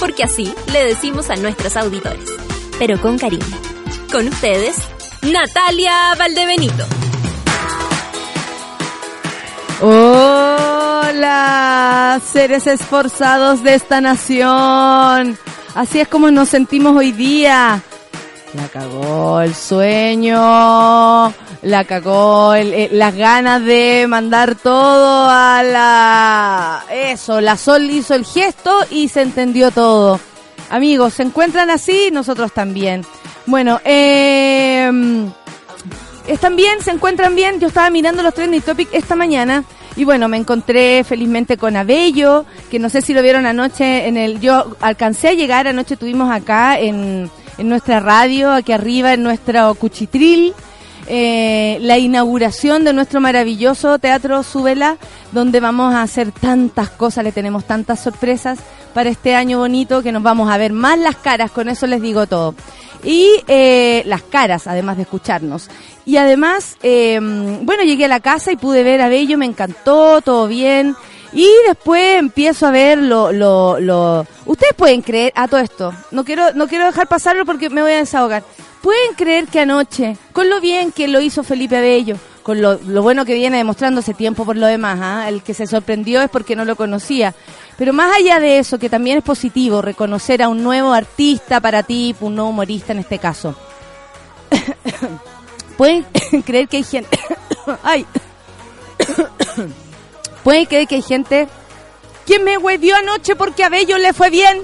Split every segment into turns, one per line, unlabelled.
Porque así le decimos a nuestros auditores. Pero con cariño. Con ustedes, Natalia Valdebenito.
Hola, seres esforzados de esta nación. Así es como nos sentimos hoy día. La cagó el sueño, la cagó eh, las ganas de mandar todo a la... Eso, la Sol hizo el gesto y se entendió todo. Amigos, ¿se encuentran así? Nosotros también. Bueno, eh, ¿están bien? ¿Se encuentran bien? Yo estaba mirando los trending topics esta mañana y bueno, me encontré felizmente con Abello, que no sé si lo vieron anoche en el... Yo alcancé a llegar, anoche tuvimos acá en, en nuestra radio, aquí arriba en nuestro cuchitril, eh, la inauguración de nuestro maravilloso Teatro Súbela, donde vamos a hacer tantas cosas, le tenemos tantas sorpresas para este año bonito que nos vamos a ver más las caras, con eso les digo todo. Y eh, las caras, además de escucharnos. Y además, eh, bueno, llegué a la casa y pude ver a Bello, me encantó, todo bien. Y después empiezo a ver lo, lo, lo... Ustedes pueden creer a todo esto. No quiero, no quiero dejar pasarlo porque me voy a desahogar. Pueden creer que anoche, con lo bien que lo hizo Felipe Abello, con lo, lo bueno que viene demostrando ese tiempo por lo demás, ¿ah? el que se sorprendió es porque no lo conocía. Pero más allá de eso, que también es positivo reconocer a un nuevo artista para ti, un nuevo humorista en este caso. Pueden creer que hay gente... Ay. Puede creer que hay gente ¿Quién me huevió anoche porque a Bello le fue bien.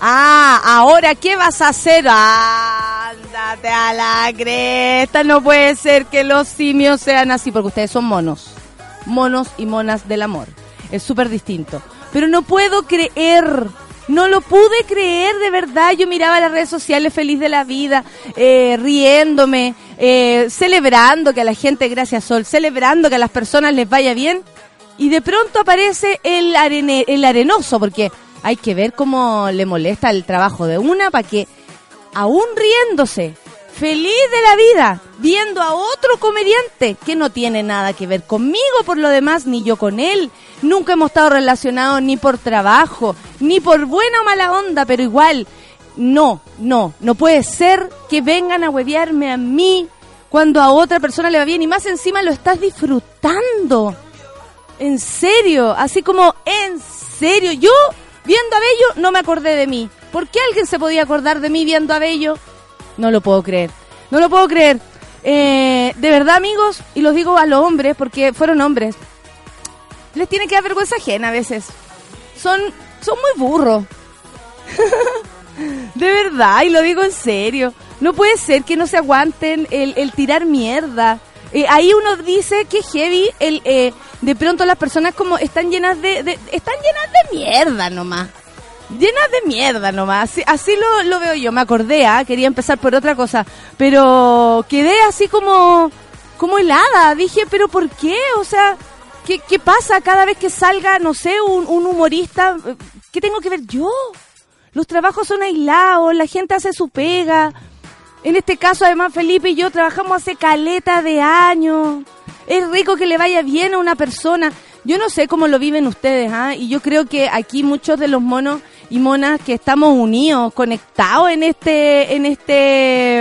Ah, ahora, ¿qué vas a hacer? Ándate a la cresta. No puede ser que los simios sean así, porque ustedes son monos. Monos y monas del amor. Es súper distinto. Pero no puedo creer. No lo pude creer, de verdad. Yo miraba las redes sociales feliz de la vida, eh, riéndome, eh, celebrando que a la gente, gracias Sol, celebrando que a las personas les vaya bien y de pronto aparece el, arene, el arenoso, porque hay que ver cómo le molesta el trabajo de una para que, aún riéndose, feliz de la vida, viendo a otro comediante que no tiene nada que ver conmigo por lo demás, ni yo con él. Nunca hemos estado relacionados ni por trabajo, ni por buena o mala onda, pero igual, no, no, no puede ser que vengan a huevearme a mí cuando a otra persona le va bien y más encima lo estás disfrutando. En serio, así como en serio. Yo, viendo a Bello, no me acordé de mí. ¿Por qué alguien se podía acordar de mí viendo a Bello? No lo puedo creer. No lo puedo creer. Eh, de verdad, amigos, y los digo a los hombres, porque fueron hombres, les tiene que dar vergüenza ajena a veces. Son, son muy burros. de verdad, y lo digo en serio. No puede ser que no se aguanten el, el tirar mierda. Eh, ahí uno dice que heavy el, eh, de pronto las personas como están llenas de, están llenas de mierda nomás. Llenas de mierda nomás. Así, así lo, lo, veo yo. Me acordé, ¿ah? quería empezar por otra cosa. Pero quedé así como, como helada. Dije, ¿pero por qué? O sea, ¿qué, qué pasa cada vez que salga, no sé, un, un humorista? ¿Qué tengo que ver yo? Los trabajos son aislados, la gente hace su pega. En este caso, además, Felipe y yo trabajamos hace caleta de años es rico que le vaya bien a una persona. Yo no sé cómo lo viven ustedes, ¿ah? Y yo creo que aquí muchos de los monos y monas que estamos unidos, conectados en este, en este,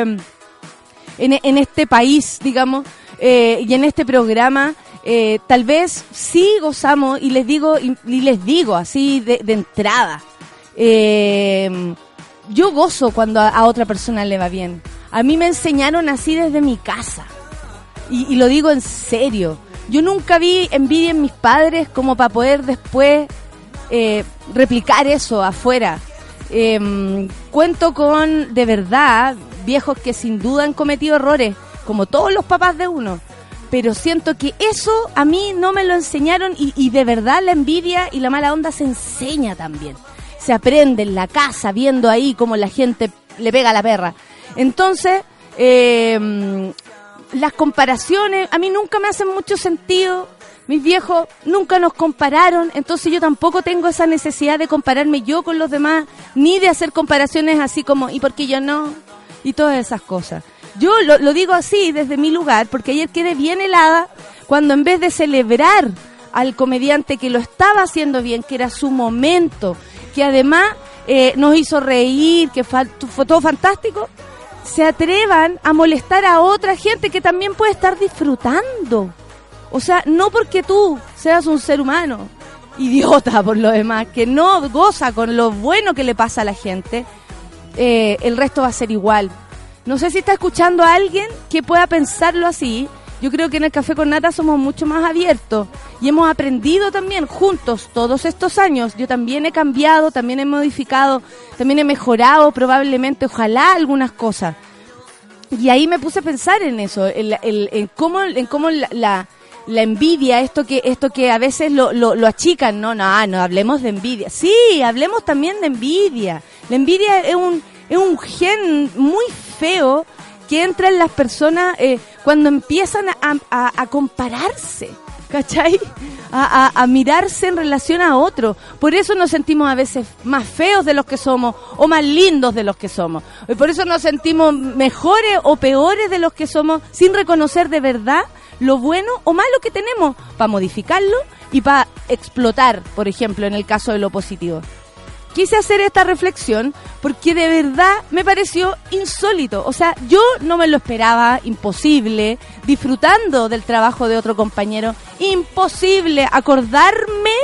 en, este país, digamos, eh, y en este programa, eh, tal vez sí gozamos y les digo, y, les digo así de, entrada, eh, yo gozo cuando a otra persona le va bien. A mí me enseñaron así desde mi casa y, lo digo en serio. Yo nunca vi envidia en mis padres como para poder después eh, replicar eso afuera. Em, cuento con, de verdad, viejos que sin duda han cometido errores, como todos los papás de uno. Pero siento que eso a mí no me lo enseñaron y, de verdad la envidia y la mala onda se enseña también. se aprende en la casa viendo ahí cómo la gente le pega a la perra. Entonces, eh, las comparaciones a mí nunca me hacen mucho sentido. Mis viejos nunca nos compararon, entonces yo tampoco tengo esa necesidad de compararme yo con los demás, ni de hacer comparaciones así como, ¿y por qué yo no? Y todas esas cosas. Yo lo, digo así desde mi lugar, porque ayer quedé bien helada cuando en vez de celebrar al comediante que lo estaba haciendo bien, que era su momento, que además eh, nos hizo reír, que fue todo fantástico, se atrevan a molestar a otra gente que también puede estar disfrutando. O sea, no porque tú seas un ser humano, idiota por lo demás, que no goza con lo bueno que le pasa a la gente, eh, el resto va a ser igual. No sé si está escuchando a alguien que pueda pensarlo así. Yo creo que en el Café con Nata somos mucho más abiertos y hemos aprendido también juntos todos estos años. Yo también he cambiado, también he modificado, también he mejorado probablemente, ojalá algunas cosas. Y ahí me puse a pensar en eso, en, cómo, en cómo la la envidia, esto que, esto que a veces lo, lo, achican, no, no, no hablemos de envidia. Sí, hablemos también de envidia. La envidia es un, es un gen muy feo que entra en las personas eh, cuando empiezan a, a, a compararse. ¿Cachai? A, a, a, mirarse en relación a otro. Por eso nos sentimos a veces más feos de los que somos o más lindos de los que somos. Y por eso nos sentimos mejores o peores de los que somos sin reconocer de verdad lo bueno o malo que tenemos para modificarlo y para explotar, por ejemplo, en el caso de lo positivo. Quise hacer esta reflexión porque de verdad me pareció insólito. O sea, yo no me lo esperaba, imposible, disfrutando del trabajo de otro compañero, imposible acordarme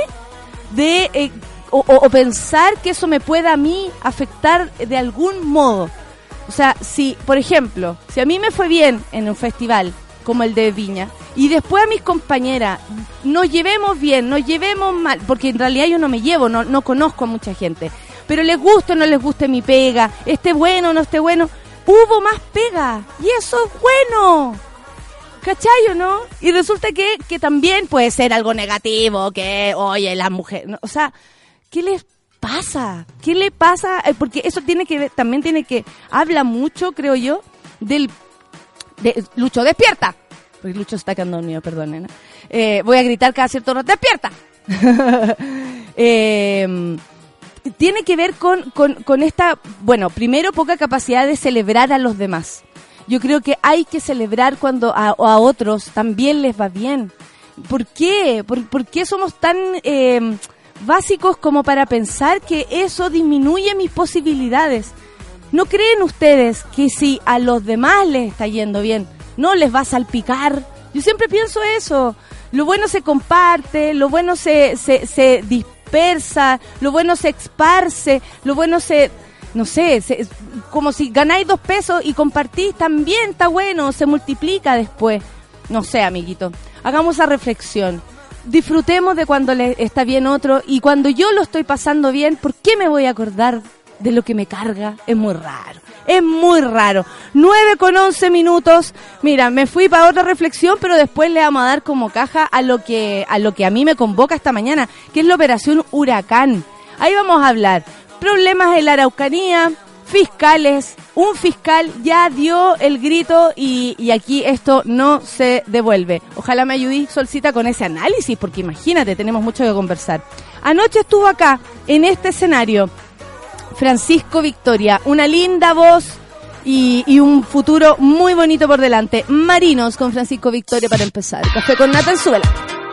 de eh, o, o, pensar que eso me pueda a mí afectar de algún modo. O sea, si, por ejemplo, si a mí me fue bien en un festival como el de Viña. Y después a mis compañeras, nos llevemos bien, nos llevemos mal, porque en realidad yo no me llevo, no, no conozco a mucha gente. Pero les gusta o no les guste mi pega, esté bueno o no esté bueno, hubo más pega. Y eso es bueno. ¿Cachai o no? Y resulta que, que también puede ser algo negativo, que, oye, la mujer, o sea, ¿qué les pasa? ¿Qué le pasa? Eh, porque eso tiene que ver, también tiene que, habla mucho, creo yo, del de, Lucho, despierta. Porque Lucho está quedando dormido, perdonen. Eh, voy a gritar cada cierto rato, despierta. eh, tiene que ver con, con, esta, bueno, primero poca capacidad de celebrar a los demás. Yo creo que hay que celebrar cuando a, a otros también les va bien. ¿Por qué? ¿Por, por qué somos tan eh, básicos como para pensar que eso disminuye mis posibilidades? ¿No creen ustedes que si a los demás les está yendo bien, no les va a salpicar? Yo siempre pienso eso. Lo bueno se comparte, lo bueno se, se, dispersa, lo bueno se esparce, lo bueno se, no sé, se, como si ganáis dos pesos y compartís, también está bueno, se multiplica después. No sé, amiguito. Hagamos esa reflexión. Disfrutemos de cuando le está bien otro y cuando yo lo estoy pasando bien, ¿por qué me voy a acordar de lo que me carga? Es muy raro. Es muy raro. 9 con 11 minutos. Mira, me fui para otra reflexión, pero después le vamos a dar como caja a lo que a lo que a mí me convoca esta mañana, que es la operación Huracán. Ahí vamos a hablar problemas en la Araucanía, fiscales. Un fiscal ya dio el grito y, aquí esto no se devuelve. Ojalá me ayudí, Solcita, con ese análisis, porque imagínate, tenemos mucho que conversar. Anoche estuvo acá, en este escenario, Francisco Victoria, una linda voz y, un futuro muy bonito por delante. Marinos con Francisco Victoria para empezar. Café con Nata en suela.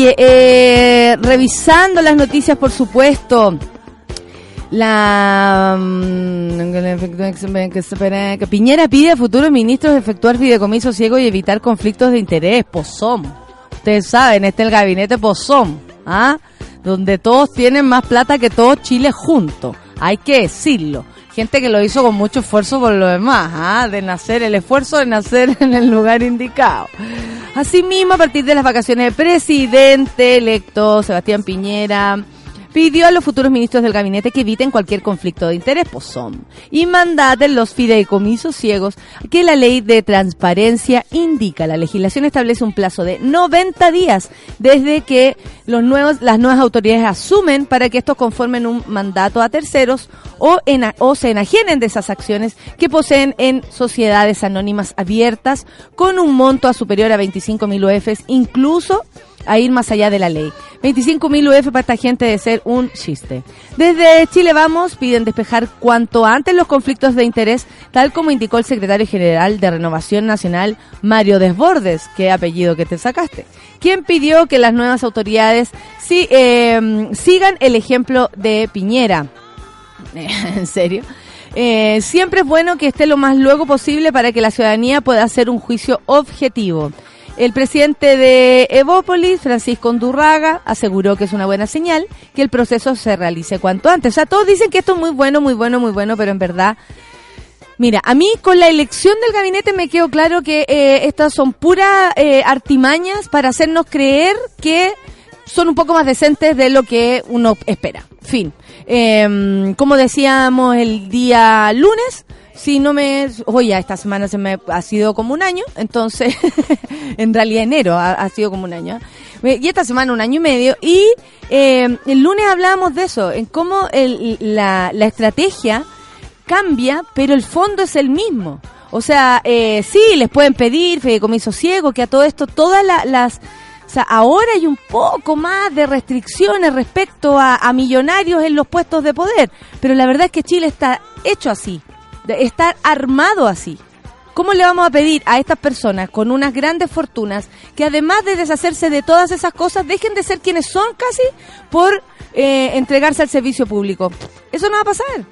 Oye, eh, revisando las noticias, por supuesto. La mm, que Piñera pide a futuros ministros efectuar fideicomiso ciego y evitar conflictos de interés. Pozón. Ustedes saben, este es el gabinete Pozón, ¿ah? Donde todos tienen más plata que todo Chile juntos. Hay que decirlo gente que lo hizo con mucho esfuerzo por lo demás, ¿ah? de nacer, el esfuerzo de nacer en el lugar indicado. Asimismo, a partir de las vacaciones del presidente electo Sebastián Piñera, pidió a los futuros ministros del gabinete que eviten cualquier conflicto de interés, pues son, y mandaten los fideicomisos ciegos que la ley de transparencia indica. La legislación establece un plazo de 90 días desde que los nuevos, las nuevas autoridades asumen para que estos conformen un mandato a terceros o, en, o se enajenen de esas acciones que poseen en sociedades anónimas abiertas con un monto a superior a 25 mil UFs, incluso a ir más allá de la ley. 25.000 UF para esta gente de ser un chiste. Desde Chile Vamos piden despejar cuanto antes los conflictos de interés, tal como indicó el secretario general de Renovación Nacional, Mario Desbordes, que apellido que te sacaste, quien pidió que las nuevas autoridades em, sigan el ejemplo de Piñera. ¿En serio? Eh, siempre es bueno que esté lo más luego posible para que la ciudadanía pueda hacer un juicio objetivo. El presidente de Evópolis, Francisco Undurraga, aseguró que es una buena señal que el proceso se realice cuanto antes. O sea, todos dicen que esto es muy bueno, muy bueno, muy bueno, pero en verdad Mira, a mí con la elección del gabinete me quedó claro que eh, estas son puras eh, artimañas para hacernos creer que son un poco más decentes de lo que uno espera. Fin. Eh, como decíamos el día lunes, si no me... Oye, esta semana se me ha sido como un año, entonces, en realidad enero ha, sido como un año. ¿eh? Y esta semana un año y medio. Y eh, el lunes hablábamos de eso, en cómo la, estrategia cambia, pero el fondo es el mismo. O sea, eh, sí, les pueden pedir fideicomiso ciego, que a todo esto, todas las... O sea, ahora hay un poco más de restricciones respecto a millonarios en los puestos de poder, pero la verdad es que Chile está hecho así de estar armado así. ¿Cómo le vamos a pedir a estas personas con unas grandes fortunas que además de deshacerse de todas esas cosas, dejen de ser quienes son casi por eh, entregarse al servicio público? Eso no va a pasar.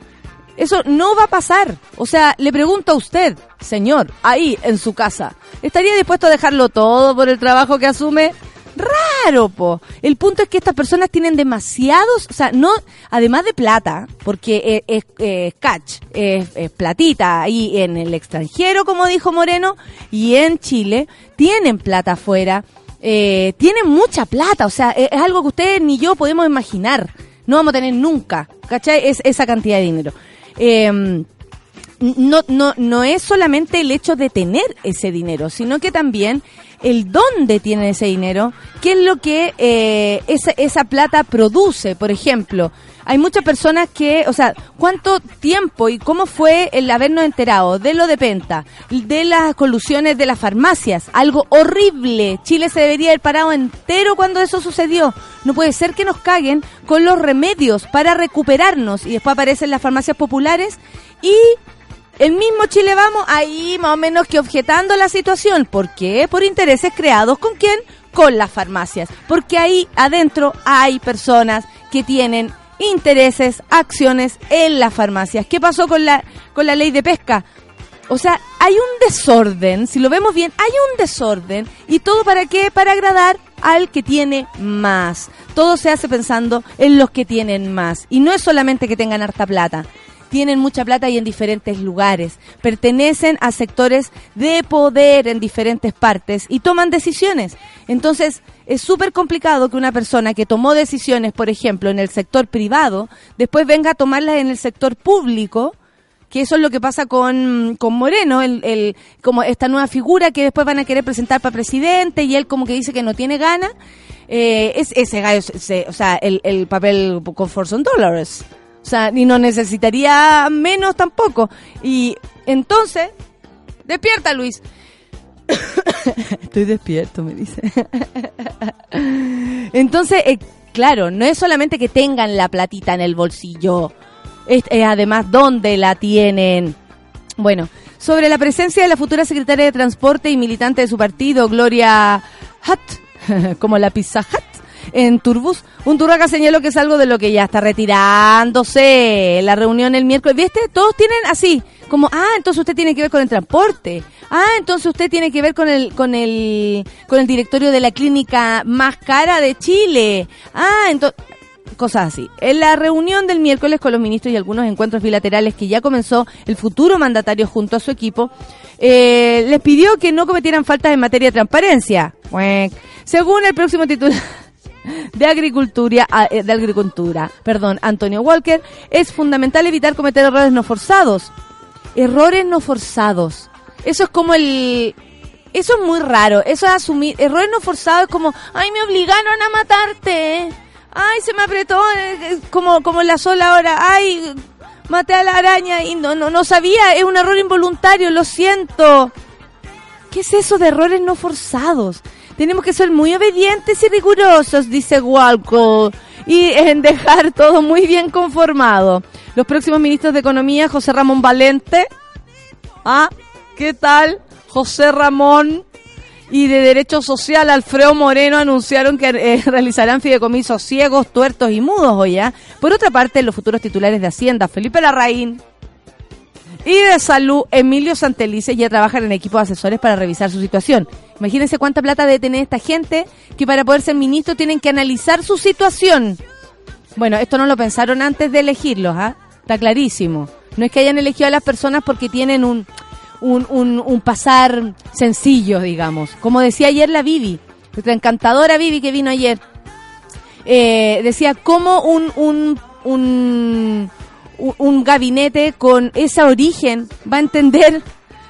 Eso no va a pasar. O sea, le pregunto a usted, señor, ahí en su casa, ¿estaría dispuesto a dejarlo todo por el trabajo que asume? Raro, po. El punto es que estas personas tienen demasiados, o sea, no, además de plata, porque es, es, catch, es, platita ahí en el extranjero, como dijo Moreno, y en Chile, tienen plata afuera, eh, tienen mucha plata, o sea, es, algo que ustedes ni yo podemos imaginar. No vamos a tener nunca, ¿cachai? Es esa cantidad de dinero. Eh, no, no, no es solamente el hecho de tener ese dinero, sino que también el dónde tiene ese dinero, qué es lo que eh, esa, esa plata produce. Por ejemplo, hay muchas personas que, o sea, cuánto tiempo y cómo fue el habernos enterado de lo de Penta, de las colusiones de las farmacias, algo horrible. Chile se debería haber parado entero cuando eso sucedió. No puede ser que nos caguen con los remedios para recuperarnos y después aparecen las farmacias populares y el mismo Chile Vamos ahí más o menos que objetando la situación. ¿Por qué? Por intereses creados con quién? Con las farmacias. Porque ahí adentro hay personas que tienen intereses, acciones en las farmacias. ¿Qué pasó con la, con la ley de pesca? O sea, hay un desorden, si lo vemos bien, hay un desorden. ¿Y todo para qué? Para agradar al que tiene más. Todo se hace pensando en los que tienen más. Y no es solamente que tengan harta plata tienen mucha plata y en diferentes lugares, pertenecen a sectores de poder en diferentes partes y toman decisiones. Entonces, es súper complicado que una persona que tomó decisiones, por ejemplo, en el sector privado, después venga a tomarlas en el sector público, que eso es lo que pasa con, con Moreno, el, como esta nueva figura que después van a querer presentar para presidente y él como que dice que no tiene ganas. Eh, es ese gallo, o sea, el, el papel con Force on Dollars. O sea, ni no necesitaría menos tampoco. Y entonces, despierta Luis. Estoy despierto, me dice. entonces, eh, claro, no es solamente que tengan la platita en el bolsillo, es, además dónde la tienen. Bueno, sobre la presencia de la futura secretaria de Transporte y militante de su partido, Gloria Hutt, como la Pizza Hut en Turbus. Un turraca señaló que es algo de lo que ya está retirándose. La reunión el miércoles, ¿viste? Todos tienen así, como, ah, entonces usted tiene que ver con el transporte. Ah, entonces usted tiene que ver con el, con el, con el directorio de la clínica más cara de Chile. Ah, entonces, cosas así. En la reunión del miércoles con los ministros y algunos encuentros bilaterales que ya comenzó el futuro mandatario junto a su equipo, eh, les pidió que no cometieran faltas en materia de transparencia. Según el próximo titular de agricultura, ah, eh, de agricultura, perdón, Antonio Walker, es fundamental evitar cometer errores no forzados. Errores no forzados. Eso es como el eso es muy raro. Eso es asumir errores no forzados es como, "Ay, me obligaron a matarte." Ay, se me apretó eh, eh, como como la sola ahora. Ay, maté a la araña y no no no sabía, es un error involuntario, lo siento. ¿Qué es eso de errores no forzados? Tenemos que ser muy obedientes y rigurosos, dice Walco, y en dejar todo muy bien conformado. Los próximos ministros de Economía, José Ramón Valente. Ah, ¿qué tal? José Ramón. Y de Derecho Social, Alfredo Moreno anunciaron que eh, realizarán fideicomisos ciegos, tuertos y mudos hoy. ¿ah? Por otra parte, los futuros titulares de Hacienda, Felipe Larraín, y de salud, Emilio Santelice ya trabaja en equipo de asesores para revisar su situación. Imagínense cuánta plata debe tener esta gente que para poder ser ministro tienen que analizar su situación. Bueno, esto no lo pensaron antes de elegirlos, ¿ah? Está clarísimo. No es que hayan elegido a las personas porque tienen un, un, un, pasar sencillo, digamos. Como decía ayer la Vivi, nuestra encantadora Vivi que vino ayer, eh, decía cómo un, un, un un gabinete con ese origen va a entender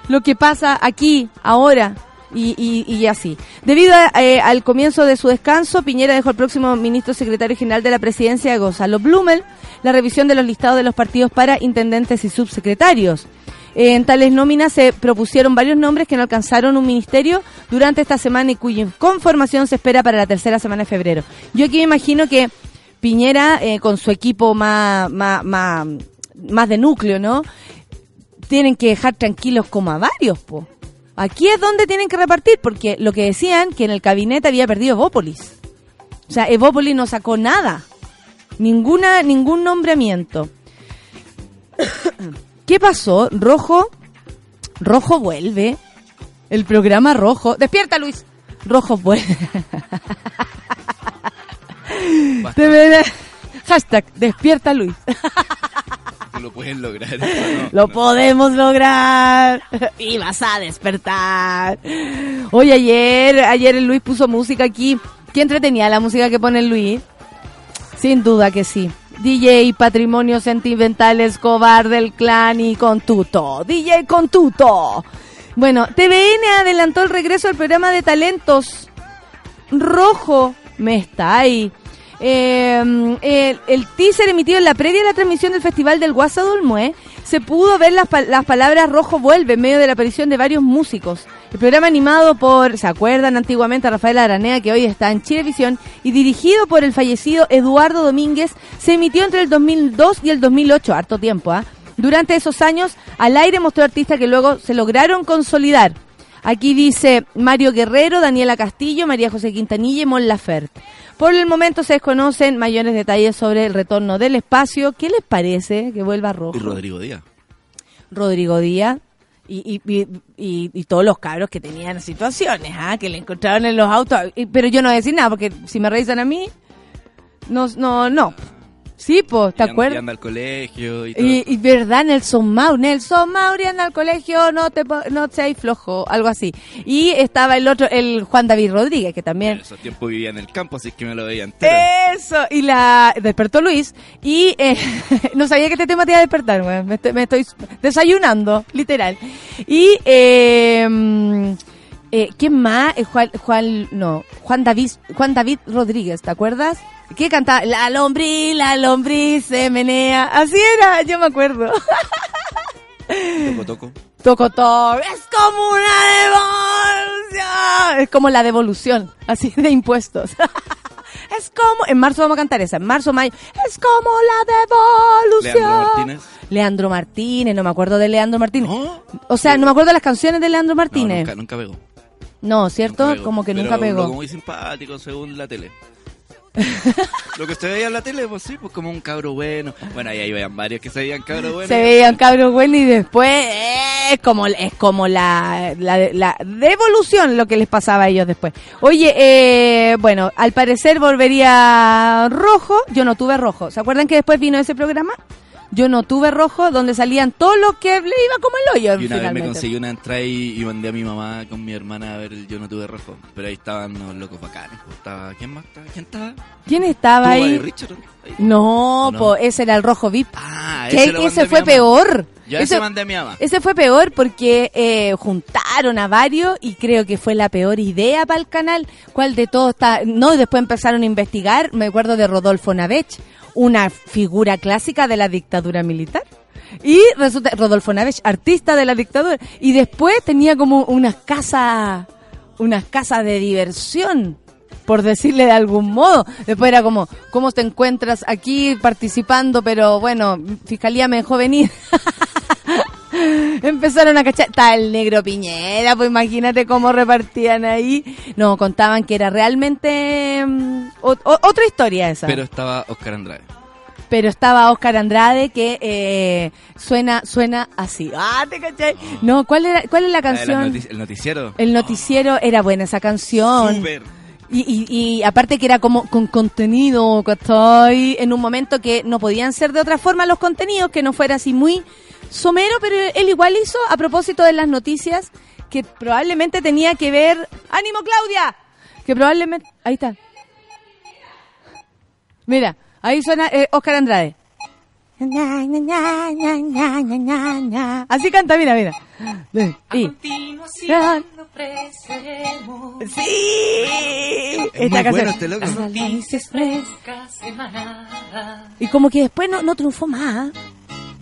lo que pasa aquí, ahora, y, y, así. Debido eh, al comienzo de su descanso, Piñera dejó al próximo ministro secretario general de la presidencia, Gonzalo Blumel, la revisión de los listados de los partidos para intendentes y subsecretarios. En tales nóminas se propusieron varios nombres que no alcanzaron un ministerio durante esta semana y cuya conformación se espera para la tercera semana de febrero. Yo aquí me imagino que Piñera, eh, con su equipo más, más, más, de núcleo, ¿no? Tienen que dejar tranquilos como a varios, po. Aquí es donde tienen que repartir, porque lo que decían, que en el gabinete había perdido Evópolis. O sea, Evópolis no sacó nada. Ninguna, ningún nombramiento. ¿Qué pasó? Rojo, Rojo vuelve. El programa Rojo. Despierta, Luis. Rojo vuelve. Hashtag, despierta Luis.
Lo pueden lograr.
Lo podemos lograr. Y vas a despertar. Hoy ayer, ayer el Luis puso música aquí. ¿Qué entretenía la música que pone Luis? Sin duda que sí. DJ Patrimonio Sentimental Escobar del Clan y Contuto. DJ Contuto. Bueno, TVN adelantó el regreso al programa de talentos. Rojo me está ahí. Em, el, teaser emitido en la previa de la transmisión del Festival del Guasa Dolmue se pudo ver las, las palabras Rojo vuelve en medio de la aparición de varios músicos. El programa animado por, ¿se acuerdan antiguamente a Rafael Aranea que hoy está en Chilevisión y dirigido por el fallecido Eduardo Domínguez se emitió entre el 2002 y el 2008, harto tiempo, ¿ah? Durante esos años al aire mostró artistas que luego se lograron consolidar. Aquí dice Mario Guerrero, Daniela Castillo, María José Quintanilla y Mon Laferte. Por el momento se desconocen mayores detalles sobre el retorno del espacio. ¿Qué les parece que vuelva rojo?
Y Rodrigo Díaz.
Rodrigo Díaz. Y, y, todos los cabros que tenían situaciones, ¿ah? que le encontraron en los autos. Pero yo no voy a decir nada, porque si me revisan a mí, no, no, no. Sí, pues, ¿te acuerdas? Y
anda al colegio y todo.
Y, verdad, Nelson Mauri, Nelson Mauri anda al colegio, no te no seas flojo, algo así. Y estaba el otro, el Juan David Rodríguez, que también... En
esos tiempos vivía en el campo, así que me lo veía entero.
Eso, y la... despertó Luis, y eh, no sabía que este tema te iba a despertar, güey. Me, estoy, desayunando, literal. Y... Eh, eh, ¿Quién más? Eh, Juan, Juan, no, Juan David, Juan David Rodríguez, ¿te acuerdas? ¿Qué cantaba? La lombriz, la lombriz se menea. Así era, yo me acuerdo.
Toco, toco.
Toco, toco. Es como una devolución. Es como la devolución, así de impuestos. es como, en marzo vamos a cantar esa, en marzo, mayo. Es como la devolución. Leandro Martínez. Leandro Martínez, no me acuerdo de Leandro Martínez. O sea, no me acuerdo de las canciones de Leandro Martínez.
nunca, nunca veo.
No, ¿cierto?
Pegó.
Como que
Pero
nunca pegó.
muy simpático, según la tele. Lo que usted veía en la tele, pues sí, pues como un cabro bueno. Bueno, ahí, ahí veían varios que se veían cabro bueno.
Se veían cabros buenos y después eh, es como es como la, la, la devolución lo que les pasaba a ellos después. Oye, eh, bueno, al parecer volvería rojo. Yo no tuve rojo. ¿Se acuerdan que después vino ese programa? Yo no tuve rojo, donde salían todos los que le iba como el hoyo.
Y una vez me conseguí una entrada y, y mandé a mi mamá con mi hermana a ver el Yo no tuve rojo. Pero ahí estaban los locos bacanes. pues, Estaba, ¿Quién más? estaba? ¿Quién estaba?
¿Quién estaba
¿Tuvo
ahí?
Richard? Ahí.
No,
No.
po, ese era el rojo VIP.
Ah,
Que
ese, lo
fue peor.
Yo
ese,
ese mandé a mi mamá.
ese fue peor porque eh, juntaron a varios y creo que fue la peor idea para el canal. ¿Cuál de todos está? No, y después empezaron a investigar. Me acuerdo de Rodolfo Navech, una figura clásica de la dictadura militar. Y resulta, Rodolfo Navech, artista de la dictadura. Y después tenía como unas casas, unas casas de diversión por decirle de algún modo. Después era como, ¿cómo te encuentras aquí participando? Pero bueno, Fiscalía me dejó venir. Empezaron a cachar, está el negro Piñera, pues imagínate cómo repartían ahí. No, contaban que era realmente o- o- otra historia esa.
Pero estaba Oscar Andrade.
Pero estaba Oscar Andrade que eh, suena suena así. Ah, ¿te cachai? No, ¿cuál, era, ¿cuál es la canción?
notici- el noticiero.
El noticiero era buena esa canción.
Súper.
Y, y, y aparte que era como con contenido, ¿cachai? En un momento que no podían ser de otra forma los contenidos, que no fuera así muy somero, pero él igual hizo a propósito de las noticias que probablemente tenía que ver... ¡Ánimo, Claudia! Que probablemente... Ahí está. Mira, ahí suena eh, Oscar Andrade. Así canta, mira, mira.
Continuación
Sí,
Es
esta
muy
canción.
bueno este loco.
las noticias frescas semanadas.
Y como que después no, no triunfó más.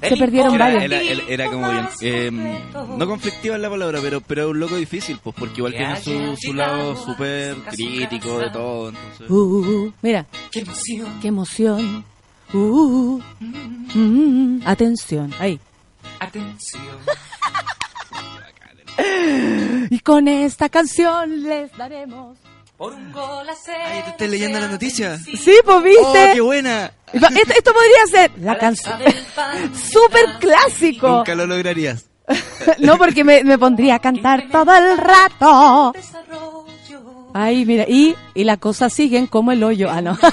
Se
Él-
perdieron
era,
varios.
Era, era como bien, eh, no conflictiva en la palabra, pero pero un loco difícil, pues porque igual tiene su, su lado súper crítico de todo. Entonces,
Uh, uh, uh, mira,
¡Qué emoción!
qué emoción. Uh, uh, uh. Mm, atención, ahí.
¡Atención!
Y con esta canción les daremos.
Por un gol a cero.
Ay, te estoy leyendo la noticia.
Sí, pues
¡Oh,
viste.
qué buena!
Esto, esto podría ser la canción. Súper clásico.
Nunca lo lograrías.
No, porque me, me pondría a cantar todo el rato. Ay, mira, y, y las cosas siguen como el hoyo. Ah, no.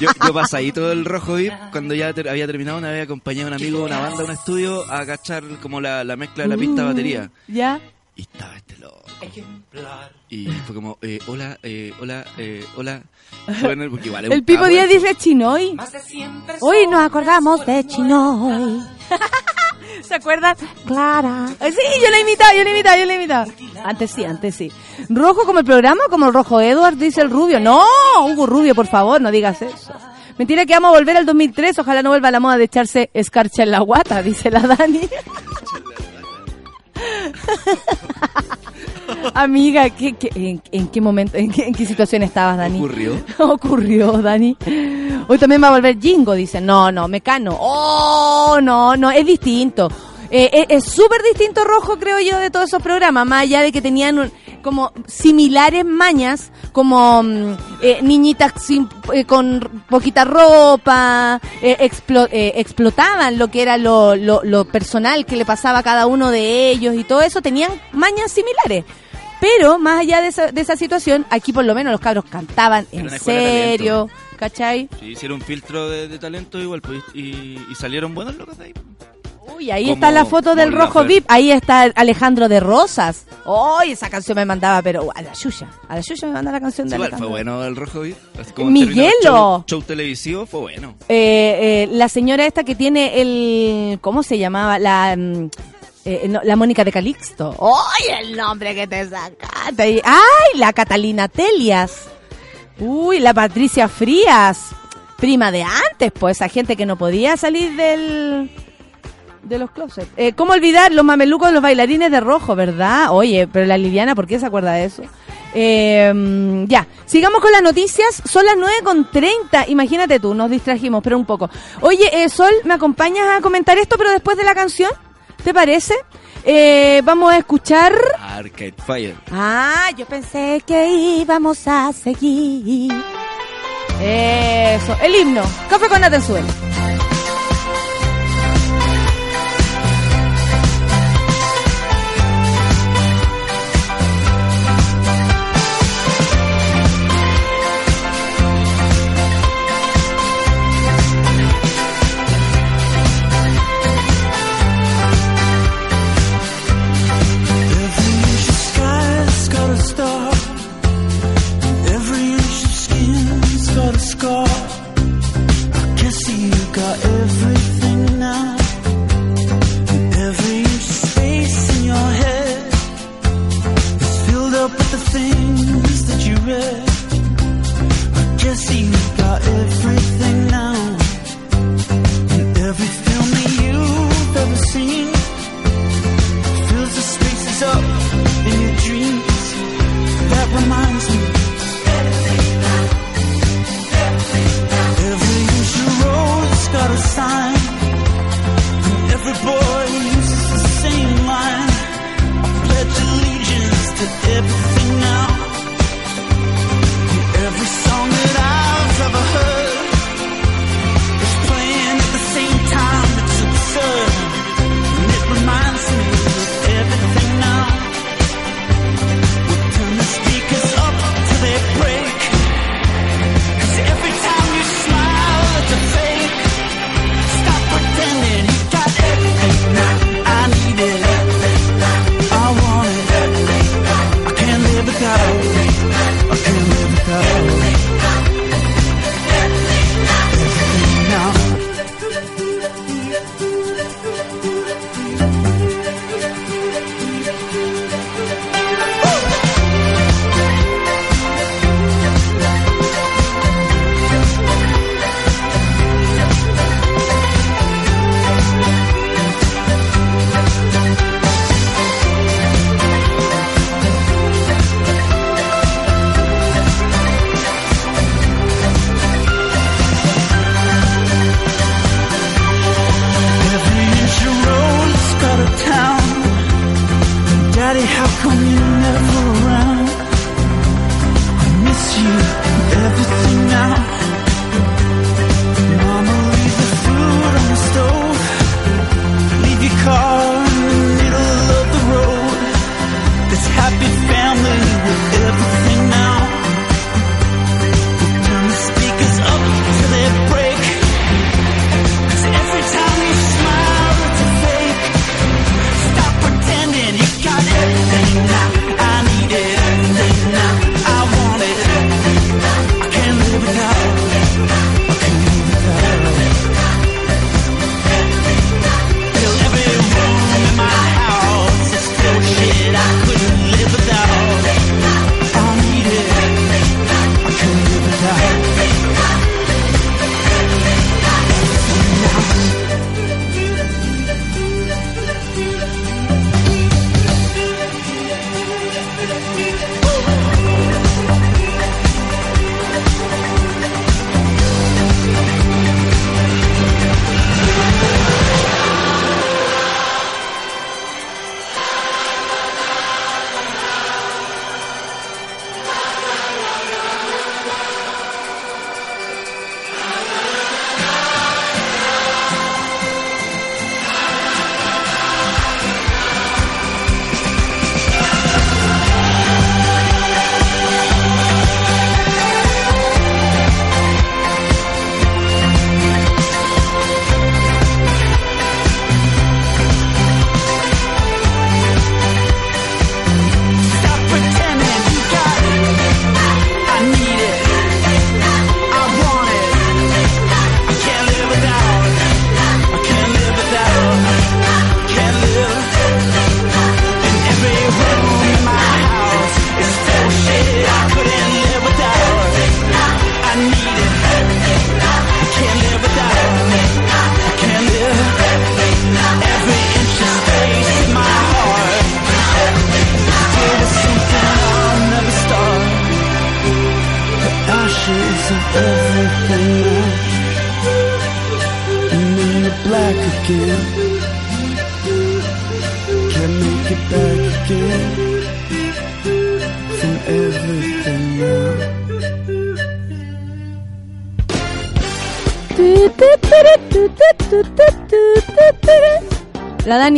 Yo, yo pasadito el rojo VIP, cuando ya ter- había terminado, una vez acompañé a un amigo, una banda, a un estudio, a cachar como la, la mezcla de la pista de batería.
¿Ya?
Y estaba este loco.
Ejemplar.
Y fue como, eh, hola, eh, hola, eh, hola. Bueno, porque igual es
El Pipo
capo,
Díaz
¿eh?
dice Chinoy.
Más de 100 personas.
Hoy nos acordamos de Chinoy. ¿Se acuerdan? Clara. Eh, Sí, yo la he imitado, yo la he imitado, yo la he imitado. Antes sí, antes sí. ¿Rojo como el programa o como el rojo Edward? Dice el rubio. No, Hugo Rubio, por favor, no digas eso. Mentira que vamos a volver al 2003. Ojalá no vuelva la moda de echarse escarcha en la guata, dice la Dani. Amiga, ¿qué, qué- en, en qué momento, en qué, en qué situación estabas, Dani?
Ocurrió.
Ocurrió, Dani. Hoy también va a volver Jingo, dice. No, no, Mecano. Oh, no, no, es distinto. Eh, eh, es súper distinto rojo, creo yo, de todos esos programas, más allá de que tenían un- como similares mañas, como mm, eh, niñitas sin- eh, con poquita ropa, eh, explo- eh, explotaban lo que era lo, lo, lo personal que le pasaba a cada uno de ellos y todo eso, tenían mañas similares. Pero más allá de esa, de esa situación, aquí por lo menos los cabros cantaban en serio, ¿cachai?
Sí, hicieron un filtro de, de talento igual, pues, y, y salieron buenos locos de ahí.
Uy, ahí
Como
está la foto del rojo. VIP, ahí está Alejandro de Rosas. ¡Uy, esa canción me mandaba, pero a la Yuya! A la Yuya me manda la canción
Sí,
de
igual fue
Alejandro.
bueno el rojo VIP. Como
Miguelo.
Show, show televisivo fue bueno.
Eh, eh, la señora esta que tiene el... ¿Cómo se llamaba? La... mm, eh, no, la Mónica de Calixto. ¡Ay, el nombre que te sacaste! ¡Ay, la Catalina Telias! ¡Uy, la Patricia Frías! Prima de antes, pues, esa gente que no podía salir del... De los closets. Eh, ¿Cómo olvidar los mamelucos de los bailarines de rojo, verdad? Oye, pero la Liliana, ¿por qué se acuerda de eso? Eh, ya, sigamos con las noticias. Son las 9.30. Imagínate tú, nos distrajimos, pero un poco. Oye, eh, Sol, ¿me acompañas a comentar esto, pero después de la canción? ¿Te parece?
Eh, vamos a escuchar...
Arcade Fire.
Ah, yo pensé que íbamos a seguir. Eso, el himno. Café con Atenzuela.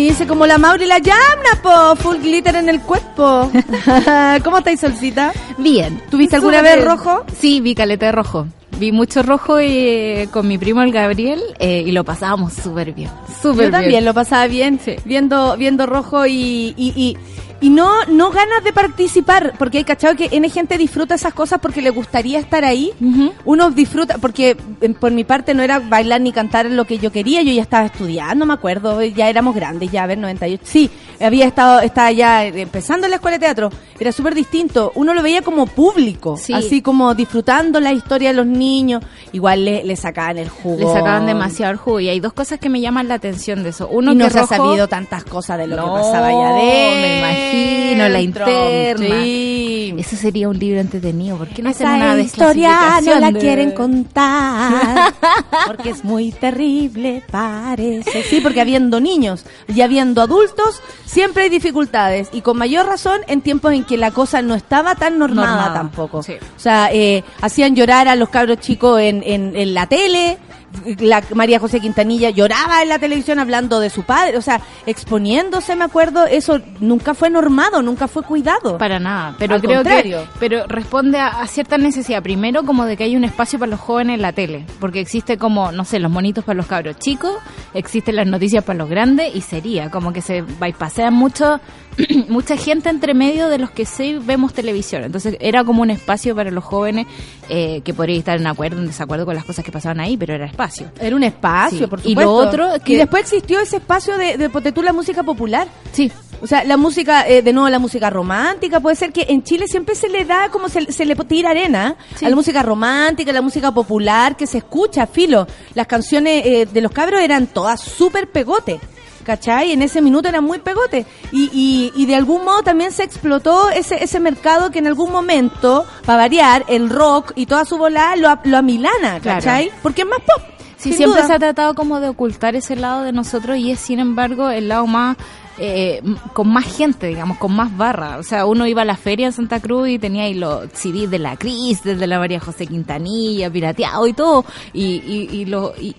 Dice como la Mauri la llama, po, full glitter en el cuerpo. ¿Cómo estáis, Solcita?
Bien.
¿Tuviste alguna vez
bien.
rojo?
Sí, vi caleta de rojo. Vi mucho rojo eh, con mi primo el Gabriel eh, y lo pasábamos súper bien. Súper
Yo también
bien.
lo pasaba bien,
Sí.
viendo viendo rojo y, y, y, y no no ganas de participar, porque hay cachado que N gente disfruta esas cosas porque le gustaría estar ahí.
Ujú.
Uno disfruta, porque eh, por mi parte no era bailar ni cantar lo que yo quería, yo ya estaba estudiando, me acuerdo, ya éramos grandes, ya a ver, 98. Sí, había estado, estaba ya eh, empezando en la escuela de teatro, era súper distinto. Uno lo veía como público,
Sí.
así como disfrutando la historia de los niños, igual le, le sacaban el jugo.
Le sacaban demasiado el jugo y hay dos cosas que me llaman la atención de eso. Uno
y no
que
se ha sabido tantas cosas de lo
No,
que pasaba allá
me imagino, la interna.
Sí.
Eso sería un libro entretenido. ¿Por qué no hacen
Esa
una
historia no la
de-
quieren contar porque es muy terrible, parece. Sí, porque habiendo niños y habiendo adultos, siempre hay dificultades y con mayor razón en tiempos en que la cosa no estaba tan normada,
Normada,
tampoco.
sí.
O sea, eh, hacían llorar a los cabros chicos en, en, en la tele. La María José Quintanilla lloraba en la televisión hablando de su padre, o sea, exponiéndose, me acuerdo, eso nunca fue normado, nunca fue cuidado.
Para nada, pero
Al
creo
contrario.
que pero responde a, a cierta necesidad. Primero, como de que hay un espacio para los jóvenes en la tele, porque existe como, no sé, los monitos para los cabros chicos, existen las noticias para los grandes y sería como que se bypassean mucho mucha gente entre medio de los que sí vemos televisión. Entonces era como un espacio para los jóvenes eh, que podría estar en acuerdo, en desacuerdo con las cosas que pasaban ahí, pero era espacio.
Era un espacio,
Sí.
por
Y
supuesto.
lo otro que-
Y después existió ese espacio de, de ponte tú, la música popular.
Sí,
O sea, la música, eh, de nuevo, la música romántica. Puede ser que en Chile siempre se le da como se, se le tira arena
Sí.
a la música romántica, a la música popular que se escucha, filo. Las canciones eh, de los cabros eran todas súper pegote. ¿Cachai? En ese minuto eran muy pegote. Y, y, y de algún modo también se explotó ese, ese mercado que en algún momento, para variar, el rock y toda su volada lo, a- lo amilana,
Claro.
¿cachai? Porque es más pop.
Sí, siempre
duda.
se ha tratado como de ocultar ese lado de nosotros y es sin embargo el lado más eh, con más gente, digamos, con más barra. O sea, uno iba a la feria en Santa Cruz y tenía ahí los CDs de la Cris, desde la María José Quintanilla, pirateado y todo, y, y, y, lo, y,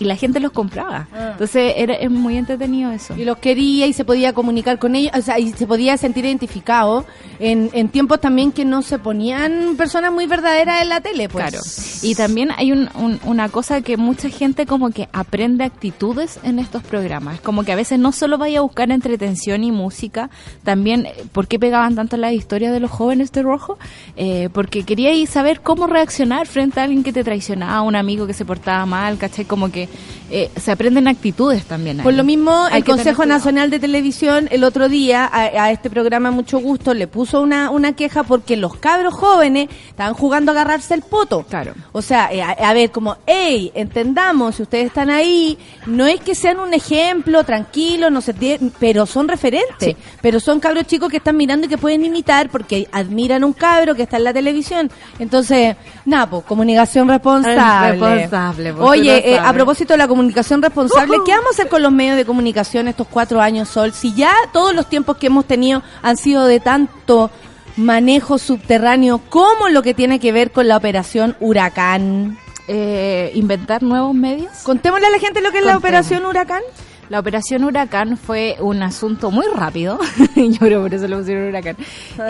y la gente los compraba. Entonces era, es muy entretenido eso.
Y los quería y se podía comunicar con ellos, o sea, y se podía sentir identificado en, en tiempos también que no se ponían personas muy verdaderas en la tele, pues.
Claro. Y también hay un- un- una cosa que mucha gente como que aprende actitudes en estos programas. Como que a veces no solo vaya a buscar entretención y música, también, eh, ¿por qué pegaban tanto las historias de los jóvenes de rojo? Eh, porque quería ir saber cómo reaccionar frente a alguien que te traicionaba, a un amigo que se portaba mal, ¿cachai? Como que eh, se aprenden actitudes también. ahí.
Por lo mismo,
Hay
el Consejo. Nacional de Televisión el otro día a, a este programa Mucho Gusto le puso una, una queja porque los cabros jóvenes estaban jugando a agarrarse el poto.
Claro.
O sea, eh, a, a ver, como, hey, entendamos, si ustedes están ahí, no es que sean un ejemplo, tranquilo, no se pero son referentes.
Sí.
Pero son cabros chicos que están mirando y que pueden imitar porque admiran a un cabro que está en la televisión. Entonces, nada, pues, comunicación responsable.
Responsable, pues,
Oye, eh, a
sabes.
Propósito de la comunicación responsable, ¿qué vamos a hacer con los medios de comunicación estos cuatro años, Sol? Si ya todos los tiempos que hemos tenido han sido de tanto manejo subterráneo como lo que tiene que ver con la operación Huracán.
Eh, inventar nuevos medios.
Contémosle a la gente lo que es la operación Huracán.
La operación Huracán fue un asunto muy rápido, yo creo por eso le pusieron Huracán,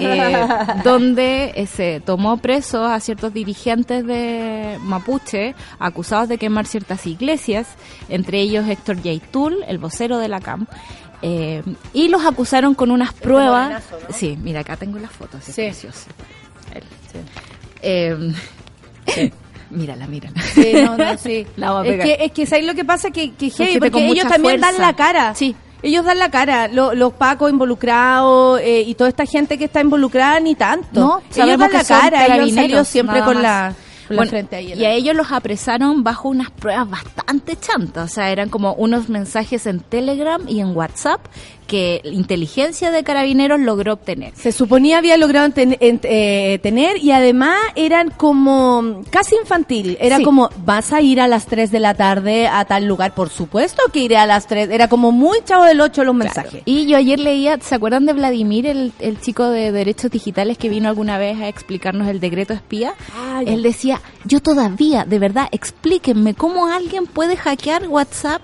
eh, donde se tomó preso a ciertos dirigentes de Mapuche acusados de quemar ciertas iglesias, entre ellos Héctor Yaitul, el vocero de la CAM, eh, y los acusaron con unas pruebas.
morenazo, ¿no?
Sí, mira, acá tengo las fotos, es
Sí.
precioso. Él. Eh, mírala, mírala.
Sí, no, no, sí.
La voy a
es
pegar.
que, es que ¿sabes lo que pasa? Que, que heavy, porque
con
ellos también dan la cara.
Sí.
Ellos dan la cara, lo- los pacos involucrados eh, y toda esta gente que está involucrada ni tanto.
No,
ellos dan
que
la cara, ellos siempre con
más.
la,
Bueno,
frente ahí.
y a ellos los apresaron bajo unas pruebas bastante chantas. O sea, eran como unos mensajes en Telegram y en WhatsApp que inteligencia de carabineros logró obtener.
Se suponía había logrado ten- en- eh, tener y además eran como casi infantil. Era
Sí.
como, vas a ir a las 3 de la tarde a tal lugar. Por supuesto que iré a las 3. Era como muy chavo del 8 los mensajes.
Y yo ayer leía, ¿se acuerdan de Vladimir, el, el chico de derechos digitales que vino alguna vez a explicarnos el decreto espía? Él decía, yo todavía, de verdad, explíquenme cómo alguien puede hackear WhatsApp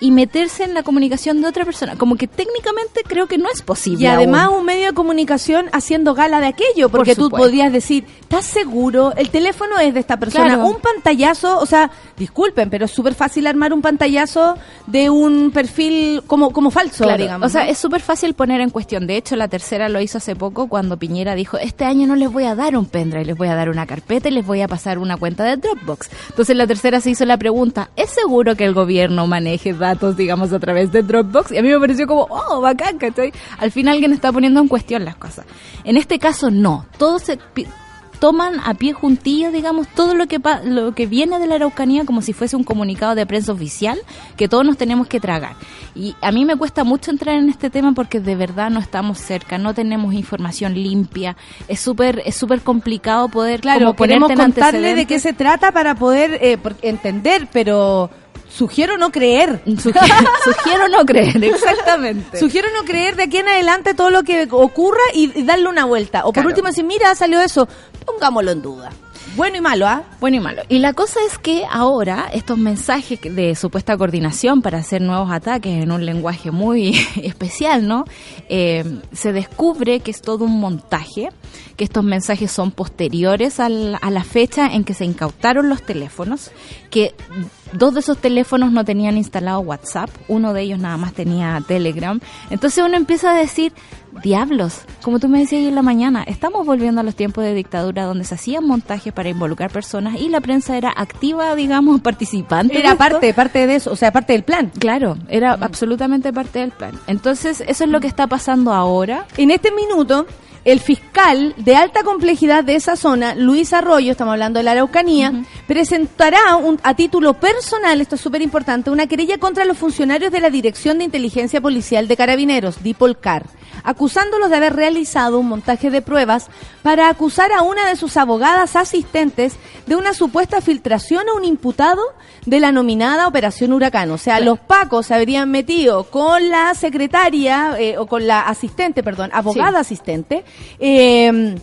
y meterse en la comunicación de otra persona. Como que técnicamente creo que no es posible.
Y además
aún.
un medio de comunicación haciendo gala de aquello, porque tú
supuesto.
podrías decir, ¿estás seguro? El teléfono es de esta persona.
Claro.
Un pantallazo, o sea, disculpen, pero es súper fácil armar un pantallazo de un perfil como, como falso,
Claro,
digamos.
o sea,
¿no?
es súper fácil poner en cuestión. De hecho, la tercera lo hizo hace poco cuando Piñera dijo, este año no les voy a dar un pendrive, les voy a dar una carpeta y les voy a pasar una cuenta de Dropbox. Entonces la tercera se hizo la pregunta, ¿es seguro que el gobierno maneje datos, digamos, a través de Dropbox? Y a mí me pareció como, oh, bacán, ¿cachai? Al final alguien está poniendo en cuestión las cosas. En este caso, no. Todo se... toman a pie juntillas, digamos, todo lo que pa- lo que viene de la Araucanía como si fuese un comunicado de prensa oficial que todos nos tenemos que tragar. Y a mí me cuesta mucho entrar en este tema porque de verdad no estamos cerca, no tenemos información limpia, es súper es súper complicado poder
Claro,
como
queremos contarle de qué se trata para poder eh, entender, pero sugiero no creer.
Sugiero, sugiero no creer, exactamente.
Sugiero no creer de aquí en adelante todo lo que ocurra y, y darle una vuelta. O por último decir, mira, salió eso, pongámoslo en duda. Bueno y malo, ¿ah?
Bueno y malo. Y la cosa es que ahora estos mensajes de supuesta coordinación para hacer nuevos ataques en un lenguaje muy especial, ¿no? Eh, se descubre que es todo un montaje, que estos mensajes son posteriores al- a la fecha en que se incautaron los teléfonos, que dos de esos teléfonos no tenían instalado WhatsApp, uno de ellos nada más tenía Telegram. Entonces uno empieza a decir, diablos, como tú me decías en la mañana, estamos volviendo a los tiempos de dictadura donde se hacían montajes para involucrar personas y la prensa era activa, digamos, participante.
Era parte, parte de eso, o sea, parte del plan.
Claro, era absolutamente parte del plan. Entonces, eso es lo que está pasando ahora.
En este minuto, el fiscal de alta complejidad de esa zona, Luis Arroyo, estamos hablando de la Araucanía, presentará un- a título personal, esto es súper importante, una querella contra los funcionarios de la Dirección de Inteligencia Policial de Carabineros, DIPOLCAR, acusándolos de haber realizado un montaje de pruebas para acusar a una de sus abogadas asistentes de una supuesta filtración a un imputado de la nominada Operación Huracán. O sea, los pacos se habrían metido con la secretaria, eh, o con la asistente, perdón, abogada asistente, eh,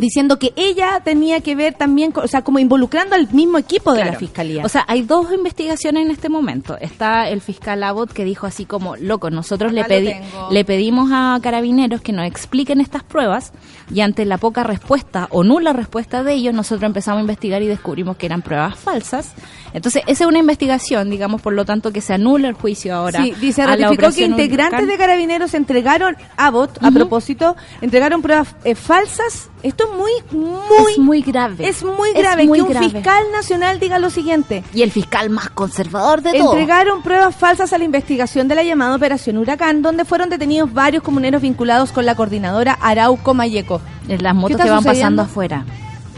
diciendo que ella tenía que ver también, con- o sea, como involucrando al mismo equipo de la fiscalía.
O sea, hay dos investigaciones en este momento. Está el fiscal Abbott que dijo así como, loco, nosotros le,
Acá
pedi- le pedimos a carabineros que nos expliquen estas pruebas y ante la poca respuesta o nula respuesta de ellos, nosotros empezamos a investigar y descubrimos que eran pruebas falsas. Entonces, esa es una investigación, digamos, por lo tanto que se anula el juicio ahora.
Sí, dice,
a la
ratificó que integrantes de carabineros entregaron, a
Ujú.
propósito, entregaron pruebas eh, falsas. Esto es muy, muy,
es muy grave.
es muy
Es
grave
muy
que un
grave.
fiscal nacional diga lo siguiente.
Y el fiscal más conservador de todo.
Entregaron pruebas falsas a la investigación de la llamada Operación Huracán, donde fueron detenidos varios comuneros vinculados con la coordinadora Arauco Mayeco.
Las motos que van
sucediendo?
pasando afuera.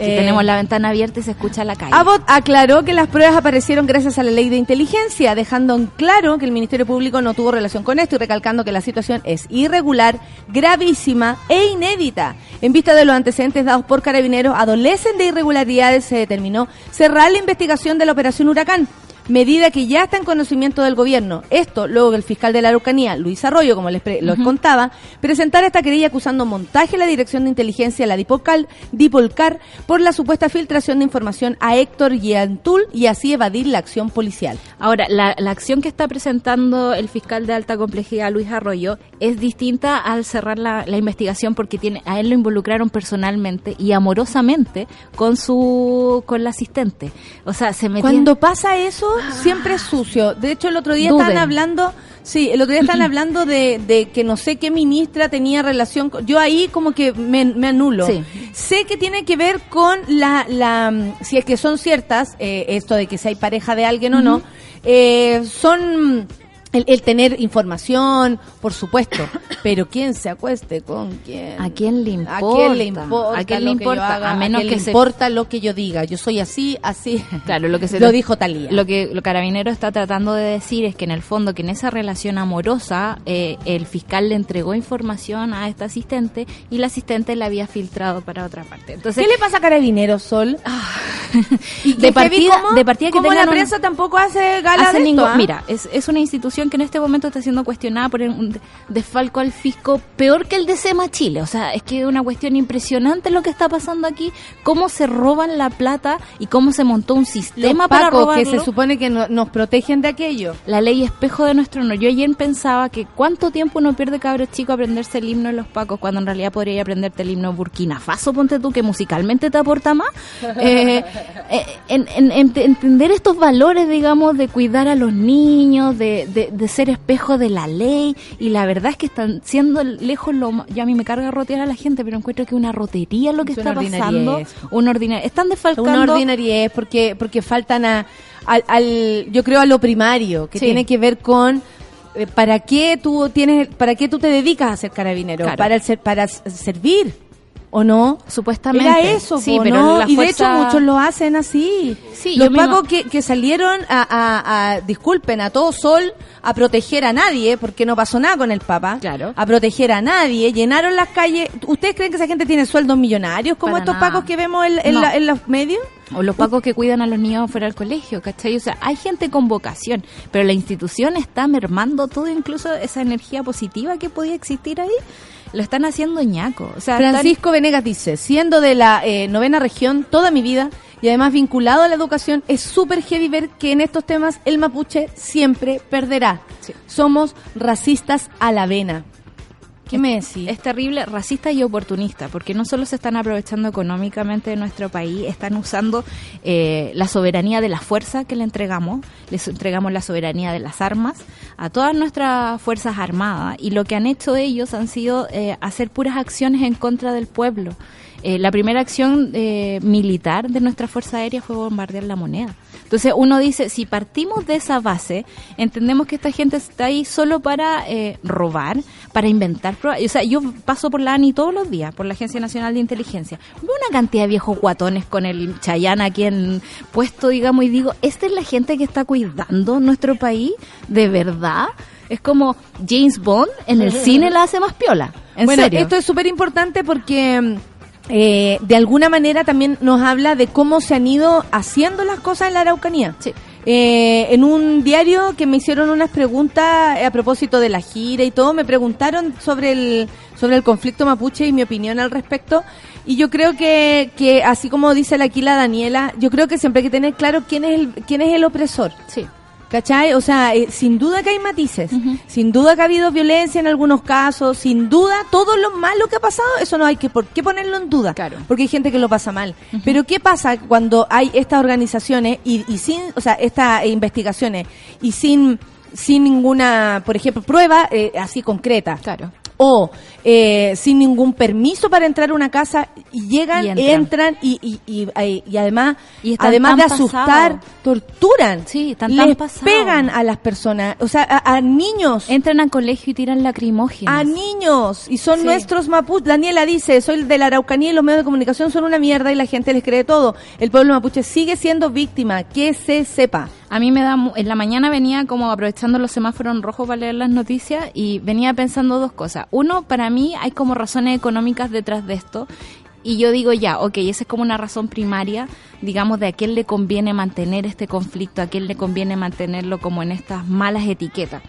Que
Eh,
tenemos la ventana abierta y se escucha la calle.
Abbott aclaró que las pruebas aparecieron gracias a la ley de inteligencia, dejando en claro que el Ministerio Público no tuvo relación con esto y recalcando que la situación es irregular, gravísima e inédita. En vista de los antecedentes dados por carabineros, adolecen de irregularidades, se determinó cerrar la investigación de la operación Huracán. Medida que ya está en conocimiento del gobierno. Esto luego que el fiscal de la Araucanía, Luis Arroyo, como les, pre- les contaba, presentara esta querella acusando montaje a la Dirección de Inteligencia, la Dipolcal, Dipolcar, por la supuesta filtración de información a Héctor Giantul y así evadir la acción policial.
Ahora, la, la acción que está presentando el fiscal de alta complejidad, Luis Arroyo, es distinta al cerrar la, la investigación porque tiene a él lo involucraron personalmente y amorosamente con su con la asistente. O sea, se metían...
Cuando pasa eso, siempre es sucio. De hecho, el otro día
Duden.
estaban hablando, sí, el otro día estaban hablando de, de que no sé qué ministra tenía relación con, yo ahí como que me, me anulo.
Sí.
Sé que tiene que ver con la, la mm, si es que son ciertas, eh, esto de que si hay pareja de alguien o no, eh, son el, el tener información, por supuesto, pero quién se acueste con quién.
¿A quién le
¿A
importa?
quién le importa?
¿A quién le importa?
haga?
A menos
quién
que
le
se-
importa lo que yo diga. Yo soy así, así.
Claro, lo que se
lo dijo Talía.
Lo que lo Carabinero está tratando de decir es que en el fondo que en esa relación amorosa eh, el fiscal le entregó información a esta asistente y la asistente la había filtrado para otra parte. Entonces,
¿Qué le pasa a Carabineros, Sol? Y
de partida-
cómo-
de partida que
cómo la
un-
prensa tampoco hace gala
hace
de esto, ¿ah?
Mira, es, es una institución que en este momento está siendo cuestionada por un desfalco al fisco peor que el de SEMA Chile. O sea, es que es una cuestión impresionante lo que está pasando aquí, cómo se roban la plata y cómo se montó un
Los
sistema para
pacos
robarlo.
que se supone que no- nos protegen de aquello.
La ley espejo de nuestro honor. Yo ayer pensaba que cuánto tiempo uno pierde cabros chico aprenderse el himno de los pacos cuando en realidad podría aprenderte el himno Burkina Faso, ponte tú, que musicalmente te aporta más. Eh, eh, en, en- en- entender estos valores, digamos, de cuidar a los niños, de, de, de ser espejo de la ley. Y la verdad es que están siendo lejos lo Yo a mí me carga rotear a la gente, pero encuentro que una rotería lo que
Es
está
una
pasando.
ordinariez.
Una ordinaria. Están desfalcando.
Una ordinariedad porque porque faltan a, al, al- yo creo a lo primario que
Sí.
tiene que ver con eh, para qué tú tienes para qué tú te dedicas a ser carabinero
Claro.
para el ser para servir o no
Supuestamente.
Era eso,
sí,
po,
pero
¿no?
la
y de hecho muchos lo hacen así.
Sí,
Los pacos que, que salieron a, a- a- disculpen, a todo sol, a proteger a nadie, porque no pasó nada con el Papa.
Claro.
A proteger a nadie, llenaron las calles. ¿Ustedes creen que esa gente tiene sueldos millonarios como
Para
estos
nada.
pacos que vemos en, en
No.
la- en los medios?
O los pacos que cuidan a los niños fuera del colegio, ¿cachai? O sea, hay gente con vocación, pero la institución está mermando todo, incluso esa energía positiva que podía existir ahí, lo están haciendo ñaco. O sea, están-
Francisco Venegas dice, siendo de la eh, novena región toda mi vida y además vinculado a la educación, es súper heavy ver que en estos temas el mapuche siempre perderá.
Sí.
Somos racistas a la vena. ¿Qué me decís?
Es terrible, racista y oportunista, porque no solo se están aprovechando económicamente de nuestro país, están usando eh, la soberanía de la fuerza que le entregamos, les entregamos la soberanía de las armas a todas nuestras fuerzas armadas y lo que han hecho ellos han sido eh, hacer puras acciones en contra del pueblo. Eh, la primera acción eh, militar de nuestra Fuerza Aérea fue bombardear la moneda. Entonces uno dice, si partimos de esa base, entendemos que esta gente está ahí solo para eh, robar, para inventar pruebas. O sea, yo paso por la ANI todos los días, por la Agencia Nacional de Inteligencia. Veo una cantidad de viejos guatones con el Chayán aquí en puesto, digamos, y digo, ¿esta es la gente que está cuidando nuestro país? ¿De verdad? Es como James Bond en el cine la hace más piola. ¿En
bueno,
serio?
esto es súper importante porque mm, eh, de alguna manera también nos habla de cómo se han ido haciendo las cosas en la Araucanía.
Sí.
Eh, en un diario que me hicieron unas preguntas eh, a propósito de la gira y todo, me preguntaron sobre el, sobre el conflicto mapuche y mi opinión al respecto. Y yo creo que, que así como dice la aquí la Daniela, yo creo que siempre hay que tener claro quién es el, quién es el opresor.
Sí.
¿Cachai? O sea, eh, sin duda que hay matices, sin duda que ha habido violencia en algunos casos, sin duda todo lo malo que ha pasado, eso no hay que por qué ponerlo en duda,
Claro.
porque hay gente que lo pasa mal. Pero ¿qué pasa cuando hay estas organizaciones y, y sin, o sea, estas investigaciones y sin sin ninguna, por ejemplo, prueba eh, así concreta?
Claro.
O eh, sin ningún permiso para entrar a una casa y llegan,
Y
entran,
entran.
y, y, y, además, además de asustar, torturan,
Sí, están tan
les pegan a las personas, o sea, a, a niños.
Entran al colegio y tiran lacrimógenas.
A niños, y son
Sí.
nuestros mapuches. Daniela dice, soy de la Araucanía y los medios de comunicación son una mierda y la gente les cree todo. El pueblo mapuche sigue siendo víctima, que se sepa.
A mí me da, en la mañana venía como aprovechando los semáforos en rojo para leer las noticias y venía pensando dos cosas. Uno, para mí hay como razones económicas detrás de esto y yo digo ya, ok, esa es como una razón primaria, digamos, de a quién le conviene mantener este conflicto, a quién le conviene mantenerlo como en estas malas etiquetas.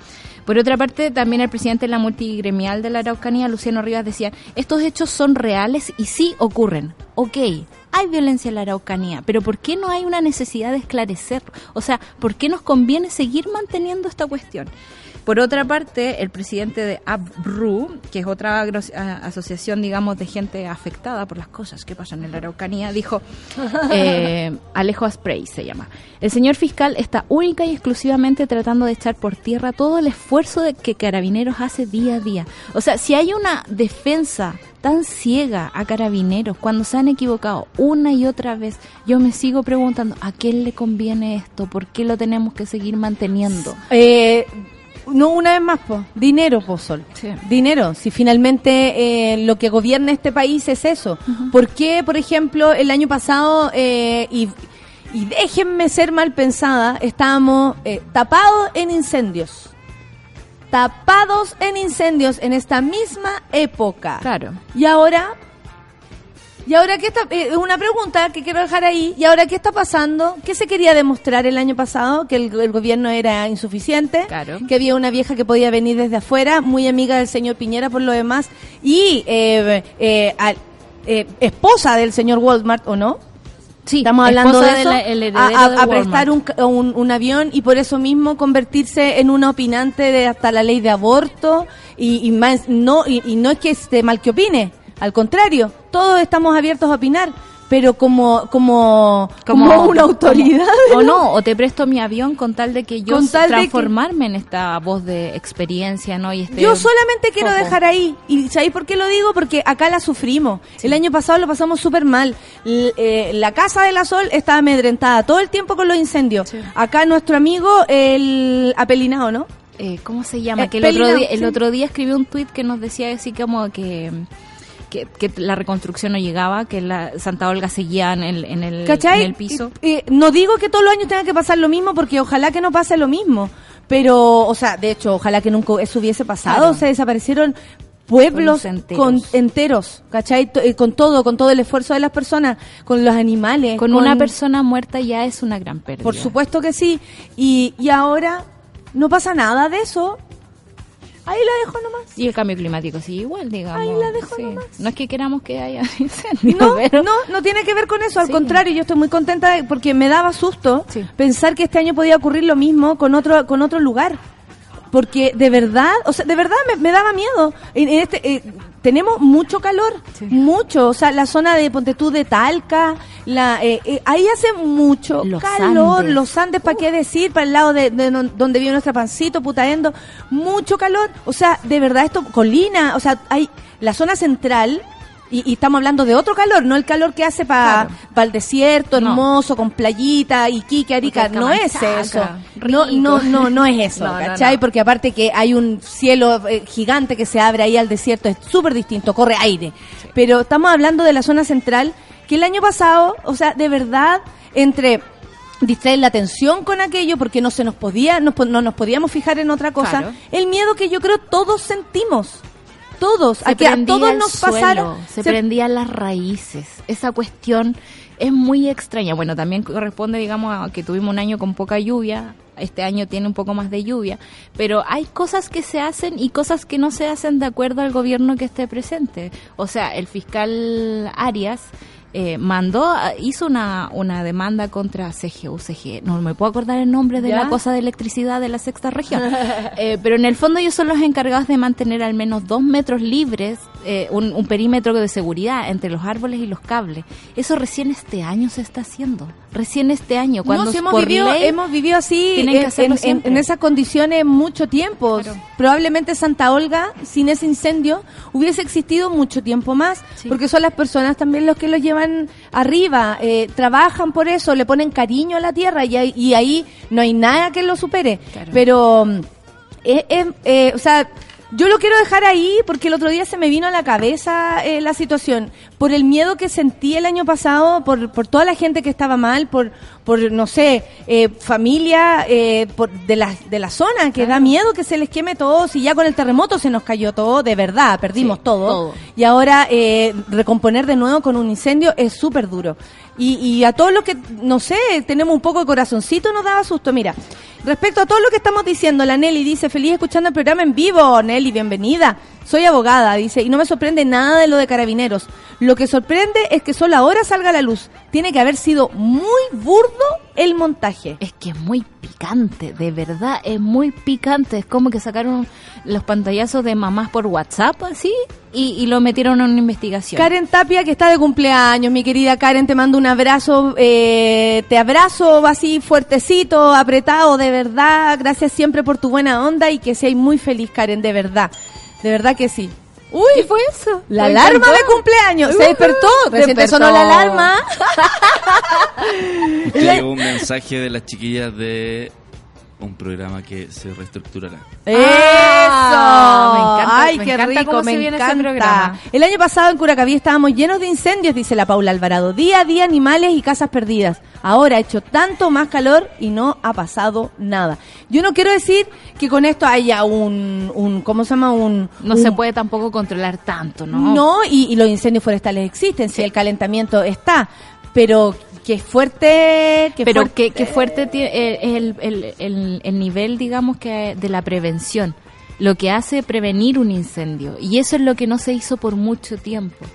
Por otra parte, también el presidente de la multigremial de la Araucanía, Luciano Rivas, decía, estos hechos son reales y sí ocurren. Ok, hay violencia en la Araucanía, pero ¿por qué no hay una necesidad de esclarecer? O sea, ¿por qué nos conviene seguir manteniendo esta cuestión? Por otra parte, el presidente de ABRU, que es otra asociación, digamos, de gente afectada por las cosas que pasan en la Araucanía, dijo, eh, Alejo Asprey se llama, el señor fiscal está única y exclusivamente tratando de echar por tierra todo el esfuerzo de que Carabineros hace día a día. O sea, si hay una defensa tan ciega a Carabineros cuando se han equivocado una y otra vez, yo me sigo preguntando, ¿a quién le conviene esto? ¿Por qué lo tenemos que seguir manteniendo?
Eh, no una vez más, po. dinero, po, Sol.
Sí.
Dinero. Si finalmente eh, lo que gobierna este país es eso. ¿Por qué, por ejemplo, el año pasado, eh, y, y déjenme ser mal pensada, estábamos eh, tapados en incendios? Tapados en incendios en esta misma época.
Claro.
Y ahora, y ahora qué está, eh, una pregunta que quiero dejar ahí. ¿Y ahora qué está pasando? ¿Qué se quería demostrar el año pasado? Que el, el gobierno era insuficiente,
Claro.
que había una vieja que podía venir desde afuera, muy amiga del señor Piñera por lo demás, y eh, eh, al- eh, esposa del señor Walmart, ¿o no?
Sí,
Estamos hablando de eso,
la-
a, a-
de
a prestar un, un avión y por eso mismo convertirse en una opinante de hasta la ley de aborto y, y más no y, y no es que esté mal que opine, al contrario, todos estamos abiertos a opinar, pero como como como, una autoridad.
como- o no, o te presto mi avión con tal de que yo
de que-
transformarme en esta voz de experiencia, ¿no? Y este
Yo solamente quiero dejar ahí, y ¿sabéis por qué lo digo? Porque acá la sufrimos. El año pasado lo pasamos súper mal. L- eh, la casa de la Sol estaba amedrentada todo el tiempo con los incendios.
Sí.
Acá nuestro amigo, el apelinado, ¿no?
eh, ¿cómo se llama?
Eh,
que el otro, día, el
sí.
otro día escribió un tuit que nos decía así como que, que, que la reconstrucción no llegaba, que la Santa Olga seguía en el, en el, en el piso.
Eh, eh, no digo que todos los años tenga que pasar lo mismo, porque ojalá que no pase lo mismo. Pero, o sea, de hecho, ojalá que nunca eso hubiese pasado.
Claro.
Se desaparecieron pueblos
enteros.
con enteros, ¿cachai? Eh, con todo, con todo el esfuerzo de las personas, con los animales.
Con una persona muerta ya es una gran pérdida.
Por supuesto que sí. Y, y ahora no pasa nada de eso. Ahí la dejo nomás.
Y el cambio climático sigue igual, digamos.
Ahí la dejo
Sí.
nomás.
No es que queramos que haya incendios,
No,
pero...
no, no tiene que ver con eso, al
Sí.
contrario, yo estoy muy contenta de- porque me daba susto
Sí.
pensar que este año podía ocurrir lo mismo con otro con otro lugar. Porque de verdad, o sea, de verdad me, me daba miedo. En, en este eh, tenemos mucho calor,
Sí.
mucho, o sea, la zona de Pontetú de Talca, la eh, eh, ahí hace mucho
Los
calor,
Andes.
los Andes, ¿para qué decir? Para el lado de, de no- donde vive nuestra pancito, Putaendo, mucho calor, o sea, de verdad esto, colina, o sea, hay la zona central, y, y estamos hablando de otro calor, no el calor que hace para
Claro.
el desierto,
No.
hermoso, con playita, Iquique, Arica, no es eso. No,
rico.
no, no, no es eso,
No,
¿cachai? Porque aparte que hay un cielo eh, gigante que se abre ahí al desierto, es súper distinto, corre aire. Pero estamos hablando de la zona central, que el año pasado, o sea, de verdad, entre distraer la atención con aquello porque no se nos podía no, no nos podíamos fijar en otra cosa
Claro.
el miedo que yo creo todos sentimos todos
se
a que a
prendía
todos nos
suelo,
pasara
se,
se-
prendían las raíces. Esa cuestión es muy extraña. Bueno, también corresponde, digamos, a que tuvimos un año con poca lluvia. Este año tiene un poco más de lluvia, pero hay cosas que se hacen y cosas que no se hacen de acuerdo al gobierno que esté presente. O sea, el fiscal Arias eh, mandó, ah, hizo una, una demanda contra CGU, CG, no me puedo acordar el nombre de
¿Ya?
la cosa de electricidad de la sexta región, Eh, pero en el fondo ellos son los encargados de mantener al menos dos metros libres, eh, un, un perímetro de seguridad entre los árboles y los cables. Eso recién este año se está haciendo, recién este año, cuando
no, si hemos
por
vivido,
ley
hemos vivido así en, esas condiciones mucho tiempo.
Claro.
Probablemente Santa Olga, sin ese incendio, hubiese existido mucho tiempo más,
Sí.
porque son las personas también los que lo llevan arriba, eh, trabajan por eso, le ponen cariño a la tierra y, ahí- y ahí no hay nada que lo supere.
Claro.
Pero, es, eh, o sea, yo lo quiero dejar ahí porque el otro día se me vino a la cabeza eh, la situación. Por el miedo que sentí el año pasado, por, por toda la gente que estaba mal, por, por no sé, eh, familia eh, por, de, la, de la zona, que da miedo que se les queme todo. Si ya con el terremoto se nos cayó todo, de verdad, perdimos
Sí,
todo.
todo.
Y ahora eh, recomponer de nuevo con un incendio es súper duro. Y, y a todos los que, no sé, tenemos un poco de corazoncito, nos daba susto. Mira, respecto a todo lo que estamos diciendo, la Nelly dice, feliz escuchando el programa en vivo. Nelly, bienvenida. Soy abogada, dice, y no me sorprende nada de lo de carabineros. Lo que sorprende es que solo ahora salga a la luz. Tiene que haber sido muy burdo el montaje.
Es que es muy picante, de verdad, es muy picante. Es como que sacaron los pantallazos de mamás por WhatsApp, así, y, y lo metieron en una investigación.
Karen Tapia, que está de cumpleaños, mi querida Karen, te mando un abrazo, eh, te abrazo así fuertecito, apretado, de verdad. Gracias siempre por tu buena onda y que seas muy feliz, Karen, de verdad. De verdad que sí. Uy,
¿Qué fue eso?
la alarma
encantó.
de cumpleaños. Se despertó, recién te
Despertó.
sonó la alarma.
Llegó un mensaje de las chiquillas de un programa que se reestructurará.
¡Eso!
Ah, me encanta-
¡Ay,
me
qué
encanta
rico!
cómo
me
se viene ese
encanta.
programa.
El año pasado en Curacaví estábamos llenos de incendios, dice la Paula Alvarado. Día a día animales y casas perdidas. Ahora ha hecho tanto más calor y no ha pasado nada. Yo no quiero decir que con esto haya un, un ¿cómo se llama? Un,
No
un-
se puede tampoco controlar tanto, ¿no?
No, y, y los incendios forestales existen, si el calentamiento está, pero que fuerte, que
Pero
fuerte.
qué, qué fuerte eh, es el, el, el, el nivel, digamos, que de la prevención. Lo que hace prevenir un incendio. Y eso es lo que no se hizo por mucho tiempo.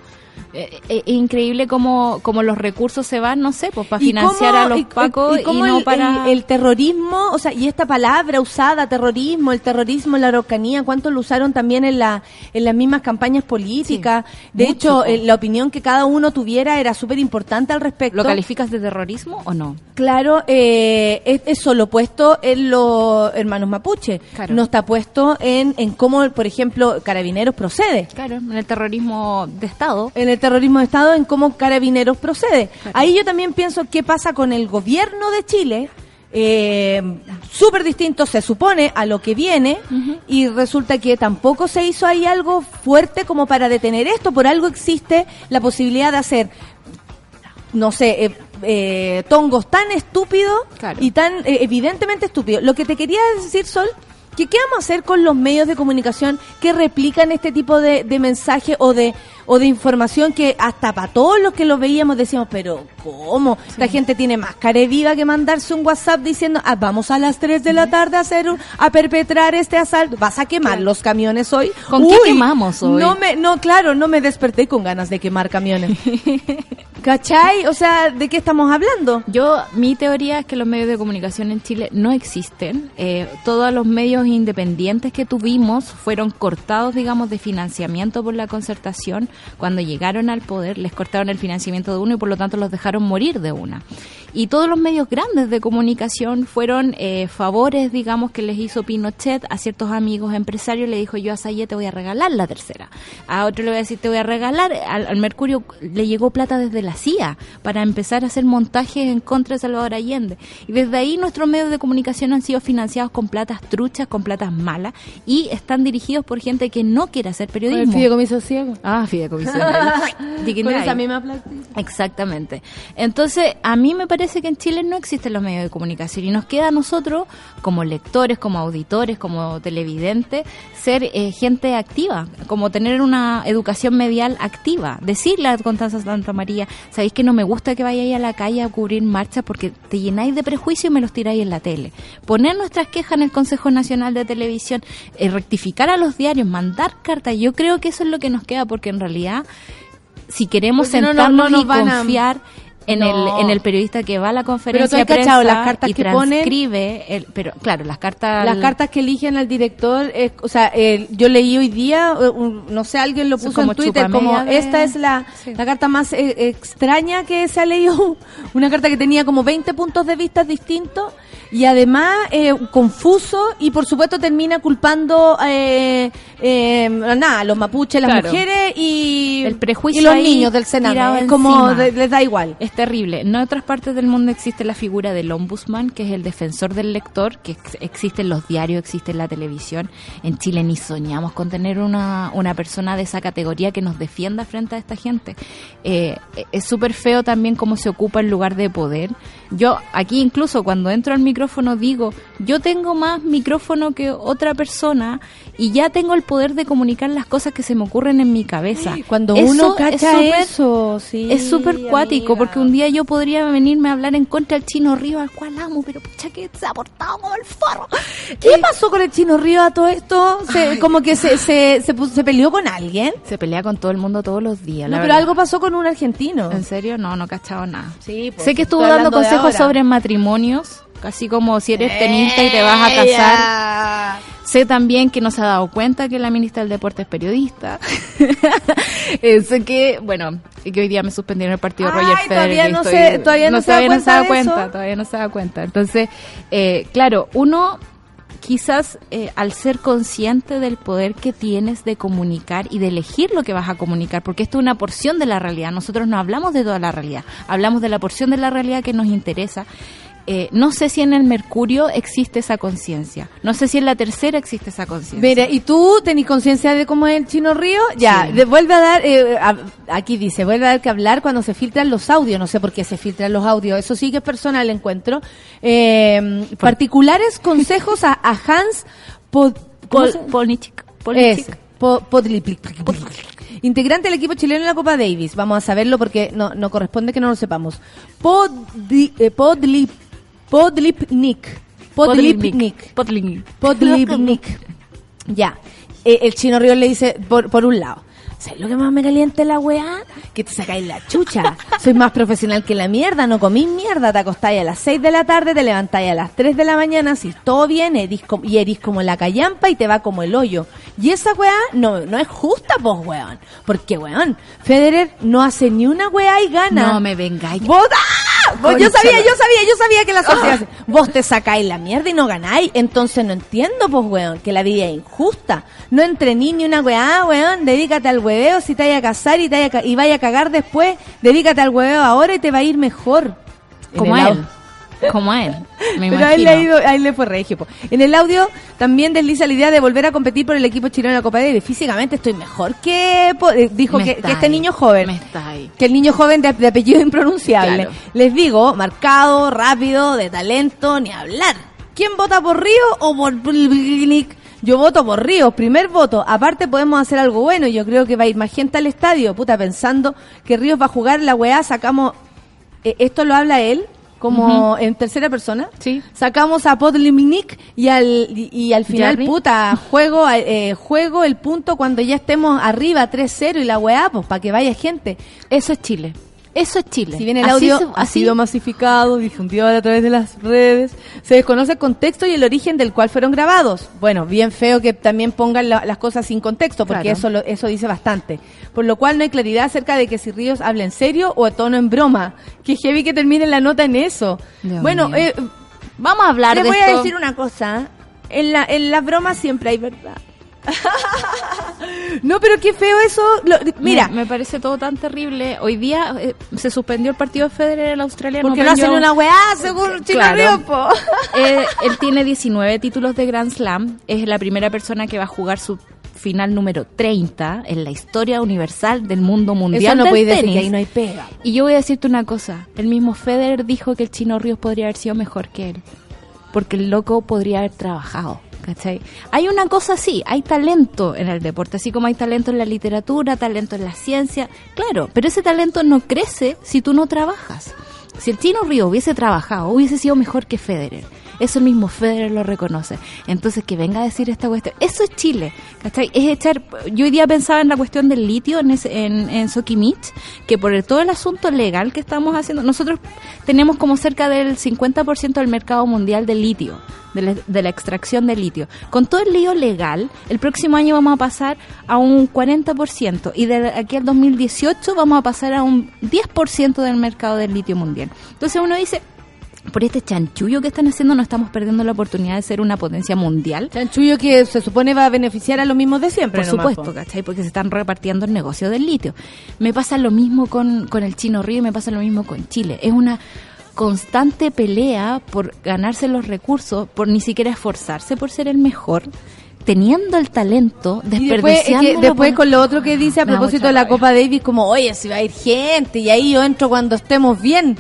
Eh, eh, increíble cómo, cómo los recursos se van, no sé, pues para
¿Y
financiar
cómo-
a los pacos y, no
el,
para...
el- el terrorismo, o sea, y esta palabra usada, terrorismo, el terrorismo, la araucanía, cuánto lo usaron también en, la, en las mismas campañas políticas. de
mucho,
hecho, eh, la opinión que cada uno tuviera era súper importante al respecto.
¿Lo calificas de terrorismo o no?
Claro, eh, es, es solo puesto en los hermanos mapuche.
Claro.
No está puesto en, en cómo, por ejemplo, Carabineros procede.
Claro, en el terrorismo de Estado.
en el terrorismo de Estado en cómo Carabineros procede. Ahí yo también pienso qué pasa con el gobierno de Chile, eh, súper distinto se supone a lo que viene y resulta que tampoco se hizo ahí algo fuerte como para detener esto, por algo existe la posibilidad de hacer no sé, eh, eh, tongos tan estúpidos
Claro.
y tan eh, evidentemente estúpidos. Lo que te quería decir, Sol, que qué vamos a hacer con los medios de comunicación que replican este tipo de, de mensaje o de o de información que hasta para todos los que lo veíamos decíamos, pero ¿cómo? La gente tiene más viva que mandarse un WhatsApp diciendo, ah, vamos a las 3 de la tarde a hacer un- a perpetrar este asalto. ¿Vas a quemar los camiones hoy?
¿Con qué quemamos hoy?
No me, no, claro, no me desperté con ganas de quemar camiones. ¿Cachai? O sea, ¿de qué estamos hablando?
Yo, mi teoría es que los medios de comunicación en Chile no existen. Eh, todos los medios independientes que tuvimos fueron cortados, digamos, de financiamiento por la concertación. Cuando llegaron al poder, les cortaron el financiamiento de uno y por lo tanto los dejaron morir de una. Y todos los medios grandes de comunicación fueron eh, favores, digamos, que les hizo Pinochet a ciertos amigos empresarios. Le dijo, yo a Sayé te voy a regalar la tercera. A otro le voy a decir, te voy a regalar. Al, al Mercurio le llegó plata desde la CIA para empezar a hacer montajes en contra de Salvador Allende. Y desde ahí nuestros medios de comunicación han sido financiados con platas truchas, con platas malas y están dirigidos por gente que no quiere hacer periodismo.
fideicomiso ciego.
Ah, fideicomiso.
Con esa misma plata.
Exactamente. Entonces, a mí me parece que en Chile no existen los medios de comunicación y nos queda a nosotros, como lectores, como auditores, como televidentes, ser eh, gente activa, como tener una educación medial activa. Decirle a Constanza Santa María, sabéis que no me gusta que vayáis a la calle a cubrir marchas porque te llenáis de prejuicio y me los tiráis en la tele. Poner nuestras quejas en el Consejo Nacional de Televisión, eh, rectificar a los diarios, mandar cartas. Yo creo que eso es lo que nos queda porque en realidad si queremos
Porque no, no,
sentarnos
no
y
van a-
confiar en
No.
el en el periodista que va a la conferencia
Pero tú has
de prensa
cachado las cartas
y
que ponen.
transcribe el, pero claro las cartas
Las cartas que eligen al director, es- o sea, eh, yo leí hoy día, eh, un- no sé, alguien lo puso en Twitter, como
de-
esta es la,
Sí.
la carta más eh, extraña que se ha leído, una carta que tenía como 20 puntos de vista distintos y además eh, confuso y por supuesto termina culpando eh, eh, nada, los mapuches, las
Claro.
mujeres y,
El prejuicio
y los niños del Senado. Es como, de- les da igual.
Es terrible. En otras partes del mundo existe la figura del ombudsman, que es el defensor del lector, que ex- existe en los diarios, existe en la televisión. En Chile ni soñamos con tener una, una persona de esa categoría que nos defienda frente a esta gente. Eh, es súper feo también cómo se ocupa el lugar de poder. Yo aquí incluso cuando entro al micrófono digo, yo tengo más micrófono que otra persona y ya tengo el poder de comunicar las cosas que se me ocurren en mi cabeza.
Cuando
Eso
uno
es
cacha eso, sí.
es súper cuático, porque un día yo podría venirme a hablar en contra del chino Río, al cual amo, pero pucha que se ha portado como el forro.
¿Qué pasó con el chino Río a todo esto? Se- como que se, se, se, pu- se peleó con alguien.
Se pelea con todo el mundo todos los días.
No,
la
pero
verdad.
algo pasó con un argentino.
¿En serio? No, no he cachado nada.
Sí, pues,
sé que estuvo dando
de
consejos
ahora.
sobre matrimonios, casi como si eres tenista y te vas a casar. Sé también que no se ha dado cuenta que la ministra del Deporte es periodista. Eh, sé que, bueno, y que hoy día me suspendieron el partido
Ay,
Roger Federer.
todavía no
estoy-
se- todavía no se da
todavía no se da
cuenta
cuenta, todavía no se da cuenta. Entonces, eh, claro, uno quizás eh, al ser consciente del poder que tienes de comunicar y de elegir lo que vas a comunicar, porque esto es una porción de la realidad, nosotros no hablamos de toda la realidad, hablamos de la porción de la realidad que nos interesa. Eh, no sé si en el Mercurio existe esa conciencia. No sé si en la tercera existe esa conciencia.
Mira, ¿y tú tenés conciencia de cómo es el Chino Río? Ya,
Sí.
de- vuelve a dar, eh, a- aquí dice, vuelve a dar que hablar cuando se filtran los audios. No sé por qué se filtran los audios. Eso sí que es personal encuentro. Eh, particulares consejos a, a Hans Pod,
¿Cómo
Pol-
Polnichik. Polnichik.
Po-. Integrante del equipo chileno en la Copa Davis. Vamos a saberlo porque no, no corresponde que no lo sepamos. Podli, eh, Podlipnik. Podlipnik.
Podlipnik.
Podlipnik. Ya. Eh, el chino Río le dice, por, por un lado, ¿sabes lo que más me calienta la weá? Que te sacáis la chucha. Soy más profesional que la mierda, no comís mierda, te acostáis a las 6 de la tarde, te levantáis a las 3 de la mañana, si todo bien, erís com- y como la callampa y te va como el hoyo. Y esa weá no, no es justa, pues weón. Porque weón, Federer no hace ni una weá y gana.
No me vengáis.
Vos, ¡ah! Vos- yo sabía, yo sabía, yo sabía que la sociedad... Vos te sacáis la mierda y no ganáis. Entonces no entiendo, pues, weón, que la vida es injusta. No entrení ni una weá, weón. Dedícate al hueveo si te vaya a casar y, te vaya a y vaya a cagar después. Dedícate al hueveo ahora y te va a ir mejor.
Como a él. Como a él. Me
Pero a él, le fue regio. po. En el audio también desliza la idea de volver a competir por el equipo chileno en la Copa Davis. Físicamente estoy mejor que... eh, Dijo que, este
ahí.
niño joven
Me está ahí.
que el niño joven de, de apellido impronunciable.
Claro.
Les digo, marcado, rápido, de talento, ni hablar. ¿Quién vota por Río o por? Yo voto por Río, primer voto. Aparte podemos hacer algo bueno. Yo creo que va a ir más gente al estadio. Puta, pensando que Ríos va a jugar la weá, sacamos... eh, esto lo habla él como en tercera persona.
Sí.
Sacamos a Podlimnik y al, y, y al final, puta, juego, eh, juego el punto cuando ya estemos arriba 3-0 y la weá, pues para que vaya gente.
Eso es Chile. Eso es Chile.
Si bien el
Así
audio
se-
ha sido masificado, difundido a través de las redes, se desconoce el contexto y el origen del cual fueron grabados. Bueno, bien feo que también pongan la- las cosas sin contexto, porque
Claro.
eso lo- eso dice bastante. Por lo cual no hay claridad acerca de que si Ríos habla en serio o a tono en broma. Que heavy que termine la nota en eso.
Dios
bueno, eh,
Vamos a hablar de
voy
esto.
a decir una cosa. En, la, en las bromas siempre hay verdad. No, pero qué feo eso. Lo- mira,
me, me parece todo tan terrible. Hoy día eh, se suspendió el partido de Federer el australiano.
porque no hacen una weá según Chino
Claro.
Ríos, po.
Eh, él tiene 19 títulos de Grand Slam. Es la primera persona que va a jugar su final número 30 en la historia universal del mundo mundial
Eso no
del
decir que ahí no hay pega.
Y yo voy a decirte una cosa. El mismo Federer dijo que el Chino Ríos podría haber sido mejor que él. Porque el loco podría haber trabajado. Hay una cosa así, hay talento en el deporte, así como hay talento en la literatura, talento en la ciencia, claro, pero ese talento no crece si tú no trabajas. Si el Chino Río hubiese trabajado, hubiese sido mejor que Federer. Eso mismo Federer lo reconoce. Entonces, que venga a decir esta cuestión. Eso es Chile, ¿cachai? Es echar... Yo hoy día pensaba en la cuestión del litio en, ese- en, en Soquimich, que por el- todo el asunto legal que estamos haciendo, nosotros tenemos como cerca del 50% del mercado mundial de litio, de la, de la extracción de litio. Con todo el lío legal, el próximo año vamos a pasar a un 40% y de aquí al 2018 vamos a pasar a un 10% del mercado del litio mundial. Entonces uno dice, por este chanchullo que están haciendo no estamos perdiendo la oportunidad de ser una potencia mundial.
Chanchullo que se supone va a beneficiar a los mismos de siempre.
Por supuesto,
po.
¿cachai? Porque se están repartiendo el negocio del litio. Me pasa lo mismo con, con el Chino Río y me pasa lo mismo con Chile. Es una constante pelea por ganarse los recursos, por ni siquiera esforzarse por ser el mejor, teniendo el talento,
Y después, es que
desperdiciando.
después con lo otro que dice a propósito de la. Copa Davis, como, oye, si va a ir gente, y ahí yo entro cuando estemos bien,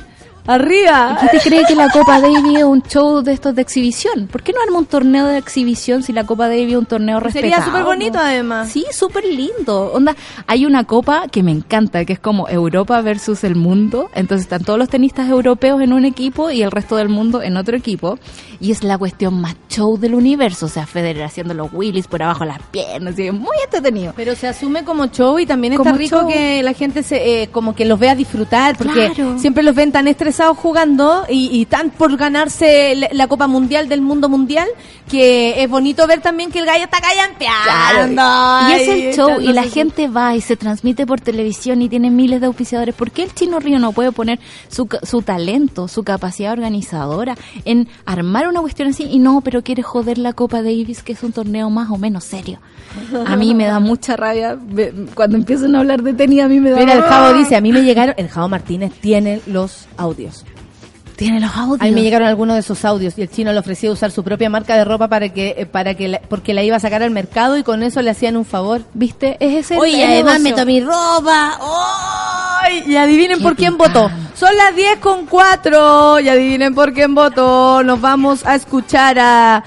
arriba.
¿Qué te cree que la Copa Davis es un show de estos de exhibición? ¿Por qué no arma un torneo de exhibición si la Copa Davis es un torneo respetado?
Sería súper bonito además.
Sí, súper lindo. Onda, hay una copa que me encanta, que es como Europa versus el mundo. Entonces están todos los tenistas europeos en un equipo y el resto del mundo en otro equipo. Y es la cuestión más show del universo. O sea, Federer haciendo los wheelies por abajo de las piernas. Y es muy entretenido.
Pero se asume como show y también está
Como
rico
show.
que la gente se eh, como que los vea disfrutar porque
Claro.
siempre los ven tan estresados jugando y, y tan por ganarse la, la Copa Mundial del mundo mundial que es bonito ver también que el gallo está callampeando.
Y es el show y la gente va y se transmite por televisión y tiene miles de auspiciadores. ¿Por qué el Chino Río no puede poner su, su talento, su capacidad organizadora en armar una cuestión así? Y no, pero quiere joder la Copa Davis, que es un torneo más o menos serio. A mí me da mucha rabia cuando empiezan a hablar de tenis, a mí me da
Mira, el Javo dice, a mí me llegaron, el Javo Martínez tiene los audios.
Tiene los audios.
A mí me llegaron algunos de esos audios y el chino le ofrecía usar su propia marca de ropa para que, eh, para que la- porque la iba a sacar al mercado y con eso le hacían un favor.
¿Viste? Es ese
Oye, además
negocio.
meto mi ropa. ¡Ay! Y adivinen por quién votó. Son las 10 con 4. Y adivinen por quién votó. Nos vamos a escuchar a...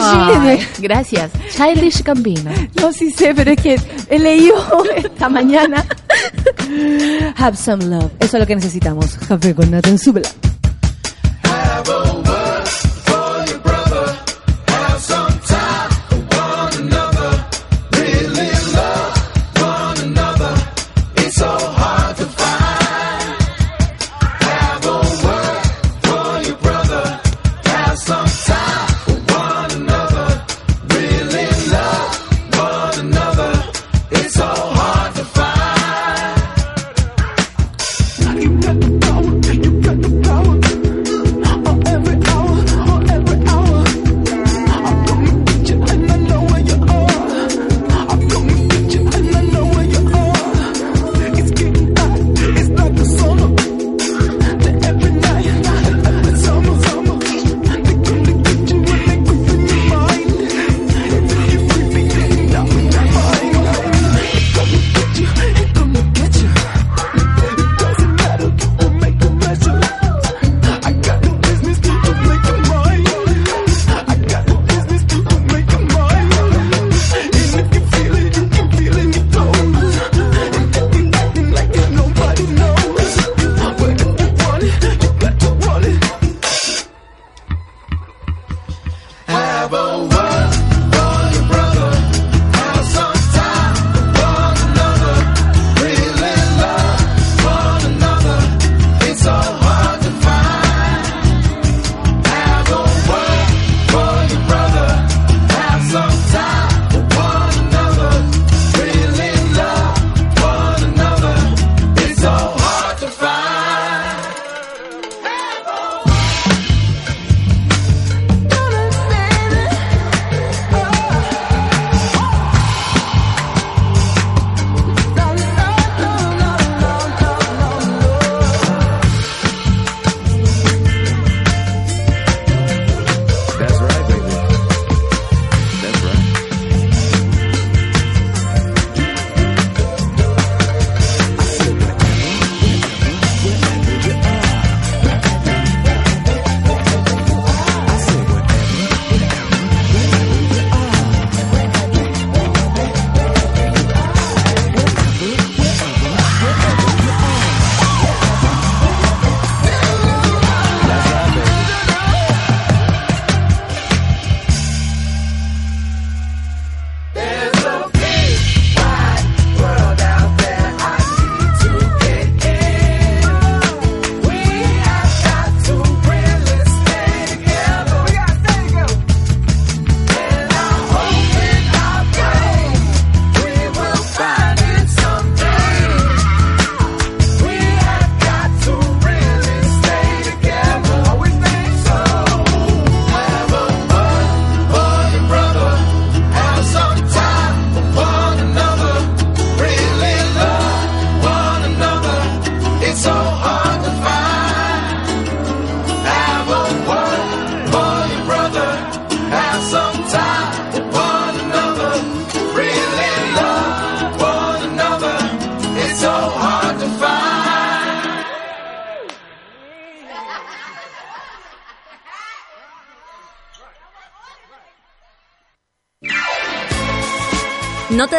Ay, gracias. Childish Gambino.
No, sí sé, pero es que he leído esta mañana. Have some love. Eso es lo que necesitamos. Café con Nathan Súbela.
That's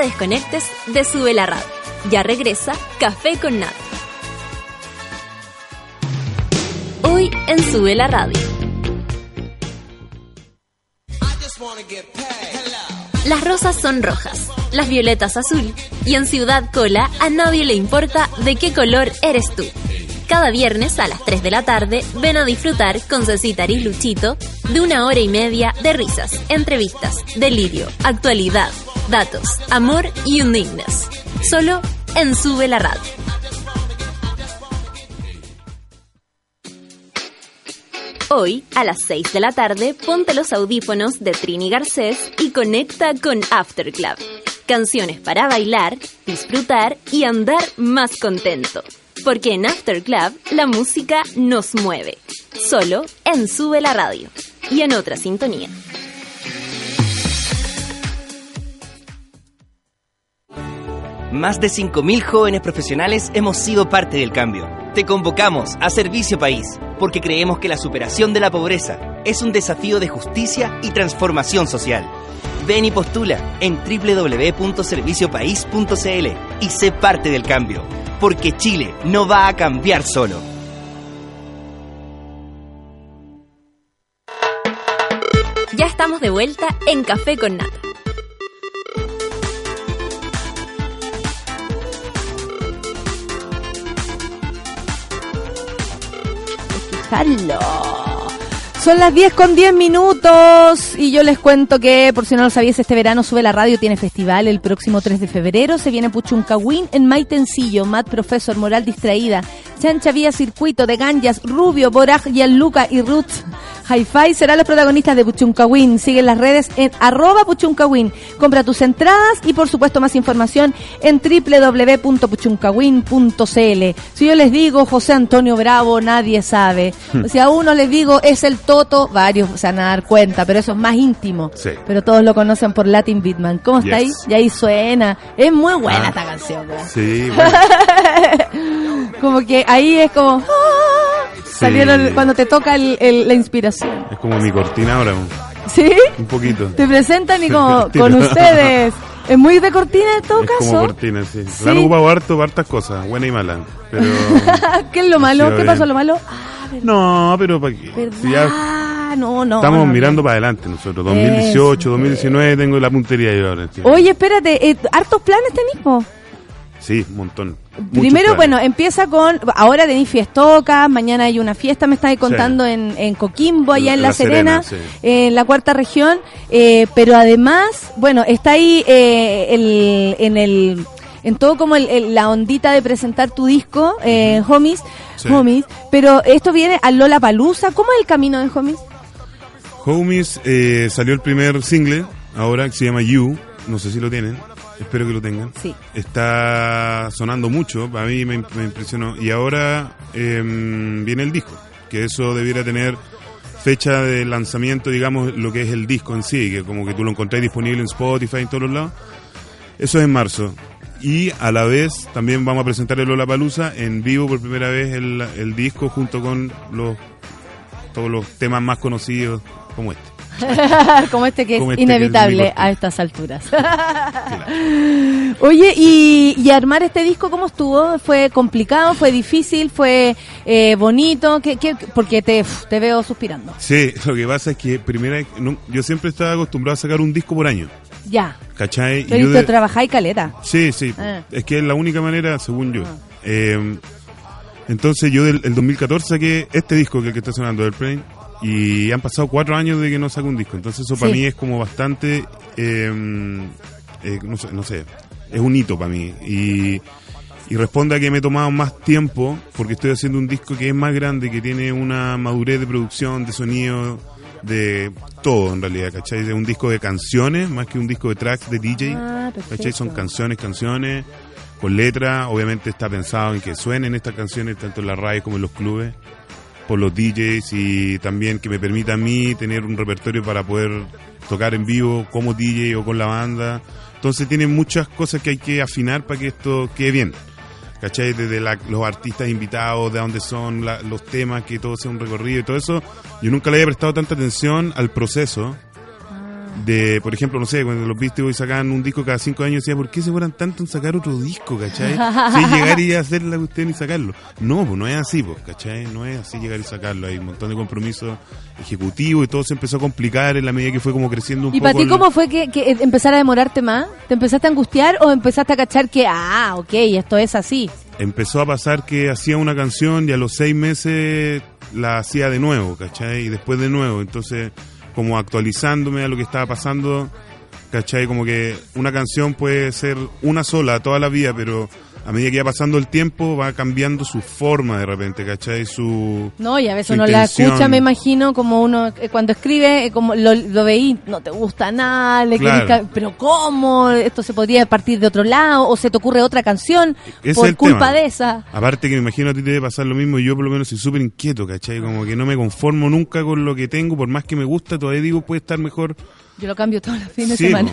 desconectes de Sube la Radio. Ya regresa Café con Nat. Hoy en Sube la Radio. Las rosas son rojas, las violetas azul y en Ciudad Cola a nadie le importa de qué color eres tú. Cada viernes a las 3 de la tarde ven a disfrutar con Cecitar y Luchito de una hora y media de risas, entrevistas, delirio, actualidad, datos, amor y undignas. Solo en Sube la Radio. Hoy, a las 6 de la tarde, ponte los audífonos de Trini Garcés y conecta con After Club. Canciones para bailar, disfrutar y andar más contento. Porque en After Club la música nos mueve. Solo en Sube la Radio. Y en otra sintonía.
Más de 5.000 jóvenes profesionales hemos sido parte del cambio. Te convocamos a Servicio País, porque creemos que la superación de la pobreza es un desafío de justicia y transformación social. Ven y postula en www.serviciopaís.cl y sé parte del cambio, porque Chile no va a cambiar solo.
Ya estamos de vuelta en Café con Nata.
Hello. Son las 10 con 10 minutos y yo les cuento que, por si no lo sabías, este verano Sube la Radio tiene festival el próximo 3 de febrero. Se viene Puchuncahuín en Maitencillo, Mad Profesor, Moral Distraída, Chancha Vía Circuito de Ganjas, Rubio, Boraj, Gianluca y Ruth. Hi-Fi serán los protagonistas de Puchuncawin. Sigue las redes en arroba Puchuncawin. Compra tus entradas y por supuesto más información en www.puchuncawin.cl. Si yo les digo José Antonio Bravo, nadie sabe. Si a uno les digo es el Toto, varios se van a dar cuenta, pero eso es más íntimo.
Sí.
Pero todos lo conocen por Latin Beatman. ¿Cómo está ahí?
Yes.
Y ahí suena. Es muy buena
Ah.
esta canción. ¿verdad?
Sí, bueno,
como que ahí es como... ¡ah! Salieron cuando te toca el- el- la inspiración.
es como mi cortina ahora,
¿Sí?
un poquito.
Te presentan y como con ustedes. Es muy de cortina en todo
Es como
caso.
cortina, sí.
Sí.
La han ocupado harto hartas cosas, buena y mala. Pero.
¿Qué es lo malo? ¿Qué pasó lo malo?
No, pero para qué.
¿Verdad?
Si ya
no, no.
estamos
no,
mirando
no.
para adelante nosotros. 2018,
Eso.
2019 tengo la puntería yo ahora.
Oye, espérate, eh, hartos planes tenés, po?
Sí, un montón.
Primero, bueno, empieza con. Ahora tenéis fiestocas, mañana hay una fiesta, me estáis contando en, en Coquimbo, allá en La,
La
Serena,
Serena, sí.
en la cuarta región. eh, pero además, bueno, está ahí eh, el, en el. En todo como el- el- la ondita de presentar tu disco, eh, Homies,
Sí.
Homies, pero esto viene a Lola Palusa. ¿Cómo es el camino de Homies?
Homies eh, salió el primer single ahora que se llama You. No sé si lo tienen. Espero que lo tengan.
Sí.
Está sonando mucho. A mí me, me impresionó. Y ahora em, viene el disco. Que eso debiera tener fecha de lanzamiento, digamos, lo que es el disco en sí. Que como que tú lo encontrás disponible en Spotify en todos los lados. Eso es en marzo. Y a la vez también vamos a presentar el Lola Palusa en vivo por primera vez el, el disco junto con los todos los temas más conocidos como este.
como este que es
Como este que es
inevitable a estas alturas. Oye, y, y armar este disco cómo estuvo? ¿Fue complicado? ¿Fue difícil? ¿Fue eh, bonito? ¿Qué, qué- porque te, te veo suspirando.
Sí, lo que pasa es que primera no, yo siempre estaba acostumbrado a sacar un disco por año,
Ya.
¿cachai? Y
Pero
yo
tú
de-
trabajáis caleta.
Sí, sí,
Ah.
es que es la única manera, según yo. Eh, entonces yo del el 2014 saqué este disco que, el que está sonando, del Plane, y han pasado cuatro años de que no saco un disco. Entonces eso para mí es como bastante, eh, eh, no, sé, no sé, es un hito para mí. Y, y responde a que me he tomado más tiempo porque estoy haciendo un disco que es más grande, que tiene una madurez de producción, de sonido, de todo en realidad, ¿cachai? Es un disco de canciones más que un disco de tracks de DJ.
Ah.
¿Cachai? Son canciones, canciones, con letra. Obviamente está pensado en que suenen estas canciones tanto en la radio como en los clubes, por los DJs y también que me permita a mí tener un repertorio para poder tocar en vivo como DJ o con la banda. Entonces tiene muchas cosas que hay que afinar para que esto quede bien. ¿Cachai? Desde la- los artistas invitados, de dónde son la- los temas, que todo sea un recorrido y todo eso. Yo nunca le había prestado tanta atención al proceso de, por ejemplo, no sé, cuando los Beastie Boys sacaban un disco cada cinco años, decía, ¿por qué se fueran tanto en sacar otro disco, cachai? Si llegar y hacer la cuestión y sacarlo. No, pues no es así, pues, cachai? No es así llegar y sacarlo. Hay un montón de compromisos ejecutivos y todo se empezó a complicar en la medida que fue como creciendo un
¿Y
poco.
para ti
el-
cómo fue que, que empezara a demorarte más? ¿Te empezaste a angustiar o empezaste a cachar que, ah, ok, esto es así?
empezó a pasar que hacía una canción y a los seis meses la hacía de nuevo, ¿cachai? Y después de nuevo, entonces como actualizándome a lo que estaba pasando, ¿cachai? Como que una canción puede ser una sola toda la vida, pero a medida que va pasando el tiempo, va cambiando su forma de repente, ¿cachai? Su...
No, y a veces uno la escucha, me imagino, como uno eh, cuando escribe, eh, como lo, lo veí, no te gusta nada, le
Claro.
querés pero ¿cómo? Esto se podría partir de otro lado, o se te ocurre otra canción
Ese
por culpa
tema.
de esa.
Aparte que me imagino a ti te debe pasar lo mismo, yo por lo menos soy súper inquieto, ¿cachai? Como que no me conformo nunca con lo que tengo, por más que me gusta, todavía digo puede estar mejor.
Yo lo cambio todos los fines
Sí,
de semana.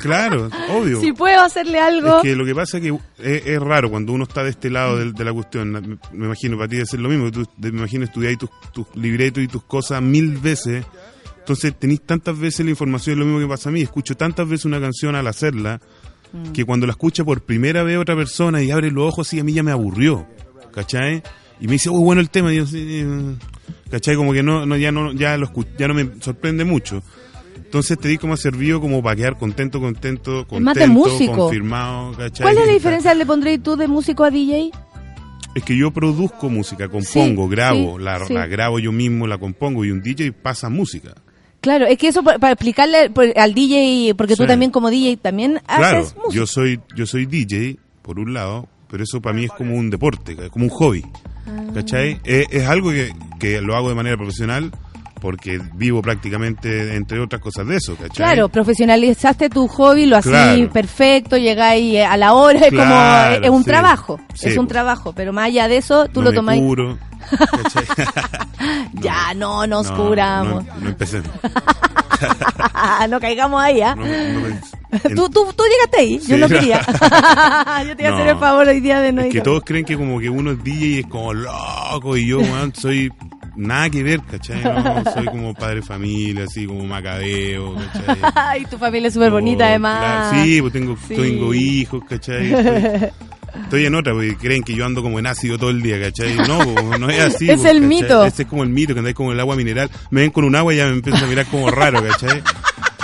claro, obvio.
si puedo hacerle algo.
Es que lo que pasa es que es, es raro cuando uno está de este lado de, la cuestión. Me, me imagino para ti debe ser lo mismo. que Tú, me imagino estudiar tus, tus libretos y tus cosas mil veces. Entonces tenéis tantas veces la información, es lo mismo que pasa a mí. Escucho tantas veces una canción al hacerla
Mm.
que cuando la escucha por primera vez otra persona y abre los ojos, sí, a mí ya me aburrió. ¿Cachai? Y me dice, oh, bueno el tema. Y yo, sí, eh, ¿cachai? Como que no, no, ya, no, ya, lo escu- ya no me sorprende mucho. Entonces te di como ha servido como para quedar contento, contento, contento,
más de músico.
confirmado, ¿cachai?
¿Cuál es la diferencia le pondréis tú de músico a DJ?
Es que yo produzco música, compongo,
Sí,
grabo,
sí,
la,
sí.
la grabo yo mismo, la compongo y un DJ pasa música.
Claro, es que eso pa- para explicarle al DJ, porque tú también como DJ también
Claro,
haces música.
yo soy yo soy DJ por un lado, pero eso para mí es como un deporte, es como un hobby.
Ah.
¿Cachai? Es, es algo que, que lo hago de manera profesional porque vivo prácticamente entre otras cosas de eso, ¿cachai?
Claro, profesionalizaste tu hobby, lo hacís
Claro.
perfecto, llegáis eh, a la hora, es como
Claro,
es un
sí.
trabajo,
Sí,
es un
pues.
trabajo, pero más allá de eso, tú
no
lo
curo, ¿cachai?
Ya, no nos
No,
curamos.
No, no empecemos.
No, caigamos ahí, ¿ah?
No, no me-
tú, tú, tú llegaste ahí, yo no quería. yo te iba a hacer
No.
el favor hoy día de no
Es que
ir.
todos creen que como que uno es DJ y es como loco y yo, soy nada que ver, ¿cachai? No, soy como padre de familia, así como macabeo, ¿cachai?
Ay, tu familia es súper bonita
Oh,
además.
claro, sí, pues tengo,
Sí.
tengo hijos, ¿cachai? Estoy, estoy en otra, porque creen que yo ando como en ácido todo el día, ¿cachai? No, pues, no es así.
Es
pues,
el
¿cachai?
mito.
Ese es como el mito, que andáis como el agua mineral. Me ven con un agua y ya me empiezan a mirar como raro, ¿cachai?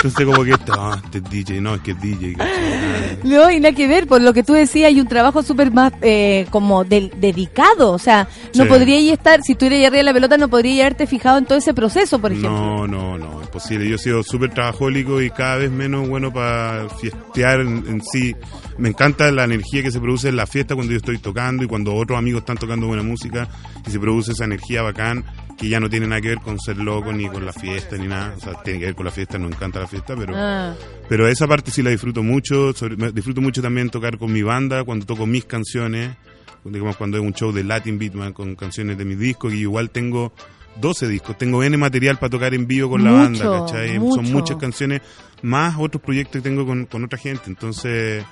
Entonces como que, ah, este es DJ, no, es que es DJ, ¿cachai?
No, y nada que ver, por lo que tú decías, hay un trabajo súper más eh, como del- dedicado. O sea, no
Sí.
podríais estar, si tú eres arriba de la pelota, no podrías haberte fijado en todo ese proceso, por ejemplo.
No, no, no, imposible. Yo he sido súper trabajólico y cada vez menos bueno para fiestear en, en sí. Me encanta la energía que se produce en la fiesta cuando yo estoy tocando y cuando otros amigos están tocando buena música y se produce esa energía bacán que ya no tiene nada que ver con ser loco ni con la fiesta ni nada. O sea, tiene que ver con la fiesta, nos encanta la fiesta, pero...
Ah,
Pero esa parte sí la disfruto mucho. sobre- disfruto mucho también tocar con mi banda, cuando toco mis canciones. Digamos, cuando es un show de Latin Beatman con canciones de mis discos, que igual tengo 12 discos. Tengo N material para tocar en vivo con la
Mucho,
banda, ¿cachai?
mucho.
Son muchas canciones, más otros proyectos que tengo con, con otra gente. Entonces,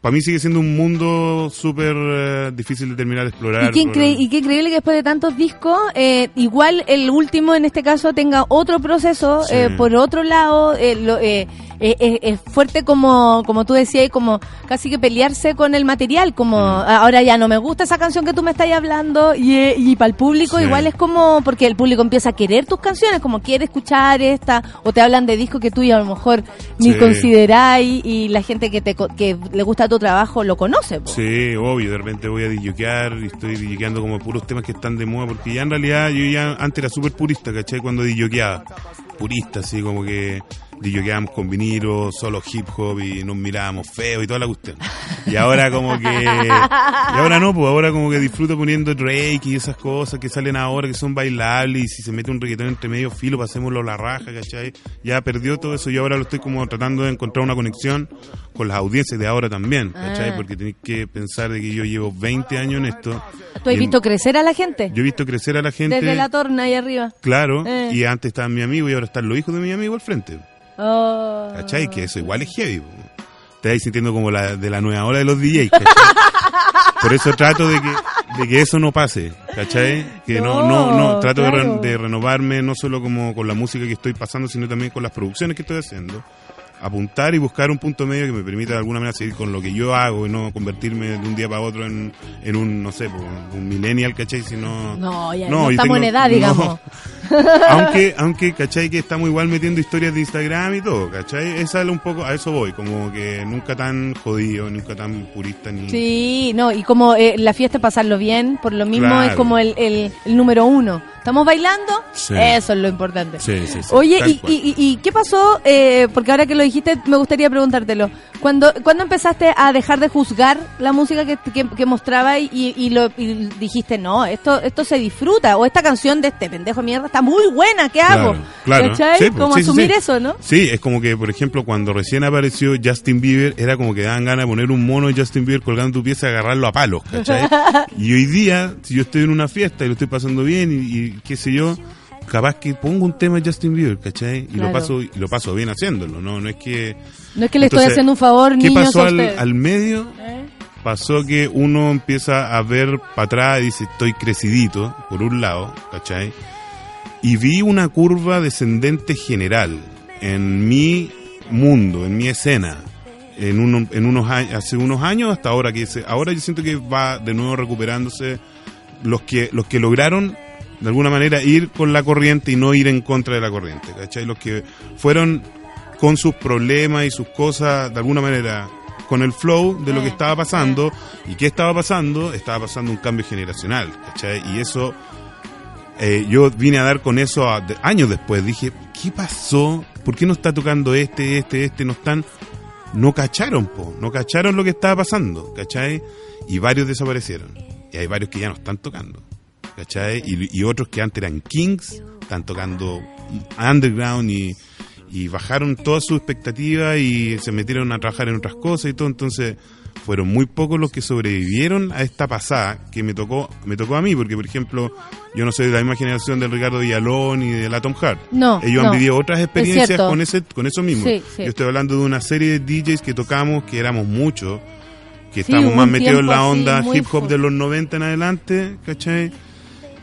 para mí sigue siendo un mundo súper eh, difícil de terminar de explorar.
y, qué incre- y qué increíble que después de tantos discos, eh, igual el último en este caso tenga otro proceso,
Sí.
eh, por otro lado, eh, lo- eh, eh, eh, es fuerte como, como tú decías, como casi que pelearse con el material, como
Mm.
ahora ya no me gusta esa canción que tú me estás hablando y, eh, y para el público
Sí.
igual es como, porque el público empieza a querer tus canciones, como quiere escuchar esta, o te hablan de discos que tú ya a lo mejor ni consideráis y la gente que, te, que le gusta tu trabajo lo conoce.
Sí, obvio, de repente voy a DJear y estoy DJeando como puros temas que están de moda, porque ya en realidad yo ya antes era súper purista, ¿cachai? Cuando DJeaba, purista, así como que DJeábamos con vinilo, solo hip hop y nos mirábamos feo y toda la cuestión. Y ahora como que... Y ahora no, pues ahora como que disfruto poniendo Drake y esas cosas que salen ahora que son bailables y si se mete un reggaetón entre medio filo, pasémoslo a la raja, ¿cachai? Ya perdió todo eso y ahora lo estoy como tratando de encontrar una conexión con las audiencias de ahora también, ¿cachai?
Ah.
Porque tenéis que pensar de que yo llevo 20 años en esto.
¿Tú has visto crecer a la gente?
Yo he visto crecer a la gente.
Desde la torna ahí arriba.
Claro,
Eh.
y antes estaban mi amigo y ahora están los hijos de mi amigo al frente.
Oh.
¿Cachai? Que eso igual es heavy. Te vais sintiendo como la de la nueva ola de los DJs. ¿cachai? Por eso trato de que, de que eso no pase, ¿cachai? Que no, no, no,
No,
trato de, re- de renovarme no solo como con la música que estoy pasando, sino también con las producciones que estoy haciendo. Apuntar y buscar un punto medio que me permita de alguna manera seguir con lo que yo hago y no convertirme de un día para otro en, en un, no sé, un millennial, ¿cachai? Sino,
No, ya
No,
no, estamos en edad, digamos.
aunque, aunque, ¿cachai? Que estamos igual metiendo historias de Instagram y todo, ¿cachai? Esa es un poco, a eso voy, como que nunca tan jodido, nunca tan purista ni...
Sí, no, y como eh, la fiesta es pasarlo bien, por lo mismo
Claro.
es como el, el, el número uno. ¿Estamos bailando?
Sí.
Eso es lo importante.
Sí, sí, sí,
Oye, y, y- qué pasó? Eh, porque ahora que lo dijiste, me gustaría preguntártelo. Cuando, ¿Cuándo empezaste a dejar de juzgar la música que, que, que mostraba y, y lo, y dijiste, no, esto esto se disfruta? O esta canción de este pendejo de mierda está muy buena, ¿qué hago?
Claro. Sí,
como
sí,
asumir
sí.
eso, ¿no?
Sí, es como que, por ejemplo, cuando recién apareció Justin Bieber, era como que daban ganas de poner un mono de Justin Bieber colgando tu pieza y agarrarlo a palos, ¿cachai? y hoy día, si yo estoy en una fiesta y lo estoy pasando bien y, y qué sé yo, capaz que pongo un tema de Justin Bieber, ¿cachai? Y
Claro.
lo paso y lo paso bien haciéndolo, ¿no? No es que...
No es que le estoy
Entonces,
haciendo un favor,
¿Qué
niños,
pasó
a
al, al medio?
¿Eh?
Pasó que uno empieza a ver para atrás y dice, estoy crecidito, por un lado, ¿cachai? Y vi una curva descendente general en mi mundo, en mi escena, en, uno- en unos años, hace unos años hasta ahora, que se- ahora yo siento que va de nuevo recuperándose los que, los que lograron de alguna manera ir con la corriente y no ir en contra de la corriente, ¿cachai? Los que fueron con sus problemas y sus cosas, de alguna manera, con el flow de lo que estaba pasando. ¿Y qué estaba pasando? Estaba pasando un cambio generacional, ¿cachai? Y eso, eh, yo vine a dar con eso años después. Dije, ¿qué pasó? ¿Por qué no está tocando este, este, este? No están... No cacharon, po. No cacharon lo que estaba pasando, ¿cachai? Y varios desaparecieron. Y hay varios que ya no están tocando. ¿cachai? Y, y otros que antes eran Kings, están tocando underground y, y bajaron todas sus expectativas y se metieron a trabajar en otras cosas y todo, entonces fueron muy pocos los que sobrevivieron a esta pasada que me tocó me tocó a mí, porque por ejemplo, yo no soy de la misma generación del Ricardo Villalón y del Atom Heart.
No,
Ellos
no.
han vivido otras
Es
experiencias
cierto.
con ese con eso mismo.
Sí, sí.
Yo estoy hablando de una serie de DJs que tocamos, que éramos muchos, que
Sí,
estamos más metidos en la onda hip hop de los 90 en adelante, ¿cachai?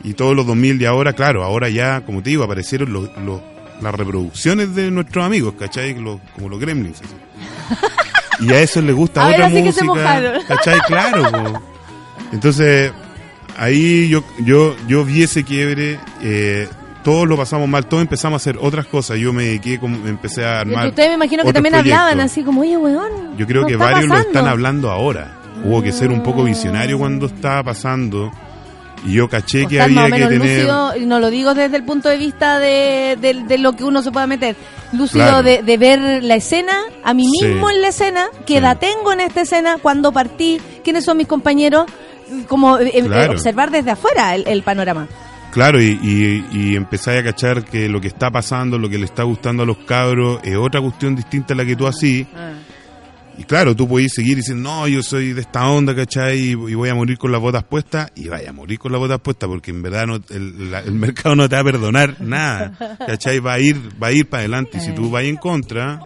Y todos los 2000 de ahora, claro, ahora ya, como te digo, aparecieron los, los- las reproducciones de nuestros amigos, ¿cachai? Los- como los gremlins. Y a eso les gusta
Ahora
otra
sí que
música,
se mojaron.
¿cachai? Claro. po. Entonces, ahí yo, yo, yo vi ese quiebre, eh, todos lo pasamos mal, todos empezamos a hacer otras cosas. Yo me dediqué, como, empecé a
Y
armar.
ustedes me imagino que también hablaban así como, oye, weón.
Yo creo
¿no
que varios lo están hablando ahora. Hubo que ser un poco visionario cuando estaba pasando. Y yo caché
O
que había que tener.
lúcido, no lo digo desde el punto de vista de, de- de lo que uno se pueda meter, lúcido
Claro.
de, de ver la escena, a mí
Sí.
mismo en la escena, qué
Sí.
edad tengo en esta escena, cuando partí, quiénes son mis compañeros, como eh, eh, observar desde afuera el, el panorama.
Claro, y, y, y empezáis a cachar que lo que está pasando, lo que le está gustando a los cabros, es otra cuestión distinta a la que tú así. Y claro, tú podés seguir diciendo, no, yo soy de esta onda, ¿cachai? Y, voy a morir con las botas puestas. Y vaya a morir con las botas puestas porque en verdad no, el, mercado no te va a perdonar nada, ¿cachai? Va a ir, va a ir para adelante. Y si tú vas en contra,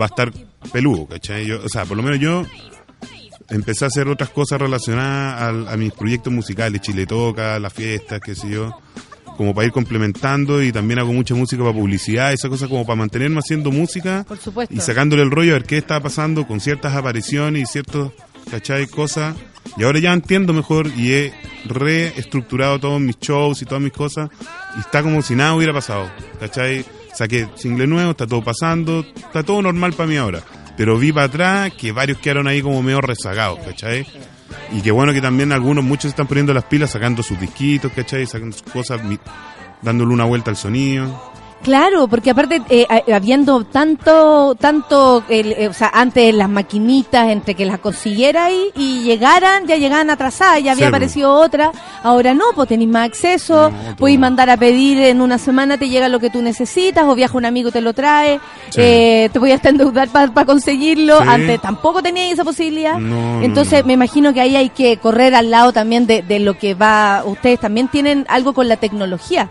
va a estar peludo, ¿cachai? Yo, o sea, por lo menos yo empecé a hacer otras cosas relacionadas a, mis proyectos musicales, Chile Toca, las fiestas, qué sé yo, como para ir complementando y también hago mucha música para publicidad, esa cosa como para mantenerme haciendo música
Por supuesto.
y sacándole el rollo a ver qué estaba pasando con ciertas apariciones y ciertos, ¿cachai? Cosas. Y ahora ya entiendo mejor y he reestructurado todos mis shows y todas mis cosas y está como si nada hubiera pasado, ¿cachai? Saqué single nuevo, está todo pasando, está todo normal para mí ahora. Pero vi para atrás que varios quedaron ahí como medio rezagados, ¿cachai? Y que bueno que también algunos, muchos están poniendo las pilas, sacando sus disquitos, ¿cachai? Sacando sus cosas, dándole una vuelta al sonido.
Claro, porque aparte, eh, habiendo tanto, tanto, eh, o sea, antes las maquinitas, entre que las consiguiera ahí y llegaran, ya llegaban atrasadas, ya había
Sí,
aparecido otra, ahora no, pues tenéis más acceso,
No,
podéis mandar a pedir en una semana, te llega lo que tú necesitas, o viaja un amigo y te lo trae,
Sí.
eh, te voy a endeudar para conseguirlo,
Sí.
antes tampoco teníais esa posibilidad,
No,
entonces
no.
me imagino que ahí hay que correr al lado también de, de lo que va, ustedes también tienen algo con la tecnología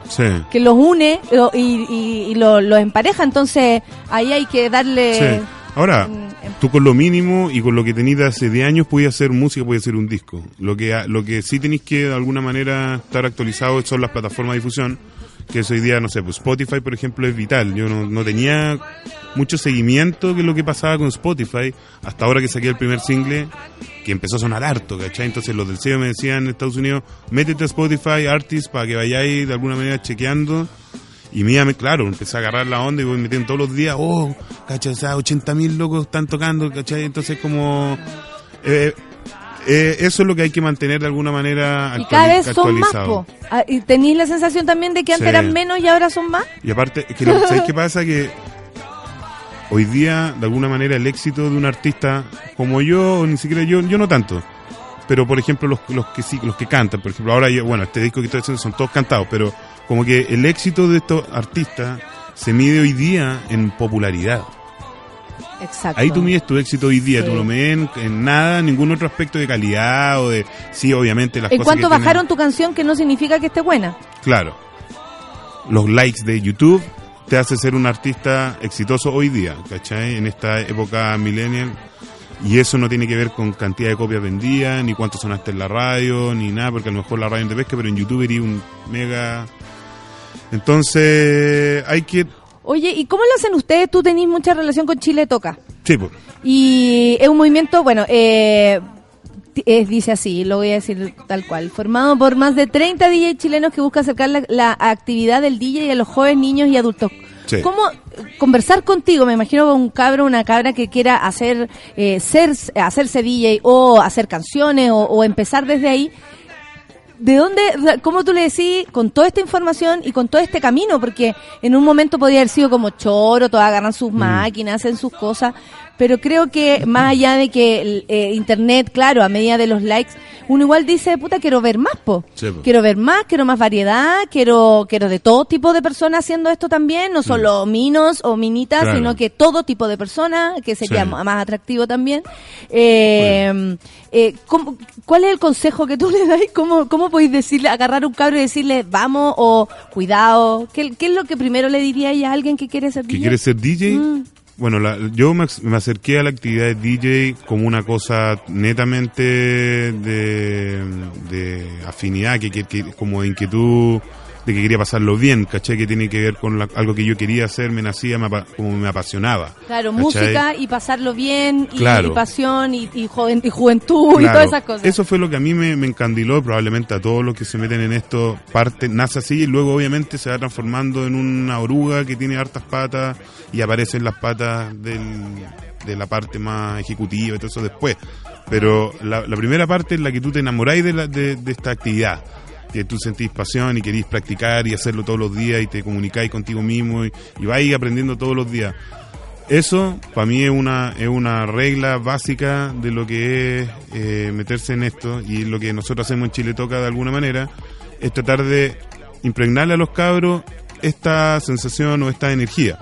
que los une eh, y, y, y lo- empareja, entonces ahí hay que darle...
Sí. Ahora,
mm,
tú con lo mínimo y con lo que tenías hace 10 años podías hacer música, podías hacer un disco. Lo que, lo que sí tenéis que de alguna manera estar actualizado son las plataformas de difusión, que eso hoy día, no sé, pues Spotify, por ejemplo, es vital. Yo no, no tenía mucho seguimiento de lo que pasaba con Spotify hasta ahora que saqué el primer single, que empezó a sonar harto, ¿cachai? Entonces los del sello me decían en Estados Unidos, métete a Spotify, Artist, para que vayáis de alguna manera chequeando. Y me- claro, empecé a agarrar la onda y voy metiendo todos los días, oh, ¿cachai? O sea, 80 mil locos están tocando, ¿cachai? Entonces como... eh, eh, eso es lo que hay que mantener de alguna manera
Y cada vez son más, po. Ah, ¿Y tenéis la sensación también de que antes
Sí.
eran menos y ahora son más?
Y aparte, que lo, ¿sabes qué pasa? Que hoy día, de alguna manera, el éxito de un artista como yo, o ni siquiera yo, yo no tanto. Pero, por ejemplo, los, los que sí, los que cantan, por ejemplo, ahora yo, bueno, este disco que estoy haciendo son todos cantados, pero como que el éxito de estos artistas se mide hoy día en popularidad.
Exacto.
Ahí tú mides tu éxito hoy día,
Sí.
tú no mides en, en nada, ningún otro aspecto de calidad o de, sí, obviamente las
En
cosas que tienen-
bajaron tu canción, que no significa que esté buena.
Claro. Los likes de YouTube te hace ser un artista exitoso hoy día, ¿cachai? En esta época millennial. Y eso no tiene que ver con cantidad de copias vendidas, ni cuánto sonaste en la radio, ni nada, porque a lo mejor la radio no te pesca, pero en YouTube eres un mega... Entonces, hay que...
Oye, ¿y cómo lo hacen ustedes? Tú tenés mucha relación con Chile Toca.
Sí, pues,
Y es un movimiento, bueno, eh, es- dice así, lo voy a decir tal cual, formado por más de 30 DJ chilenos que busca acercar la, la actividad del DJ a los jóvenes, niños y adultos.
Sí.
¿Cómo conversar contigo? Me imagino con un cabro, una cabra que quiera hacer, eh, ser, hacerse DJ o hacer canciones o, o empezar desde ahí. ¿De dónde, cómo tú le decís con toda esta información y con todo este camino? Porque en un momento podía haber sido como choro, todos agarran
Mm.
sus máquinas, hacen sus cosas, pero creo que más allá de que el, eh, Internet, claro, a medida de los likes, uno igual dice, puta, quiero ver más, po.
Sí, po.
Quiero ver más, quiero más variedad, quiero quiero de todo tipo de personas haciendo esto también, no solo minos o minitas,
Mm. Claro.
sino que todo tipo de personas, que sería
Sí.
más atractivo también. Eh, eh, ¿cómo- ¿Cuál es el consejo que tú le das? ¿Cómo, ¿Cómo podéis decirle, agarrar un cabro y decirle vamos o cuidado? ¿Qué, qué es lo que primero le diría a alguien que quiere ser
que
DJ?
quiere ser DJ.
Mm.
Bueno, la- yo me, ac- me acerqué a la actividad de DJ como una cosa netamente de, de afinidad, que, que- que- como de inquietud, de que quería pasarlo bien, ¿cachai? Que tiene que ver con la- algo que yo quería hacer, me nacía, me apa- como me apasionaba.
Claro,
¿cachai?
música y pasarlo bien y,
Claro.
y pasión y, y joven- y juventud y
Claro,
todas esas cosas.
Eso fue lo que a mí me, me encandiló, y probablemente a todos los que se meten en esto, parte, nace así y luego obviamente se va transformando en una oruga que tiene hartas patas y aparecen las patas del- de la parte más ejecutiva y todo eso después. Pero la, la primera parte es la que tú te enamoráis de, la- de, de esta actividad. Que tú sentís pasión y querís practicar y hacerlo todos los días y te comunicáis contigo mismo y, y vais aprendiendo todos los días. Eso para mí es una, es una regla básica de lo que es eh, meterse en esto y lo que nosotros hacemos en Chile Toca de alguna manera es tratar de impregnarle a los cabros esta sensación o esta energía.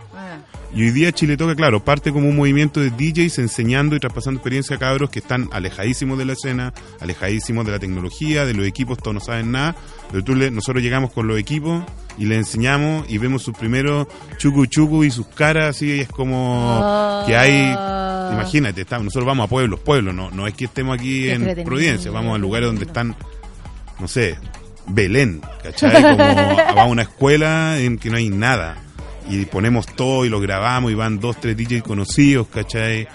Y hoy día Chile Toca, claro, parte como un movimiento de DJs enseñando y traspasando experiencia a cabros que están alejadísimos de la escena, alejadísimos de la tecnología, de los equipos, todos no saben nada, pero tú le, nosotros llegamos con los equipos y les enseñamos y vemos sus primeros chucu chucu y sus caras así y es como que hay, imagínate, estamos, nosotros vamos a pueblos, pueblos, no, no es que estemos aquí
Qué
en. Providencia, vamos a lugares donde están, no sé, Belén, ¿cachai? Como a una escuela en que no hay nada y ponemos todo y lo grabamos y van dos, tres DJs conocidos, ¿cachai?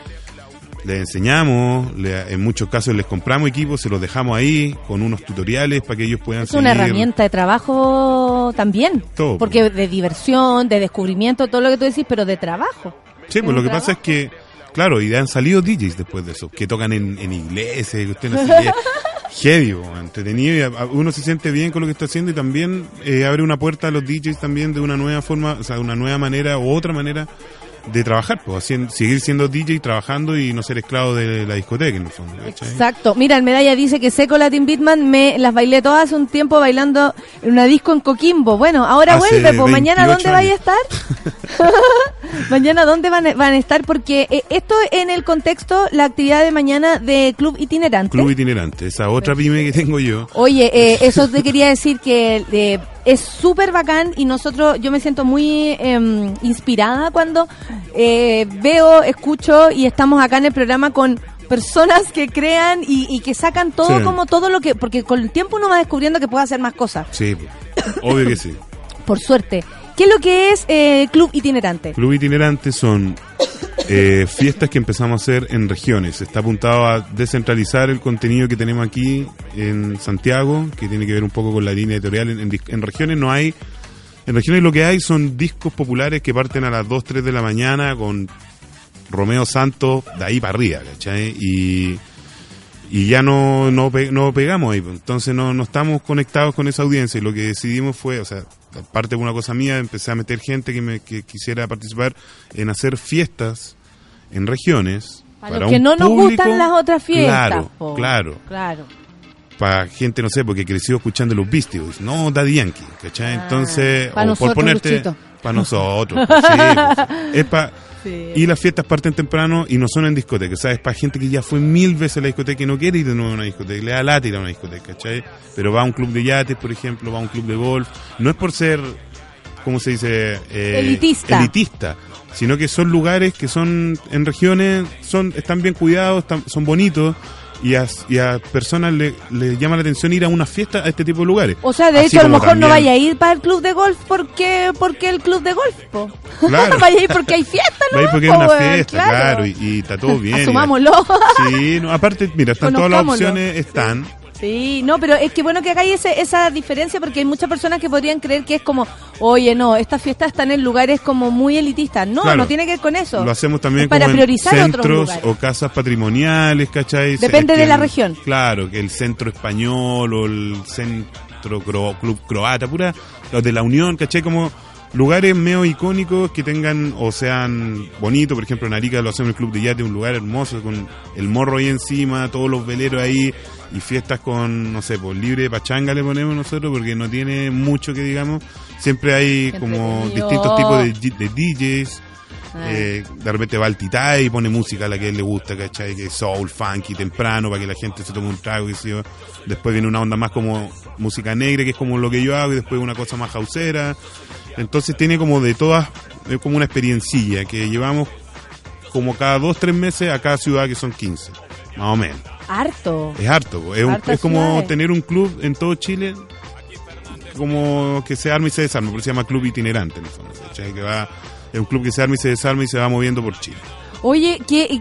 Les enseñamos, le- en muchos casos les compramos equipos, se los dejamos ahí con unos tutoriales para que ellos puedan
Es una herramienta de trabajo también.
Todo.
Porque de diversión, de descubrimiento, todo lo que tú decís, pero de trabajo.
Sí, pues lo que pasa es que, claro, y han salido DJs después de eso, que tocan en, en iglesias, que usted no qué. Heavy, bo, entretenido, y uno se siente bien con lo que está haciendo y también eh, abre una puerta a los DJs también de una nueva forma, o sea, de una nueva manera o otra manera de trabajar, pues, seguir siendo DJ trabajando y no ser esclavo de la discoteca, en el fondo, ¿cachai?
Exacto. Mira, el medalla dice que Seco Latin Beatman me las bailé todas hace un tiempo bailando en una disco en Coquimbo. Bueno, ahora
Hace
vuelve, pues mañana
28
¿dónde vaya a estar? mañana ¿dónde van, a- van a estar? Porque eh, esto en el contexto, la actividad de mañana de Club Itinerante.
Club itinerante, esa otra pyme que tengo yo.
Oye, eh, eso te quería decir que eh, es súper bacán y nosotros, yo me siento muy em, inspirada cuando eh, veo, escucho y estamos acá en el programa con personas que crean y, y que sacan todo
Sí.
como todo lo que, porque con el tiempo uno va descubriendo que puede hacer más cosas,
Sí, obvio que sí.
por suerte. ¿Qué es lo que es eh, Club Itinerante?
Club itinerante son eh, fiestas que empezamos a hacer en regiones. Está apuntado a descentralizar el contenido que tenemos aquí en Santiago, que tiene que ver un poco con la línea editorial. En, en en regiones no hay. En regiones lo que hay son discos populares que parten a las 2, 3 de la mañana con Romeo Santos de ahí para arriba, ¿cachai? Y, y ya no, no, no pegamos ahí. pues. Entonces no, no estamos conectados con esa audiencia y lo que decidimos fue, aparte de una cosa mía, empecé a meter gente que, me, que quisiera participar en hacer fiestas en regiones.
Para los que no nos gustan las otras fiestas.
Claro,
po.
claro.
Claro.
Para gente, no sé, porque creció escuchando los Beastie Boys. No, Daddy Yankee, ¿cachai? Entonces,
pa'
o
nosotros,
por ponerte...
Luchito.
Para nosotros, pues, sí, pues, es para...
Sí.
Y las fiestas parten temprano y no son en discoteca, ¿sabes? Para gente que ya fue mil veces a la discoteca y no quiere ir de nuevo a una discoteca, le da lata ir a una discoteca, ¿cachai? Pero va a un club de yates, por ejemplo, va a un club de golf. No es por ser, ¿cómo se dice? Eh,
Elitista.
Elitista, sino que son lugares que son en regiones, son están bien cuidados, están- son bonitos. Y a, y a personas le, le llama la atención ir a una fiesta a este tipo de lugares.
O sea, de
Así
hecho, a lo mejor no vaya a ir para el club de golf porque porque el club de golf, po.
Claro.
vaya a ir porque hay fiesta, ¿no?
Va a ir porque hay una fiesta, claro, y, y está todo bien.
Asumámoslo.
Sí, no, aparte, mira, están todas las opciones, están.
Sí, no, pero es que bueno que hagáis ese, esa diferencia porque hay muchas personas que podrían creer que es como, oye, no, estas fiestas están en lugares como muy elitistas. No,
Claro.
no tiene que ver con eso.
Lo hacemos también
Es para
como en
priorizar otros
centros
lugares.
o casas patrimoniales, ¿cachai?
Depende
Es que
de la
el-
región.
Claro, que el centro español o el centro cro- club croata, pura, los de la Unión, ¿cachai? Como lugares medio icónicos que tengan o sean bonitos, por ejemplo en Arica lo hacemos en el Club de Yate, un lugar hermoso con el morro ahí encima, todos los veleros ahí y fiestas con, no sé, pues libre de pachanga le ponemos nosotros porque no tiene mucho que digamos, siempre hay como distintos tipos de, de DJs,
Ah.
eh, de repente va al Titay y pone música a la que a él le gusta, ¿cachai? Que es soul, funky, temprano, para que la gente se tome un trago, yo. Después viene una onda más como música negra, que es como lo que yo hago, y después una cosa más jausera. Entonces tiene como de todas, es como una experiencilla que llevamos como cada dos, tres meses a cada ciudad, que son 15, más o menos.
Harto.
Es harto, es, un- es como
ciudades.
tener un club en todo Chile, como que se arma y se desarma, por eso se llama club itinerante en el fondo, ¿cachai? Que va, es un club que se arma y se desarma y se va moviendo por Chile.
Oye, que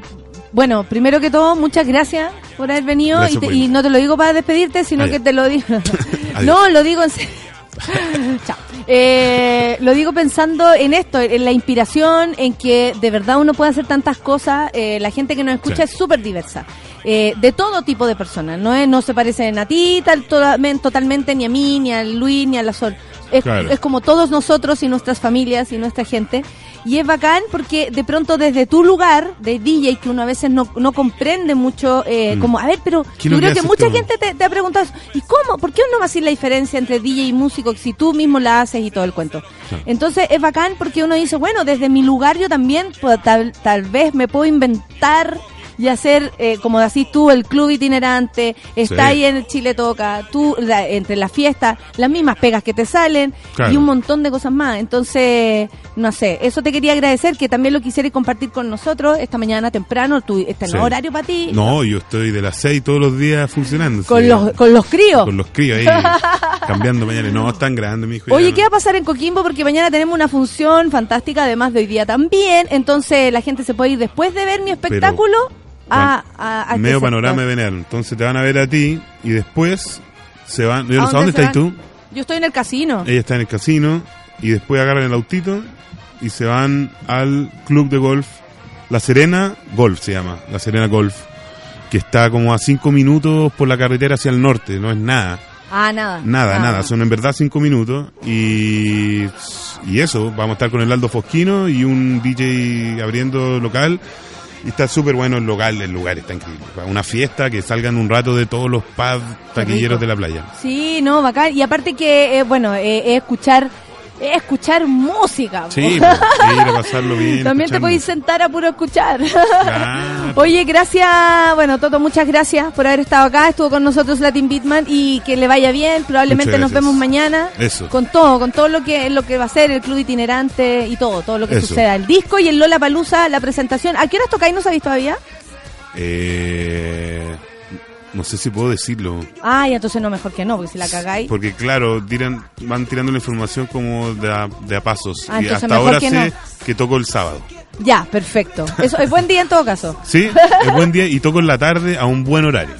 bueno, primero que todo, muchas gracias por haber venido
Gracias
y, te-
por
y no te lo digo para despedirte, sino
Ah,
que te lo digo. No, lo digo en serio. Chao. Eh, lo digo pensando en esto, en la inspiración, en que de verdad uno puede hacer tantas cosas. Eh, la gente que nos escucha
Sí.
es súper diversa, eh, de todo tipo de personas. No es, no se parecen a ti tal, todamen- totalmente, ni a mí, ni a Luis, ni a la Sol. Es,
Claro.
es como todos nosotros y nuestras familias y nuestra gente. Y es bacán porque de pronto desde tu lugar de DJ, que uno a veces no, no comprende mucho, eh,
Mm.
como, a ver, pero
¿Qué es
yo creo
que
mucha gente te, te ha preguntado, eso, ¿y cómo? ¿Por qué uno va a decir la diferencia entre DJ y músico si tú mismo la haces y todo el cuento?
Claro.
Entonces es bacán porque uno dice, bueno, desde mi lugar yo también pues, tal, tal vez me puedo inventar y hacer, eh, como decís tú, el club itinerante, está
Sí.
ahí en el Chile Toca, tú, la- entre las fiestas, las mismas pegas que te salen
Claro.
y un montón de cosas más. Entonces, no sé, eso te quería agradecer, que también lo quisieras compartir con nosotros esta mañana temprano, tú, está en
Sí.
horario para ti.
No, yo estoy de las 6 todos los días funcionando.
Con
sí.
los, con los críos.
Con los críos ahí, cambiando pañales. No, es tan grande, mi hijo.
Oye, ¿qué va a pasar en Coquimbo? Porque mañana tenemos una función fantástica, además de hoy día también. Entonces la gente se puede ir después de ver mi espectáculo a, a, a este
Medio
sector.
panorama de veneno. Entonces te van a ver a ti y después se van. Yo no sé
¿A
dónde estás tú.
Yo estoy en el casino.
Ella está en el casino y después agarran el autito y se van al club de golf. La Serena Golf se llama. La Serena Golf. Que está como a cinco minutos por la carretera hacia el norte. No es nada.
Ah, nada.
Nada,
Ah.
nada, son en verdad cinco minutos y, y eso, vamos a estar con el Aldo Fosquino y un DJ abriendo local y está súper bueno el local, el lugar está increíble. Una fiesta que salgan un rato de todos los pubs taquilleros de la playa.
Sí, no, bacán. Y aparte que, eh, bueno, eh, es escuchar, es escuchar música.
Sí,
po.
ir a pasarlo bien.
También te podéis sentar a puro escuchar.
Claro.
Oye, gracias, bueno, Toto, muchas gracias por haber estado acá. Estuvo con nosotros Latin Beatman y que le vaya bien. Probablemente nos vemos mañana.
Eso.
Con todo, con todo lo que lo que va a ser el club itinerante y todo, todo lo que
Eso.
suceda. El disco y el Lola Palusa, la presentación. ¿A qué horas tocáis? ¿No sabéis todavía?
Eh, no sé si puedo decirlo.
Ah, y entonces no, mejor que no, porque si la cagáis.
Porque claro, tiran, van tirando la información como de a, de a pasos.
Ah,
y hasta ahora
que
sé
no.
que toco el sábado.
Ya, perfecto. Eso es buen día en todo caso.
Sí, es buen día y toco en la tarde a un buen horario.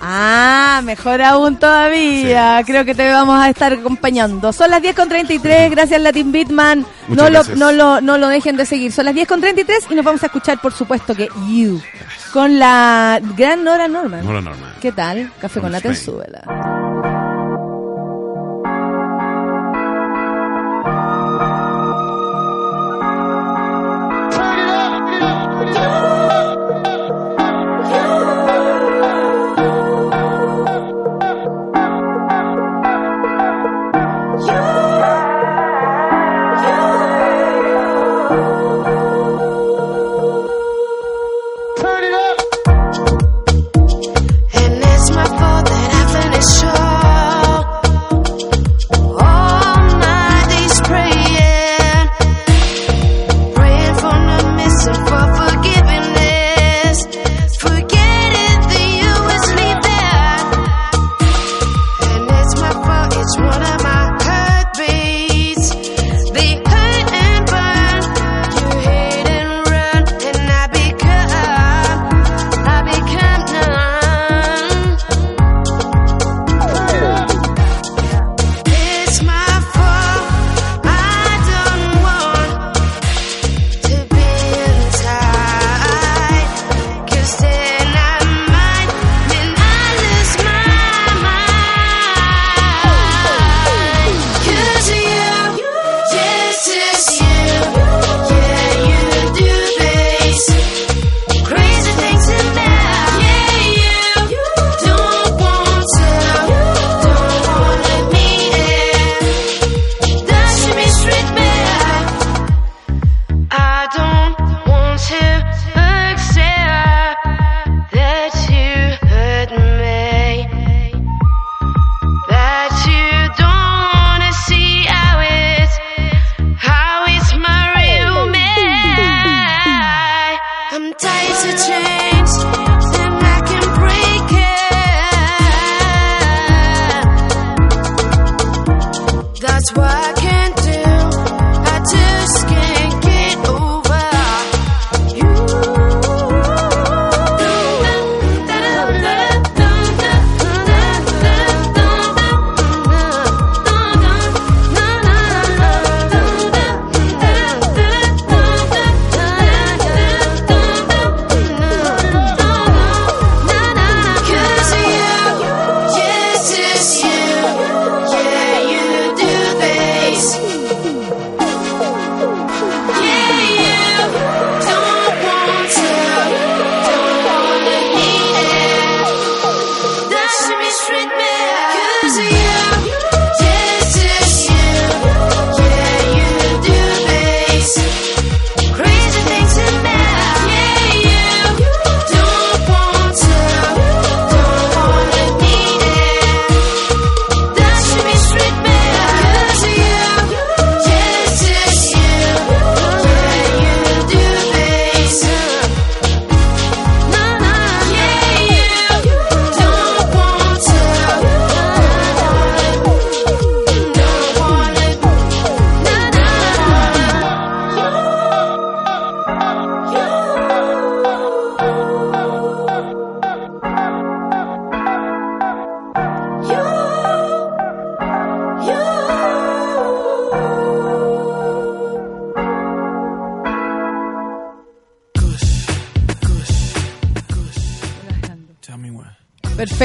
Ah, mejor aún todavía. Creo que te vamos a estar acompañando. Son las 10 con 33. Gracias, Latin Beatman.
Muchas
No lo, no, lo, no lo dejen de seguir. Son las 10 con 33 y nos vamos a escuchar, por supuesto, que You.
con la gran Nora Norman.
No lo normal.
¿Qué tal? Café con nata en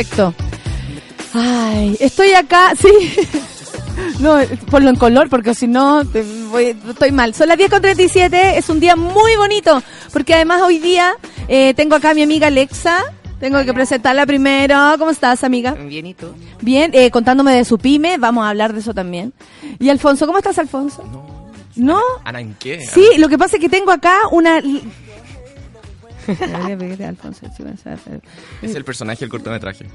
Perfecto. Ay, estoy acá, sí. No, ponlo en color porque si no estoy mal. Son las 10 con 37, es un día muy bonito porque además hoy día eh, tengo acá a mi amiga Alexa. Tengo que presentarla primero. ¿Cómo estás, amiga?
Bien, ¿y tú?
Bien, eh, contándome de su pyme, vamos a hablar de eso también. Y Alfonso, ¿cómo estás, Alfonso? ¿No?
¿Ana en qué?
Sí, lo que pasa es que tengo acá una...
Es el personaje del cortometraje.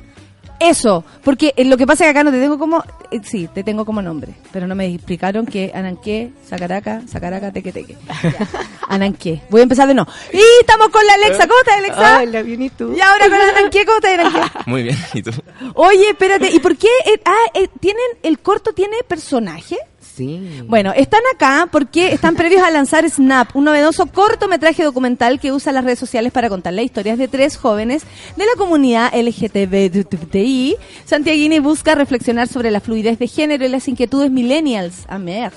Eso, porque eh, lo que pasa es que acá no te tengo como, eh, sí, te tengo como nombre, pero no me explicaron que Ananqué, Sacaraca, Sacaraca, Teque Teque. Ananqué. Voy a empezar de no. Y estamos con la Alexa, ¿cómo estás Alexa?
Hola, bien, ¿y tú?
Y ahora con Ananqué, ¿cómo estás Ananqué?
Muy bien, ¿y tú?
Oye, espérate, ¿y por qué? eh, ah, eh, ¿tienen, el corto tiene personaje?
Sí.
Bueno, están acá porque están previos a lanzar Snap, un novedoso cortometraje documental que usa las redes sociales para contar las historias de tres jóvenes de la comunidad LGTBI. Santiaguini busca reflexionar sobre la fluidez de género y las inquietudes millennials. Amer.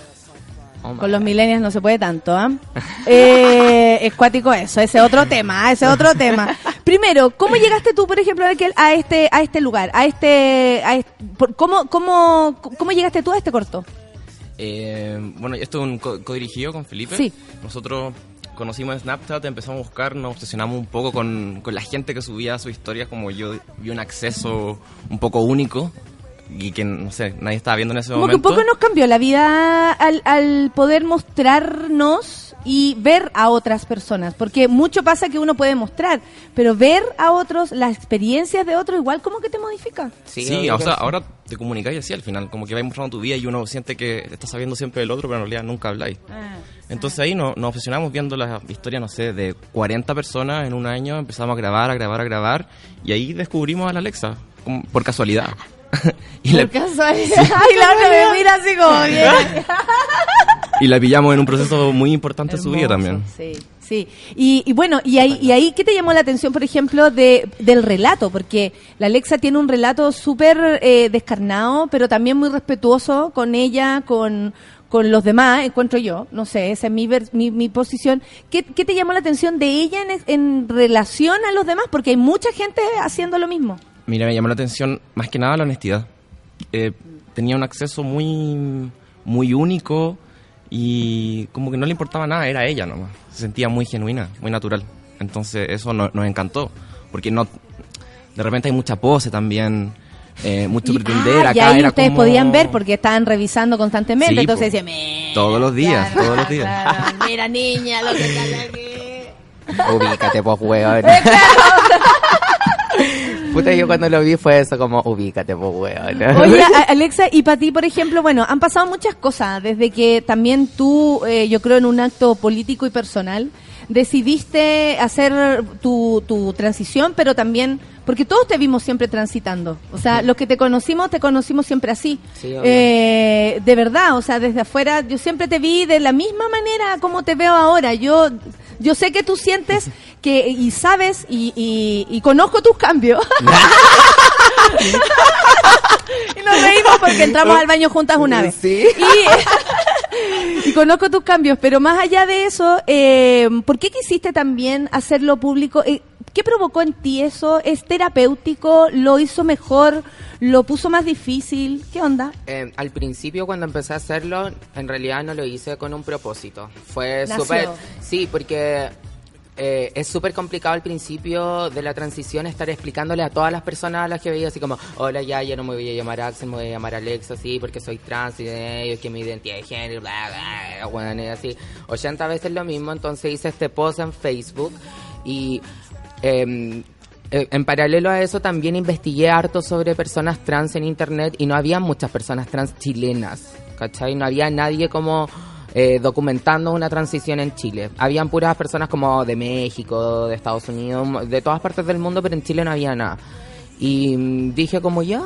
Oh
Con los millennials no se puede tanto, ¿ah? Eh, es cuático eso, ese otro tema, ese otro tema. Primero, ¿cómo llegaste tú, por ejemplo, a este, a este lugar, a este, a este- ¿cómo, cómo, cómo llegaste tú a este corto?
Eh, bueno, esto es un co- codirigido con Felipe.
Sí.
Nosotros conocimos en Snapchat, empezamos a buscar, nos obsesionamos un poco con, con la gente que subía sus historias, como yo vi un acceso un poco único y que, no sé, nadie estaba viendo en ese
Como que un
momento.
poco nos cambió la vida al, al poder mostrarnos y ver a otras personas, porque mucho pasa que uno puede mostrar, pero ver a otros, las experiencias de otros, igual como que te modifica.
Sí,
obvio
o sea,
sí.
ahora te comunicáis así al final, como que vais mostrando tu vida y uno siente que estás sabiendo siempre del otro, pero en realidad nunca habláis. Entonces ahí nos, nos obsesionamos viendo las historias, no sé, de 40 personas en un año, empezamos a grabar, a grabar, a grabar, y ahí descubrimos a la Alexa, como por casualidad. y, la,
Por casualidad. Ay, la otra me mira así como bien.
Y la pillamos en un proceso muy importante de su vida también.
Sí, sí. Y, y bueno, y ahí, y ahí, ¿qué te llamó la atención, por ejemplo, de, del relato? Porque la Alexa tiene un relato súper eh, descarnado, pero también muy respetuoso con ella, con, con los demás, encuentro yo. No sé, esa es mi, ver- mi, mi posición. ¿Qué, ¿Qué te llamó la atención de ella en, en relación a los demás? Porque hay mucha gente haciendo lo mismo.
Mira, me llamó la atención más que nada la honestidad. Eh, tenía un acceso muy, muy único y como que no le importaba nada, era ella nomás. Se sentía muy genuina, muy natural. Entonces eso no- nos encantó, porque no de repente hay mucha pose también, eh, mucho
Y,
pretender.
ah, y
Acá
ahí
era
ustedes
como-
podían ver porque estaban revisando constantemente,
Sí,
entonces decían, "Me-
Todos los días,
Claro,
todos los días.
claro, mira niña, lo que está aquí.
Ubícate, pues, weón. Puta, yo cuando lo vi fue eso, como, ubícate, pues, weón.
Oye, Alexa, y para ti, por ejemplo, bueno, han pasado muchas cosas desde que también tú, eh, yo creo, en un acto político y personal, decidiste hacer tu, tu transición, pero también, porque todos te vimos siempre transitando. O sea, los que te conocimos, te conocimos siempre así.
Sí.
Eh, de verdad, o sea, desde afuera, yo siempre te vi de la misma manera como te veo ahora. Yo, yo sé que tú sientes que, y sabes, y, y, y conozco tus cambios. y nos reímos porque entramos al baño juntas una vez.
Sí.
Y, y conozco tus cambios, pero más allá de eso, eh, ¿por qué quisiste también hacerlo público? Eh, ¿Qué provocó en ti eso? ¿Es terapéutico? ¿Lo hizo mejor? ¿Lo puso más difícil? ¿Qué onda?
Eh, al principio cuando empecé a hacerlo, en realidad no lo hice con un propósito. Fue súper... Sí, porque eh, es súper complicado al principio de la transición estar explicándole a todas las personas a las que veía así como, hola, ya, ya no me voy a llamar Axel, me voy a llamar Alexa, sí, porque soy trans y eh, que mi identidad de género, bla, bla, bueno, así. 80 veces lo mismo, entonces hice este post en Facebook y... em, eh, en paralelo a eso también investigué harto sobre personas trans en internet y no había muchas personas trans chilenas, ¿cachai? No había nadie como eh, documentando una transición en Chile. Habían puras personas como de México, de Estados Unidos, de todas partes del mundo, pero en Chile no había nada. Y mm, dije como ya,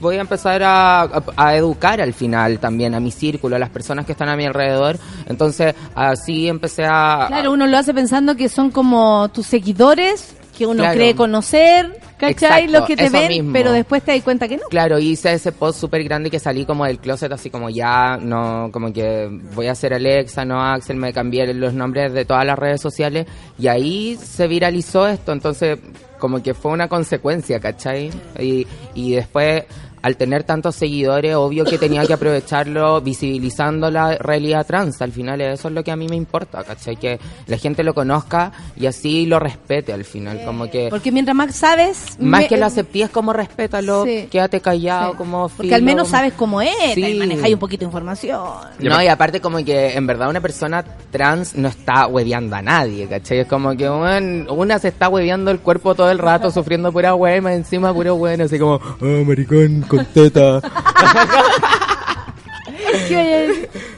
voy a empezar a, a- a educar al final también a mi círculo, a las personas que están a mi alrededor. Entonces así empecé a...
Claro, uno lo hace pensando que son como tus seguidores, que uno
Claro.
cree conocer, ¿cachai?
Exacto,
Los que te ven,
mismo.
pero después te das cuenta que no.
Claro, hice ese post súper grande que salí como del closet, así como ya, no, como que voy a ser Alexa, no Axel, me cambié los nombres de todas las redes sociales y ahí se viralizó esto, entonces como que fue una consecuencia, ¿cachai? Y, y después, al tener tantos seguidores, obvio que tenía que aprovecharlo visibilizando la realidad trans, al final eso es lo que a mí me importa, ¿cachai? Que la gente lo conozca y así lo respete al final, como que...
Porque mientras más sabes...
Más
me-
que lo aceptes como respétalo,
Sí.
quédate callado,
Sí.
como
Porque al
filo,
menos
como-
sabes cómo es,
Sí.
y manejáis un poquito de información.
No, y aparte como que en verdad una persona trans no está hueveando a nadie, ¿cachai? Es como que weón, una se está hueveando el cuerpo todo el rato, sufriendo pura más encima puro bueno, así como, ah, maricón, con teta.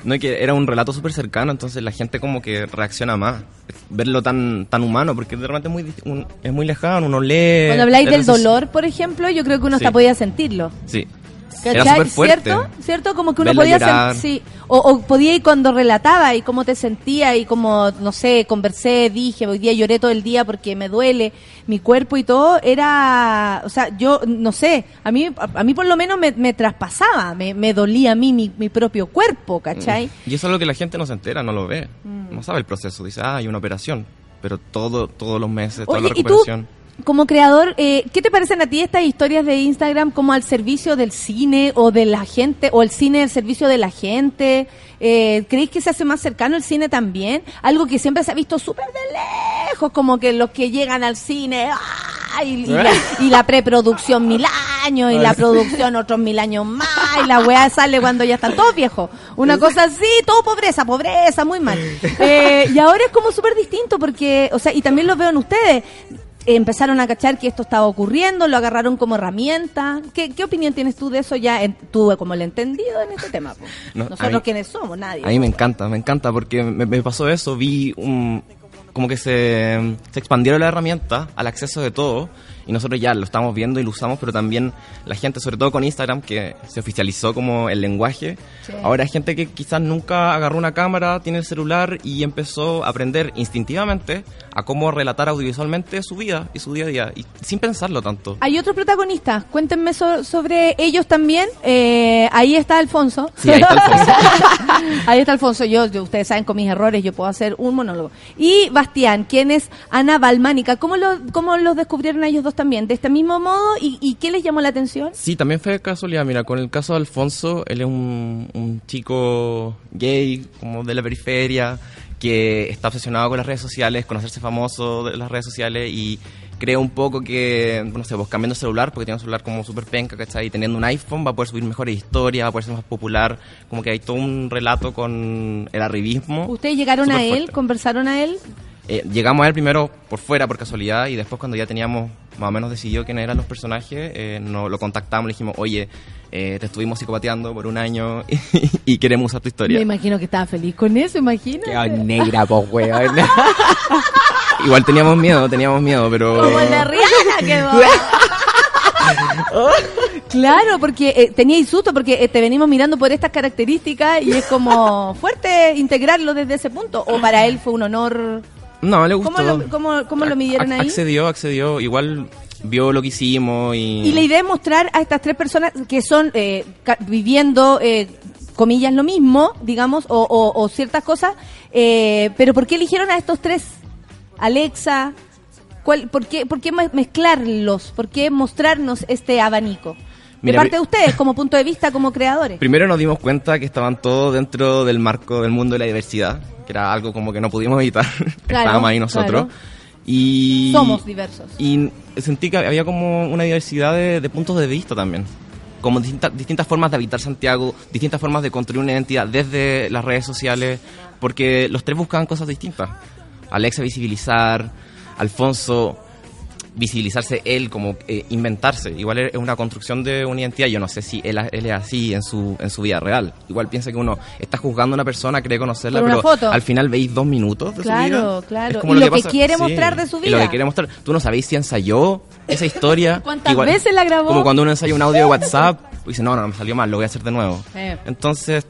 No, que era un relato súper cercano, entonces la gente como que reacciona más. Verlo tan tan humano, porque de repente es muy, un- es muy lejano, uno lee...
Cuando habláis del dolor, por ejemplo, yo creo que uno
Sí.
hasta podía sentirlo.
Sí. Era
¿Cachai?
súper fuerte.
¿Cierto? ¿Cierto? Como que uno
Verla
podía
llorar.
sen- sí. o, o podía ir cuando relataba y cómo te sentía y como, no sé, conversé, dije, hoy día lloré todo el día porque me duele mi cuerpo y todo, era, o sea, yo, no sé, a mí, a, a mí por lo menos me, me traspasaba, me, me dolía a mí mi, mi propio cuerpo, ¿cachai?
Y eso es lo que la gente no se entera, no lo ve.
Mm.
No sabe el proceso. Dice, ah, hay una operación. Pero todo, todos los meses, toda
Oye,
la
¿y tú,
recuperación.
Como creador, eh, qué te parecen a ti estas historias de Instagram como al servicio del cine o de la gente, o el cine al servicio de la gente? Eh, ¿Creéis que se hace más cercano el cine también? Algo que siempre se ha visto súper de lejos, como que los que llegan al cine, ¡ah! y, y la, y la preproducción mil años, y la producción otros mil años más, y la weá sale cuando ya están todos viejos. Una cosa así, todo pobreza, pobreza, muy mal. Eh, y ahora es como súper distinto porque, o sea, y también lo veo en ustedes. Empezaron a cachar que esto estaba ocurriendo, lo agarraron como herramienta. ¿Qué, qué opinión tienes tú de eso ya? En, tú como el entendido en este tema.
No,
Nosotros
mí-
quiénes somos, nadie.
A mí me encanta, me encanta porque me, me pasó eso, vi un, como que se, se expandieron las herramientas al acceso de todo y nosotros ya lo estamos viendo y lo usamos, pero también la gente, sobre todo con Instagram, que se oficializó como el lenguaje,
Sí.
ahora hay gente que quizás nunca agarró una cámara, tiene el celular y empezó a aprender instintivamente a cómo relatar audiovisualmente su vida y su día a día, y sin pensarlo tanto.
Hay otros protagonistas. Cuéntenme so- sobre ellos también. Eh, ahí está Alfonso.
Sí, ahí está Alfonso.
Ahí está Alfonso. Yo, yo- ustedes saben, con mis errores yo puedo hacer un monólogo. Y Bastián, quien es Ana Balmánica. ¿Cómo, lo, ¿Cómo los descubrieron a ellos dos también? ¿De este mismo modo? ¿Y, y qué les llamó la atención?
Sí, también fue casualidad. Mira, con el caso de Alfonso, él es un, un chico gay, como de la periferia, que está obsesionado con las redes sociales, con hacerse famoso de las redes sociales y cree un poco que, no sé, pues cambiando el celular, porque tiene un celular como súper penca, ¿cachai? Y teniendo un iPhone va a poder subir mejores historias, va a poder ser más popular. Como que hay todo un relato con el arribismo.
¿Ustedes llegaron a él?
fuerte.
¿Conversaron a él?
Eh, llegamos a él primero por fuera, por casualidad, y después cuando ya teníamos más o menos decidido quiénes eran los personajes, eh, nos lo contactamos, le dijimos, oye, eh, te estuvimos psicopateando por un año y, queremos usar tu historia.
Me imagino que estaba feliz con eso, imagino.
negra, pues, weón.
Igual teníamos miedo, teníamos miedo, pero...
Como de Rihanna quedó. Claro, porque eh, teníais susto, porque eh, te venimos mirando por estas características y es como fuerte integrarlo desde ese punto. ¿O para él fue un honor?
No, le gustó.
¿Cómo lo, cómo, cómo lo midieron ahí?
Accedió, accedió, igual vio lo que hicimos y...
Y la idea es mostrar a estas tres personas que son eh, viviendo, eh, comillas, lo mismo, digamos, o, o- o ciertas cosas, eh, pero ¿por qué eligieron a estos tres? Alexa, ¿cuál, por, qué, ¿por qué me- mezclarlos? ¿Por qué mostrarnos este abanico?
Mira,
de parte de ustedes, como punto de vista, como creadores.
Primero nos dimos cuenta que estaban todos dentro del marco del mundo de la diversidad, que era algo como que no pudimos evitar.
Claro,
Estábamos ahí nosotros.
claro.
Y
Somos diversos.
Y sentí que había como una diversidad de, puntos de vista también. Como distintas, distintas formas de habitar Santiago, distintas formas de construir una identidad desde las redes sociales, porque los tres buscaban cosas distintas. Alexa visibilizar, Alfonso visibilizarse él, como eh, inventarse. Igual es una construcción de una identidad. Yo no sé si él, él es así en su, en su vida real.Igual piensa que uno está juzgando a una persona, cree conocerla, pero
foto.
al final veis dos minutos de
Claro,
su vida.
claro. Y lo que
pasa-
quiere mostrar de su
y lo
vida.
que quiere mostrar. Tú no sabéis si ensayó esa historia.
¿Cuántas veces la grabó?
Como cuando uno ensaya un audio de WhatsApp y dice, no, no, me salió mal, lo voy a hacer de nuevo.
Eh.
Entonces,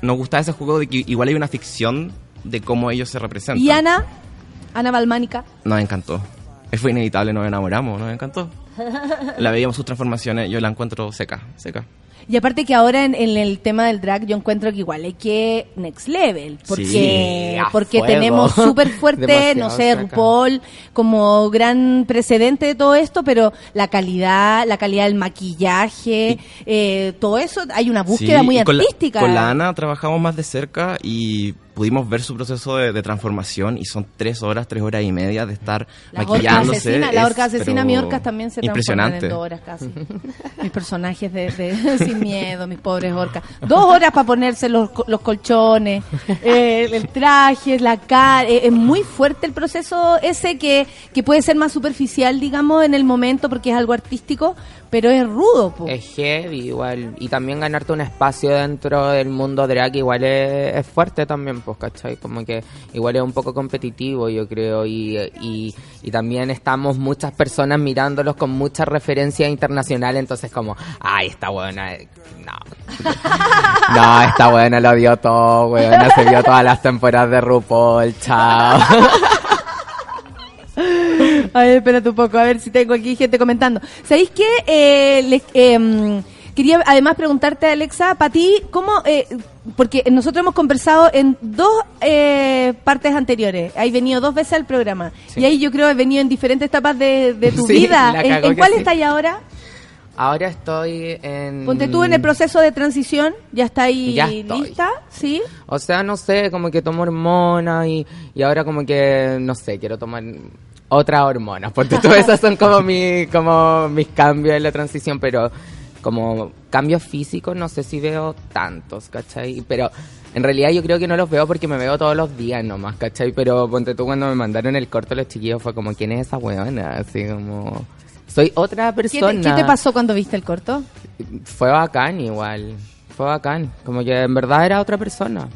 nos gusta ese juego de que igual hay una ficción de cómo ellos se representan.
Y Ana, Ana Balmánica.
Nos encantó. Fue inevitable, nos enamoramos, nos encantó. La veíamos sus transformaciones, yo la encuentro seca, seca.
Y aparte que ahora en, en el tema del drag yo encuentro que igual hay que next level, porque
Sí,
porque
fuego.
tenemos súper fuerte, no sé. RuPaul como gran precedente de todo esto, pero la calidad, la calidad del maquillaje, eh, todo eso, hay una búsqueda
Sí,
muy
la-
artística.
con la Ana trabajamos más de cerca y pudimos ver su proceso de, de transformación y son tres horas, tres horas y media de estar
La orca
maquillándose.
asesina, la orca asesina, mi orcas también se transforman
Impresionante.
en dos horas casi. mis personajes de, de- sin miedo, mis pobres orcas. Dos horas para ponerse los, co- los colchones, eh, el traje, la cara. eh, es muy fuerte el proceso ese que, que puede ser más superficial, digamos, en el momento porque es algo artístico, pero es rudo, po.
Es heavy igual. Y también ganarte un espacio dentro del mundo drag igual es, es fuerte también, pues, ¿cachai? Como que igual es un poco competitivo, yo creo. Y, y, y también estamos muchas personas mirándolos con mucha referencia internacional. Entonces como, ay, esta buena... No. No, esta buena lo dio todo, weona. Se vio todas las temporadas de RuPaul, chao.
A ver, espérate un poco, a ver si tengo aquí gente comentando. ¿Sabéis qué? Eh, les- em, quería además preguntarte, Alexa, para ti, ¿cómo...? eh, porque nosotros hemos conversado en dos eh, partes anteriores. Hay venido dos veces al programa.
Sí.
Y ahí yo creo que he venido en diferentes etapas de, de tu
Sí,
vida. ¿En, cuál
sí.
estás ahora?
Ahora estoy en...
Ponte tú en el proceso de transición. ¿Ya está ahí
Ya
lista? ¿Sí?
O sea, no sé, como que tomo hormonas y, y ahora como que, no sé, quiero tomar otras hormonas. Porque todas esas son como, mi, como mis cambios en la transición, pero como cambios físicos no sé si veo tantos, ¿cachai? Pero en realidad yo creo que no los veo porque me veo todos los días nomás, ¿cachai? Pero ponte tú cuando me mandaron el corto los chiquillos fue como, ¿quién es esa weona? Así como... Soy otra
¿Qué
persona.
te, qué te pasó cuando viste el corto?
Fue bacán igual. Fue bacán. Como que en verdad era otra persona.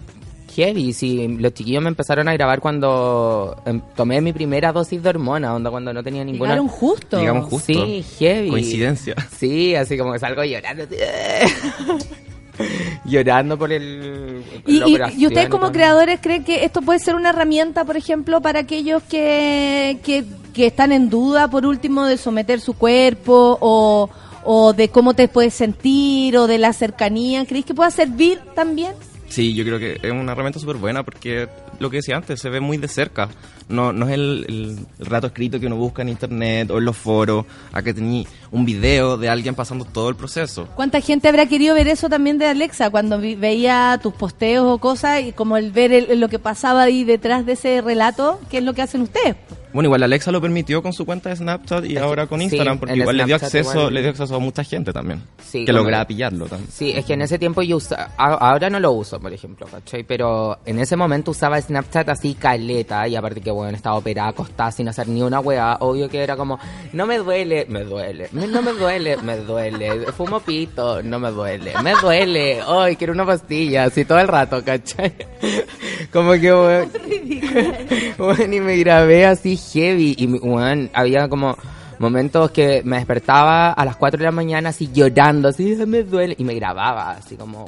Heavy. Sí, los chiquillos me empezaron a grabar cuando em, tomé mi primera dosis de hormona, onda cuando no tenía ninguna.
Llegaron justo.
Llegamos justo.
Sí, heavy.
Coincidencia.
Sí, así como que salgo llorando. llorando por el.
Y, ustedes como creadores creen que esto puede ser una herramienta, por ejemplo, para aquellos que, que, que están en duda, por último, de someter su cuerpo o, o de cómo te puedes sentir o de la cercanía? ¿Creéis que pueda servir también?
Sí, yo creo que es una herramienta súper buena porque lo que decía antes, se ve muy de cerca. No, no es el, el, rato escrito que uno busca en internet o en los foros, a que tenía un video de alguien pasando todo el proceso.
¿Cuánta gente habrá querido ver eso también de Alexa cuando vi- veía tus posteos o cosas y como el ver el- lo que pasaba ahí detrás de ese relato? ¿Qué es lo que hacen ustedes?
Bueno, igual Alexa lo permitió con su cuenta de Snapchat y ahora con
sí,
Instagram, porque igual le dio acceso,
igual.
le dio acceso a mucha gente también.
Sí,
que lograba pillarlo también.
Sí, es que en ese tiempo yo usaba, ahora no lo uso, por ejemplo, ¿cachai? Pero en ese momento usaba Snapchat así caleta y aparte que, bueno, estaba operada, acostada sin hacer ni una weá, obvio que era como, no me duele, me duele, no me duele, me duele, fumo pito, no me duele, me duele, hoy quiero una pastilla, así todo el rato, ¿cachai? Como que, weón, bueno, y me grabé así heavy y, weón, había como momentos que me despertaba a las 4 de la mañana así llorando, así, "Ay, me duele, y me grababa así como,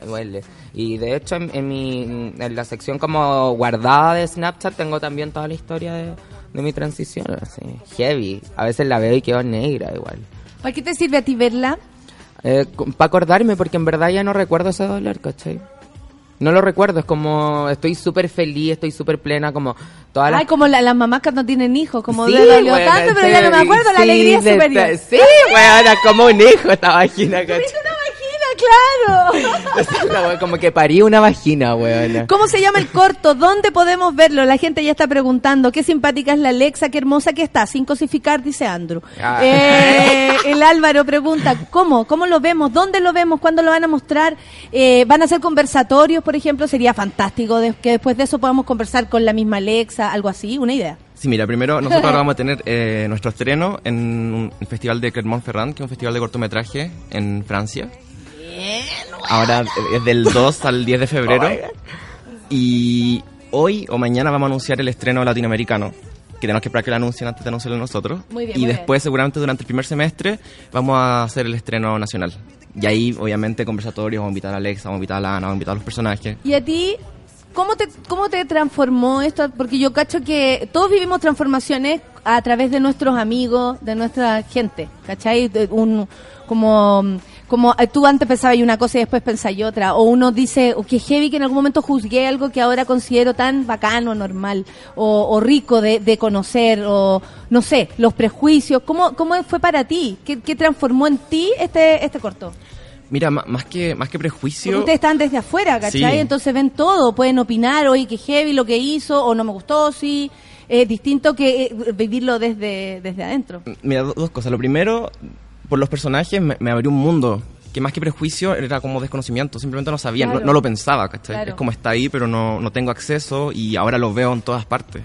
me duele. Y de hecho en, en mi, en la sección como guardada de Snapchat tengo también toda la historia de, de mi transición, así, heavy. A veces la veo y quedo negra igual.
¿Para qué te sirve a ti verla?
para acordarme, porque en verdad ya no recuerdo ese dolor, ¿cachai? No lo recuerdo, es como estoy súper feliz, estoy súper plena, como todas las
Ay, como la- las mamás que no tienen hijos, como
Sí,
de dolió
buena,
tanto, pero ya no me
sí,
acuerdo, la
sí,
alegría
de-
superior.
Sí, bueno, como un hijo esta vagina, ¿cachai?
Claro.
Como que parí una vagina, weona.
¿Cómo se llama el corto? ¿Dónde podemos verlo? La gente ya está preguntando. Qué simpática es la Alexa, qué hermosa que está. Sin cosificar, dice Andrew.
Ah.
Eh, el Álvaro pregunta, ¿cómo? ¿Cómo lo vemos? ¿Dónde lo vemos? ¿Cuándo lo van a mostrar? Eh, ¿Van a hacer conversatorios, por ejemplo? Sería fantástico de- que después de eso podamos conversar con la misma Alexa, algo así, una idea.
Sí, mira, primero nosotros ahora vamos a tener eh, nuestro estreno en un- el Festival de Clermont-Ferrand, que es un festival de cortometraje en Francia. Ahora es del 2 al 10 de febrero. Y hoy o mañana vamos a anunciar el estreno latinoamericano. Que tenemos que esperar que lo anuncien antes de anunciarlo nosotros.
Muy bien,
y
muy
después, seguramente durante el primer semestre, vamos a hacer el estreno nacional. Y ahí, obviamente, conversatorios, vamos a invitar a Alexa, vamos a invitar a Lana, vamos a invitar a los personajes.
¿Y a ti? ¿Cómo te, ¿Cómo te transformó esto? Porque yo cacho que todos vivimos transformaciones a través de nuestros amigos, de nuestra gente, ¿cachai? De Un, como, como eh, tú antes pensabas una cosa y después pensabas otra. O uno dice, oh, que heavy que en algún momento juzgué algo que ahora considero tan bacano, normal, o, o rico de, de conocer, o no sé, los prejuicios. ¿Cómo, cómo fue para ti? ¿Qué, qué transformó en ti este, este corto?
Mira, más que, más que prejuicio...
Porque ustedes están desde afuera, ¿cachai?
Sí.
Entonces ven todo, pueden opinar, oye, que heavy lo que hizo, o no me gustó, sí. Es distinto que eh, vivirlo desde, desde adentro.
Mira, do- dos cosas. Lo primero, por los personajes me, me abrió un mundo que más que prejuicio era como desconocimiento. Simplemente no sabía, no-
Claro.
no, lo pensaba, ¿cachai?
Claro.
Es como está ahí, pero no, no tengo acceso y ahora lo veo en todas partes.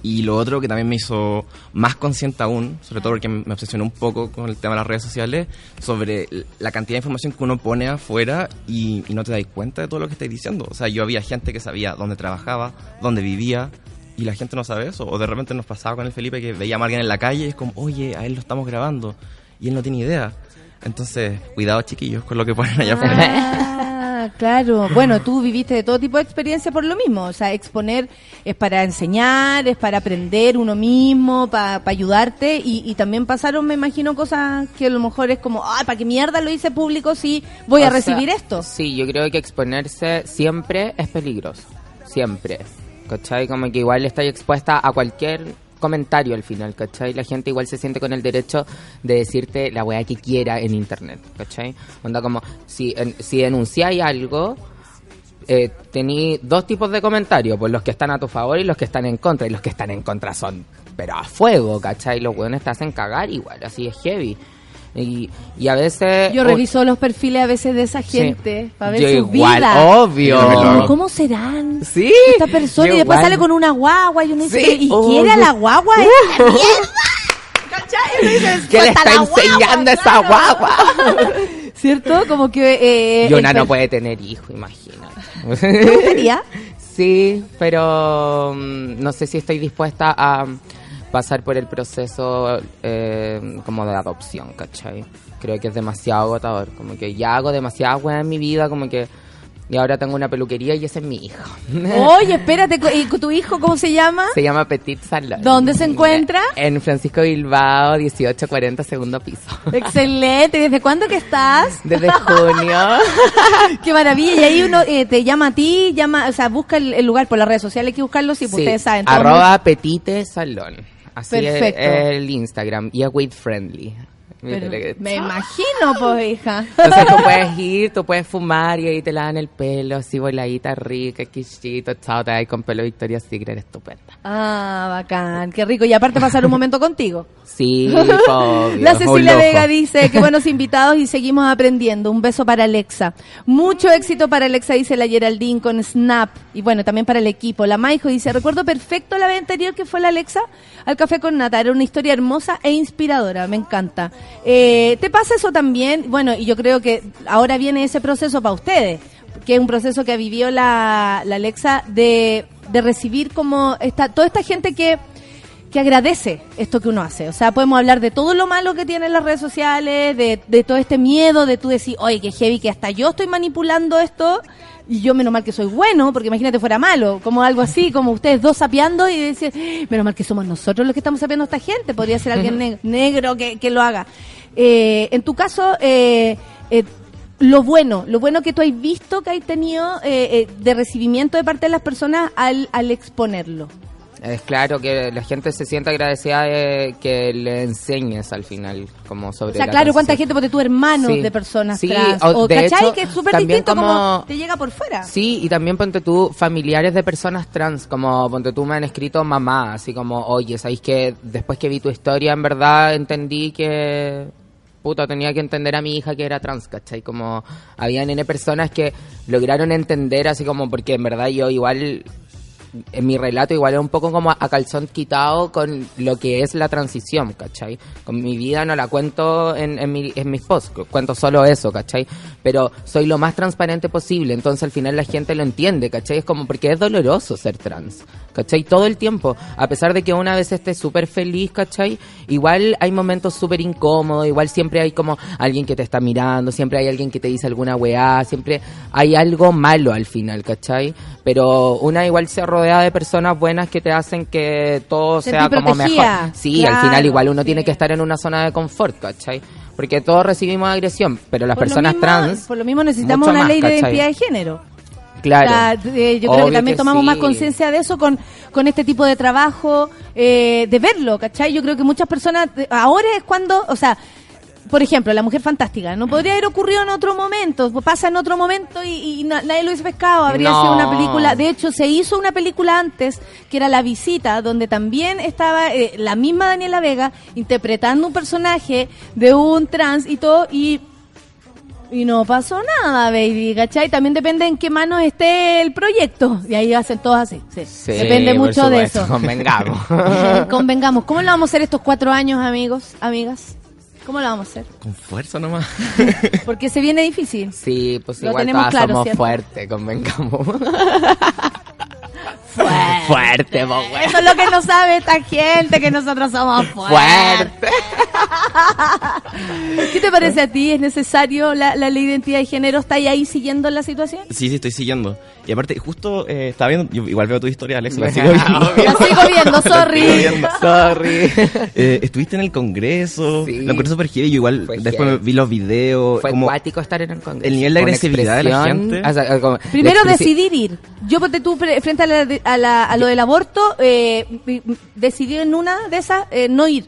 Y lo otro que también me hizo más consciente aún, sobre todo porque me obsesioné un poco con el tema de las redes sociales, sobre la cantidad de información que uno pone afuera y, y no te das cuenta de todo lo que estáis diciendo. O sea, yo había gente que sabía dónde trabajaba, dónde vivía, y la gente no sabe eso. O de repente nos pasaba con el Felipe que veíamos a alguien en la calle y es como, oye, a él lo estamos grabando, y él no tiene idea. Entonces, cuidado chiquillos con lo que ponen allá afuera.
Ah, claro. Bueno, tú viviste de todo tipo de experiencia por lo mismo. O sea, exponer es para enseñar, es para aprender uno mismo, para ayudarte. Y, y también pasaron, me imagino, cosas que a lo mejor es como, ah, ¿para qué mierda lo hice público si voy a
sea,
recibir esto?
Sí, yo creo que exponerse siempre es peligroso. Siempre. ¿Cachai? Como que igual estáis expuesta a cualquier comentario al final, ¿cachai? La gente igual se siente con el derecho de decirte la weá que quiera en internet, ¿cachai? Onda como, si, en- si denunciáis algo, eh, tení dos tipos de comentarios, pues los que están a tu favor y los que están en contra, y los que están en contra son, pero a fuego, ¿cachai? Los weones te hacen cagar igual, así es heavy. Y, y a veces...
Yo
o-
reviso los perfiles a veces de esa
Sí.
gente para ver
Yo
sus
igual,
vidas.
obvio.
¿Cómo serán?
Sí.
Esta persona
yo
y después
igual.
sale con una guagua y uno dice,
Sí.
¿y
Oh,
quiere a la guagua? Dice,
¿Qué le
"Suelta
está
la guagua",
enseñando esa guagua?
¿Cierto? Como que... Eh,
Y una
el
no puede tener hijo, imagínate.
¿Te gustaría?
Sí, pero mm, no sé si estoy dispuesta a pasar por el proceso eh, como de adopción, ¿cachai? Creo que es demasiado agotador, como que ya hago demasiadas weas en mi vida, como que... Y ahora tengo una peluquería y ese es mi hijo.
Oye, espérate, ¿y tu hijo cómo se llama?
Se llama Petit Salon.
¿Dónde se encuentra?
En Francisco Bilbao, 1840, segundo piso.
Excelente. ¿Desde cuándo que estás?
Desde junio.
Qué maravilla. Y ahí uno eh, te llama a ti, llama, o sea, busca el, el lugar por las redes sociales, hay que buscarlo, sí, pues
Sí,
ustedes saben.
Arroba Petite Salón. Así es
Perfecto.
el Instagram. Y es weight friendly.
Me imagino, pues, hija.
Entonces tú puedes ir, tú puedes fumar y ahí te lavan el pelo, así voladita rica, quisito, chao, te con pelo Victoria's Secret, estupenda.
Ah, bacán, qué rico. Y aparte pasar un momento contigo.
Sí, obvio,
La Cecilia. Vega dice, qué buenos invitados y seguimos aprendiendo. Un beso para Alexa. Mucho éxito para Alexa, dice la Geraldine con Snap. Y bueno, también para el equipo. La Maijo dice, recuerdo perfecto la vez anterior que fue la Alexa al café con Nata. Era una historia hermosa e inspiradora. Me encanta. Eh, ¿Te pasa eso también? Bueno, y yo creo que ahora viene ese proceso para ustedes que es un proceso que vivió la, la Alexa de, de recibir como esta, toda esta gente que, que agradece esto que uno hace. O sea, podemos hablar de todo lo malo que tienen las redes sociales, de, de todo este miedo, de tú decir, oye, que heavy, que hasta yo estoy manipulando esto, y yo menos mal que soy bueno, porque imagínate fuera malo, como algo así, como ustedes dos sapeando y decir, menos mal que somos nosotros los que estamos sapeando a esta gente, podría ser alguien ne- negro que, que lo haga. Eh, en tu caso, eh, eh, lo bueno, lo bueno que tú has visto que has tenido eh, eh, de recibimiento de parte de las personas al, al exponerlo.
Es claro que la gente se siente agradecida de que le enseñes al final, como sobre
O sea,
la
claro, cuánta
transición.
gente, porque tú hermanos
Sí.
de personas
Sí,
trans.
o
O,
de
¿cachai?
hecho,
que es súper distinto como...
como-
te llega por fuera.
Sí, y también ponte tú familiares de personas trans, como ponte tú me han escrito mamá, así como, oye, ¿sabéis que después que vi tu historia en verdad entendí que puta tenía que entender a mi hija que era trans, ¿cachai? Como había nene personas que lograron entender así como porque en verdad yo igual en mi relato igual es un poco como a calzón quitado con lo que es la transición, ¿cachai? Con mi vida no la cuento en, en, mi- en mis posts, cu- cuento solo eso, ¿cachai? Pero soy lo más transparente posible, entonces al final la gente lo entiende, ¿cachai? Es como porque es doloroso ser trans, ¿cachai? Todo el tiempo, a pesar de que una vez esté súper feliz, ¿cachai? Igual hay momentos súper incómodos, igual siempre hay como alguien que te está mirando, siempre hay alguien que te dice alguna weá, siempre hay algo malo al final, ¿cachai? Pero una igual se rodea de personas buenas que te hacen que todo
Sentir
sea como
protegida.
mejor. Sí, al final igual uno
sí.
tiene que estar en una zona de confort, ¿cachai? Porque todos recibimos agresión, pero las
Por
personas
mismo-
trans...
Por lo mismo necesitamos una
más,
ley de identidad de género.
Claro.
O sea, eh, yo creo que también
que
tomamos más conciencia de eso con, con este tipo de trabajo, eh, de verlo, ¿cachai? Yo creo que muchas personas, eh, ahora es cuando, o sea, por ejemplo, La Mujer Fantástica, no podría haber ocurrido en otro momento, pasa en otro momento y, y na- nadie lo hubiese pescado, habría
No.
sido una película, de hecho se hizo una película antes, que era La Visita, donde también estaba eh, la misma Daniela Vega interpretando un personaje de un trans y todo, y Y no pasó nada, baby, ¿cachai? También depende en qué manos esté el proyecto. Y ahí hacen todos así. Sí.
Sí,
depende mucho de eso.
Convengamos.
Convengamos. ¿Cómo lo vamos a hacer estos cuatro años, amigos, amigas? ¿Cómo lo vamos a hacer?
Con fuerza nomás.
Porque se viene difícil.
Sí, pues
Lo
igual
tenemos
todas
claro,
somos
¿cierto?
fuertes, convengamos.
Fuerte.
Fuerte, po, güey.
Eso es lo que no sabe esta gente, que nosotros somos fuertes.
Fuerte.
¿Qué te parece a ti? ¿Es necesario la, la ley de identidad de género? ¿Está ahí siguiendo la situación?
Sí, sí, estoy siguiendo. Y aparte, justo eh, estaba viendo, yo igual veo tu historia, Alex, la sigo viendo.
La sigo viendo, sorry.
La sigo viendo.
Sorry.
Eh, estuviste en el congreso,
Sí.
lo encontré súper heavy, yo igual
Fue
después
heavy.
vi los videos,
Fue
como
acuático estar en el congreso.
el nivel de agresividad de la gente.
o sea, como-
Primero decidir ir. Yo tú frente a, la a, la- a lo del aborto, eh, decidí en una de esas eh, no ir.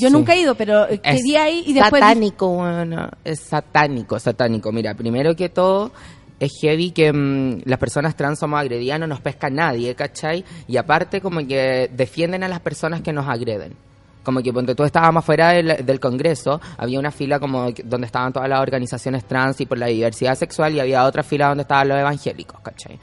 Yo
Sí.
nunca he ido, pero eh,
Es
quería ir y después...
Satánico, bueno, es satánico, satánico. Mira, primero que todo, es heavy que mm, las personas trans somos agredidas, no nos pesca nadie, ¿cachai? Y aparte, como que defienden a las personas que nos agreden. Como que cuando tú estábamos fuera del, del Congreso, había una fila como donde estaban todas las organizaciones trans y por la diversidad sexual, y había otra fila donde estaban los evangélicos, ¿cachai?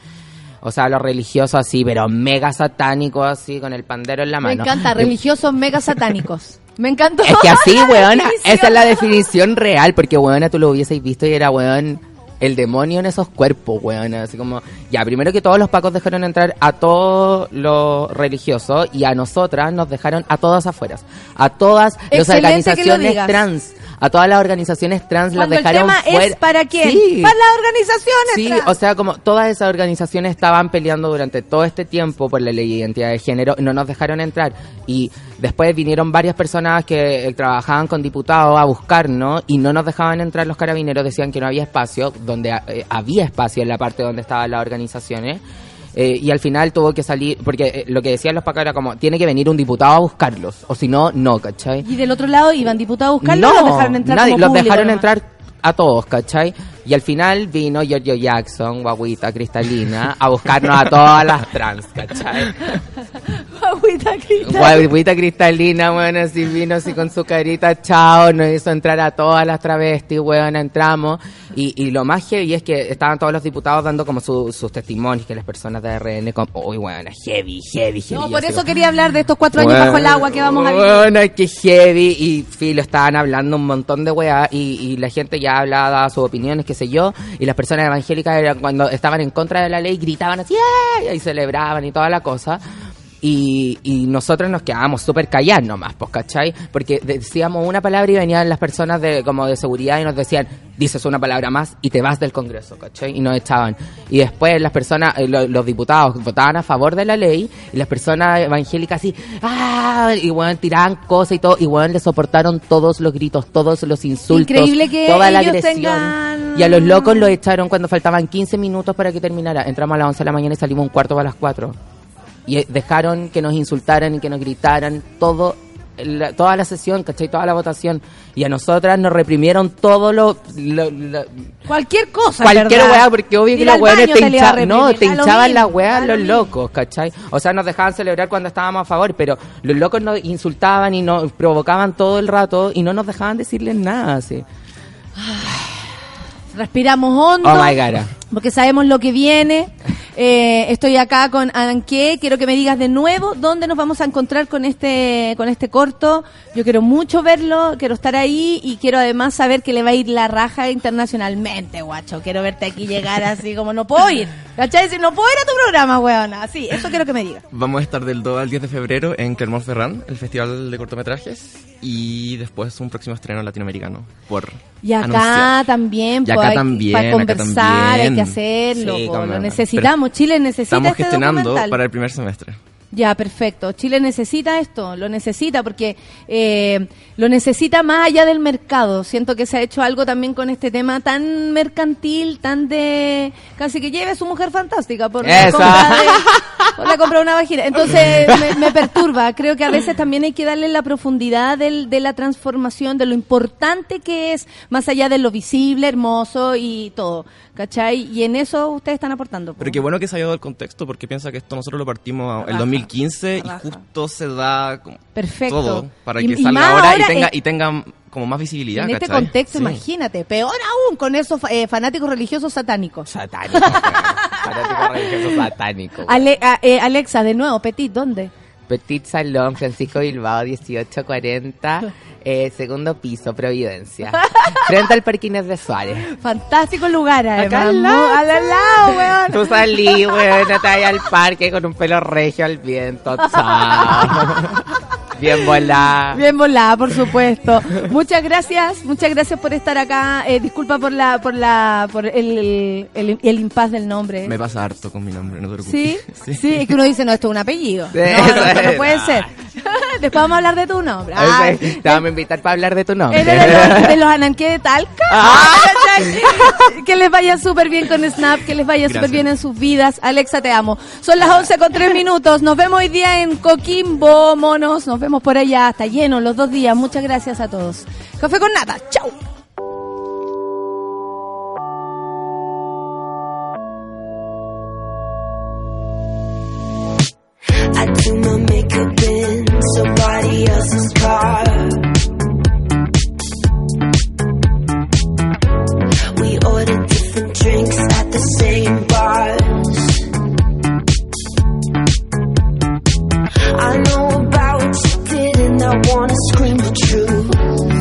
O sea, los religiosos así, pero mega satánicos así, con el pandero en la
Me
mano.
encanta,
Y-
religiosos mega satánicos. Me encantó.
es que así, weona,
definición.
esa es la definición real, porque weona tú lo hubieseis visto y era weón el demonio en esos cuerpos, weona, así como, ya, primero que todos los pacos dejaron entrar a todos los religiosos y a nosotras nos dejaron a todas afueras, a todas las organizaciones trans, a todas las organizaciones trans las
Cuando el
dejaron
tema
fuera.
es para quién?
Sí.
Para las organizaciones.
Sí,
trans.
o sea, como todas esas organizaciones estaban peleando durante todo este tiempo por la ley de identidad de género, no nos dejaron entrar. Y después vinieron varias personas que eh, trabajaban con diputados a buscarnos y no nos dejaban entrar los carabineros, decían que no había espacio, donde eh, había espacio en la parte donde estaban las organizaciones. Eh, y al final tuvo que salir, porque eh, lo que decían los pacos era como, tiene que venir un diputado a buscarlos, o si no, no, ¿cachai?
Y del otro lado iban diputados a buscarlo
No,
o los dejaron entrar
nadie,
como
los
público
dejaron
nomás?
entrar a todos, ¿cachai? Y al final vino Giorgio Jackson, guaguita cristalina, a buscarnos a todas las trans, ¿cachai?
Agüita, Cristal.
Guaguita cristalina, bueno, así vino así con su carita, chao, nos hizo entrar a todas las travestis, weón, entramos. Y, y lo más heavy es que estaban todos los diputados dando como su- sus testimonios, que las personas de RN, como, uy, weón, heavy, heavy, heavy.
No, por eso
como,
quería hablar de estos cuatro años bajo el agua que vamos a vivir.
bueno, que heavy. Y filo, estaban hablando un montón de weá. Y, y la gente ya hablaba, daba sus opiniones, qué sé yo. Y las personas evangélicas, eran, cuando estaban en contra de la ley, gritaban así, ¡eh! y celebraban y toda la cosa. Y, y nosotros nos quedábamos súper callados nomás, pues, ¿cachai? Porque decíamos una palabra y venían las personas de como de seguridad y nos decían, dices una palabra más y te vas del Congreso, ¿cachai? Y nos echaban. Y después las personas, eh, lo- los diputados votaban a favor de la ley y las personas evangélicas así, ¡ah! Y bueno, tiraban cosas y todo, y bueno, le soportaron todos los gritos, todos los insultos,
Increíble que
toda la agresión.
tengan-
Y a los locos los echaron cuando faltaban 15 minutos para que terminara. Entramos a las 11 de la mañana y salimos un cuarto para las 4. Y dejaron que nos insultaran y que nos gritaran todo la- toda la sesión, ¿cachai? Toda la votación. Y a nosotras nos reprimieron todo lo... lo- lo-
Cualquier cosa,
cualquier weá, porque obvio que los weones te,
te le iba a
hincha- no, te hinchaban las weas los locos, ¿cachai? O sea, nos dejaban celebrar cuando estábamos a favor, pero los locos nos insultaban y nos provocaban todo el rato y no nos dejaban decirles nada, así.
Respiramos hondo.
Oh my God.
Porque sabemos lo que viene. Eh, estoy acá con Anke. Quiero que me digas de nuevo dónde nos vamos a encontrar con este, con este corto. Yo quiero mucho verlo, quiero estar ahí y quiero además saber que le va a ir la raja internacionalmente, guacho. Quiero verte aquí llegar así como no puedo ir. ¿Cachai? Si no puedo ir a tu programa, weona. Así, eso quiero que me digas.
Vamos a estar del 2 al 10 de febrero en Clermont-Ferrand, el festival de cortometrajes, y después un próximo estreno latinoamericano por
Y acá
anunciar.
también,
Y
pues,
acá
hay-
también,
para
acá
conversar, hay que hacerlo,
Sí,
po,
cómo
lo necesitamos. Chile necesita
Estamos
este
gestionando
documental.
para el primer semestre.
Ya, perfecto. Chile necesita esto, lo necesita porque eh, lo necesita más allá del mercado. Siento que se ha hecho algo también con este tema tan mercantil, tan de... Casi que lleve a su mujer fantástica por la
Esa.
compra de, por la compra de una vagina. Entonces me, me perturba. Creo que a veces también hay que darle la profundidad del- de la transformación, de lo importante que es, más allá de lo visible, hermoso y todo. ¿Cachai? Y en eso ustedes están aportando. po.
Pero qué bueno que se haya dado el contexto, porque piensa que esto nosotros lo partimos el 2015
raja.
y justo se da como
Perfecto.
todo para
Y-
que
y
salga ahora,
ahora,
y tenga,
eh,
y tenga como más visibilidad.
En este contexto,
Sí.
imagínate, peor aún con esos eh, fanáticos religiosos satánicos.
Satánico. Fanático religioso satánico.
Ale- a- eh, Alexa, de nuevo, Petit, ¿dónde?
Petit Salón, Francisco Bilbao, 1840, eh, segundo piso, Providencia. Frente al Parquines de Suárez.
Fantástico lugar,
Acá
además.
al lado.
al lado, weón.
Tú salí, weón, te al parque con un pelo regio al viento, chao. Bien volada.
Bien volada, por supuesto. Muchas gracias, muchas gracias por estar acá. Eh, disculpa por la, por la, por el, el, el impas del nombre.
Me pasa harto con mi nombre, no te preocupes.
¿Sí? sí, es que uno dice, no, esto es un apellido.
Sí,
no,
eso
no, esto no
es.
puede ser. Después vamos a hablar de tu nombre. Ah,
Te vamos a invitar para hablar de tu nombre.
¿Eres de los, de los de Talca?
Ah.
Que les vaya súper bien con Snap, que les vaya súper bien en sus vidas. Alexa, te amo. Son las 11 con 3 minutos. Nos vemos hoy día en Coquimbo, monos. Nos vemos por allá. Está lleno los dos días. Muchas gracias a todos. Café con nata. Chau.
And I wanna scream the truth.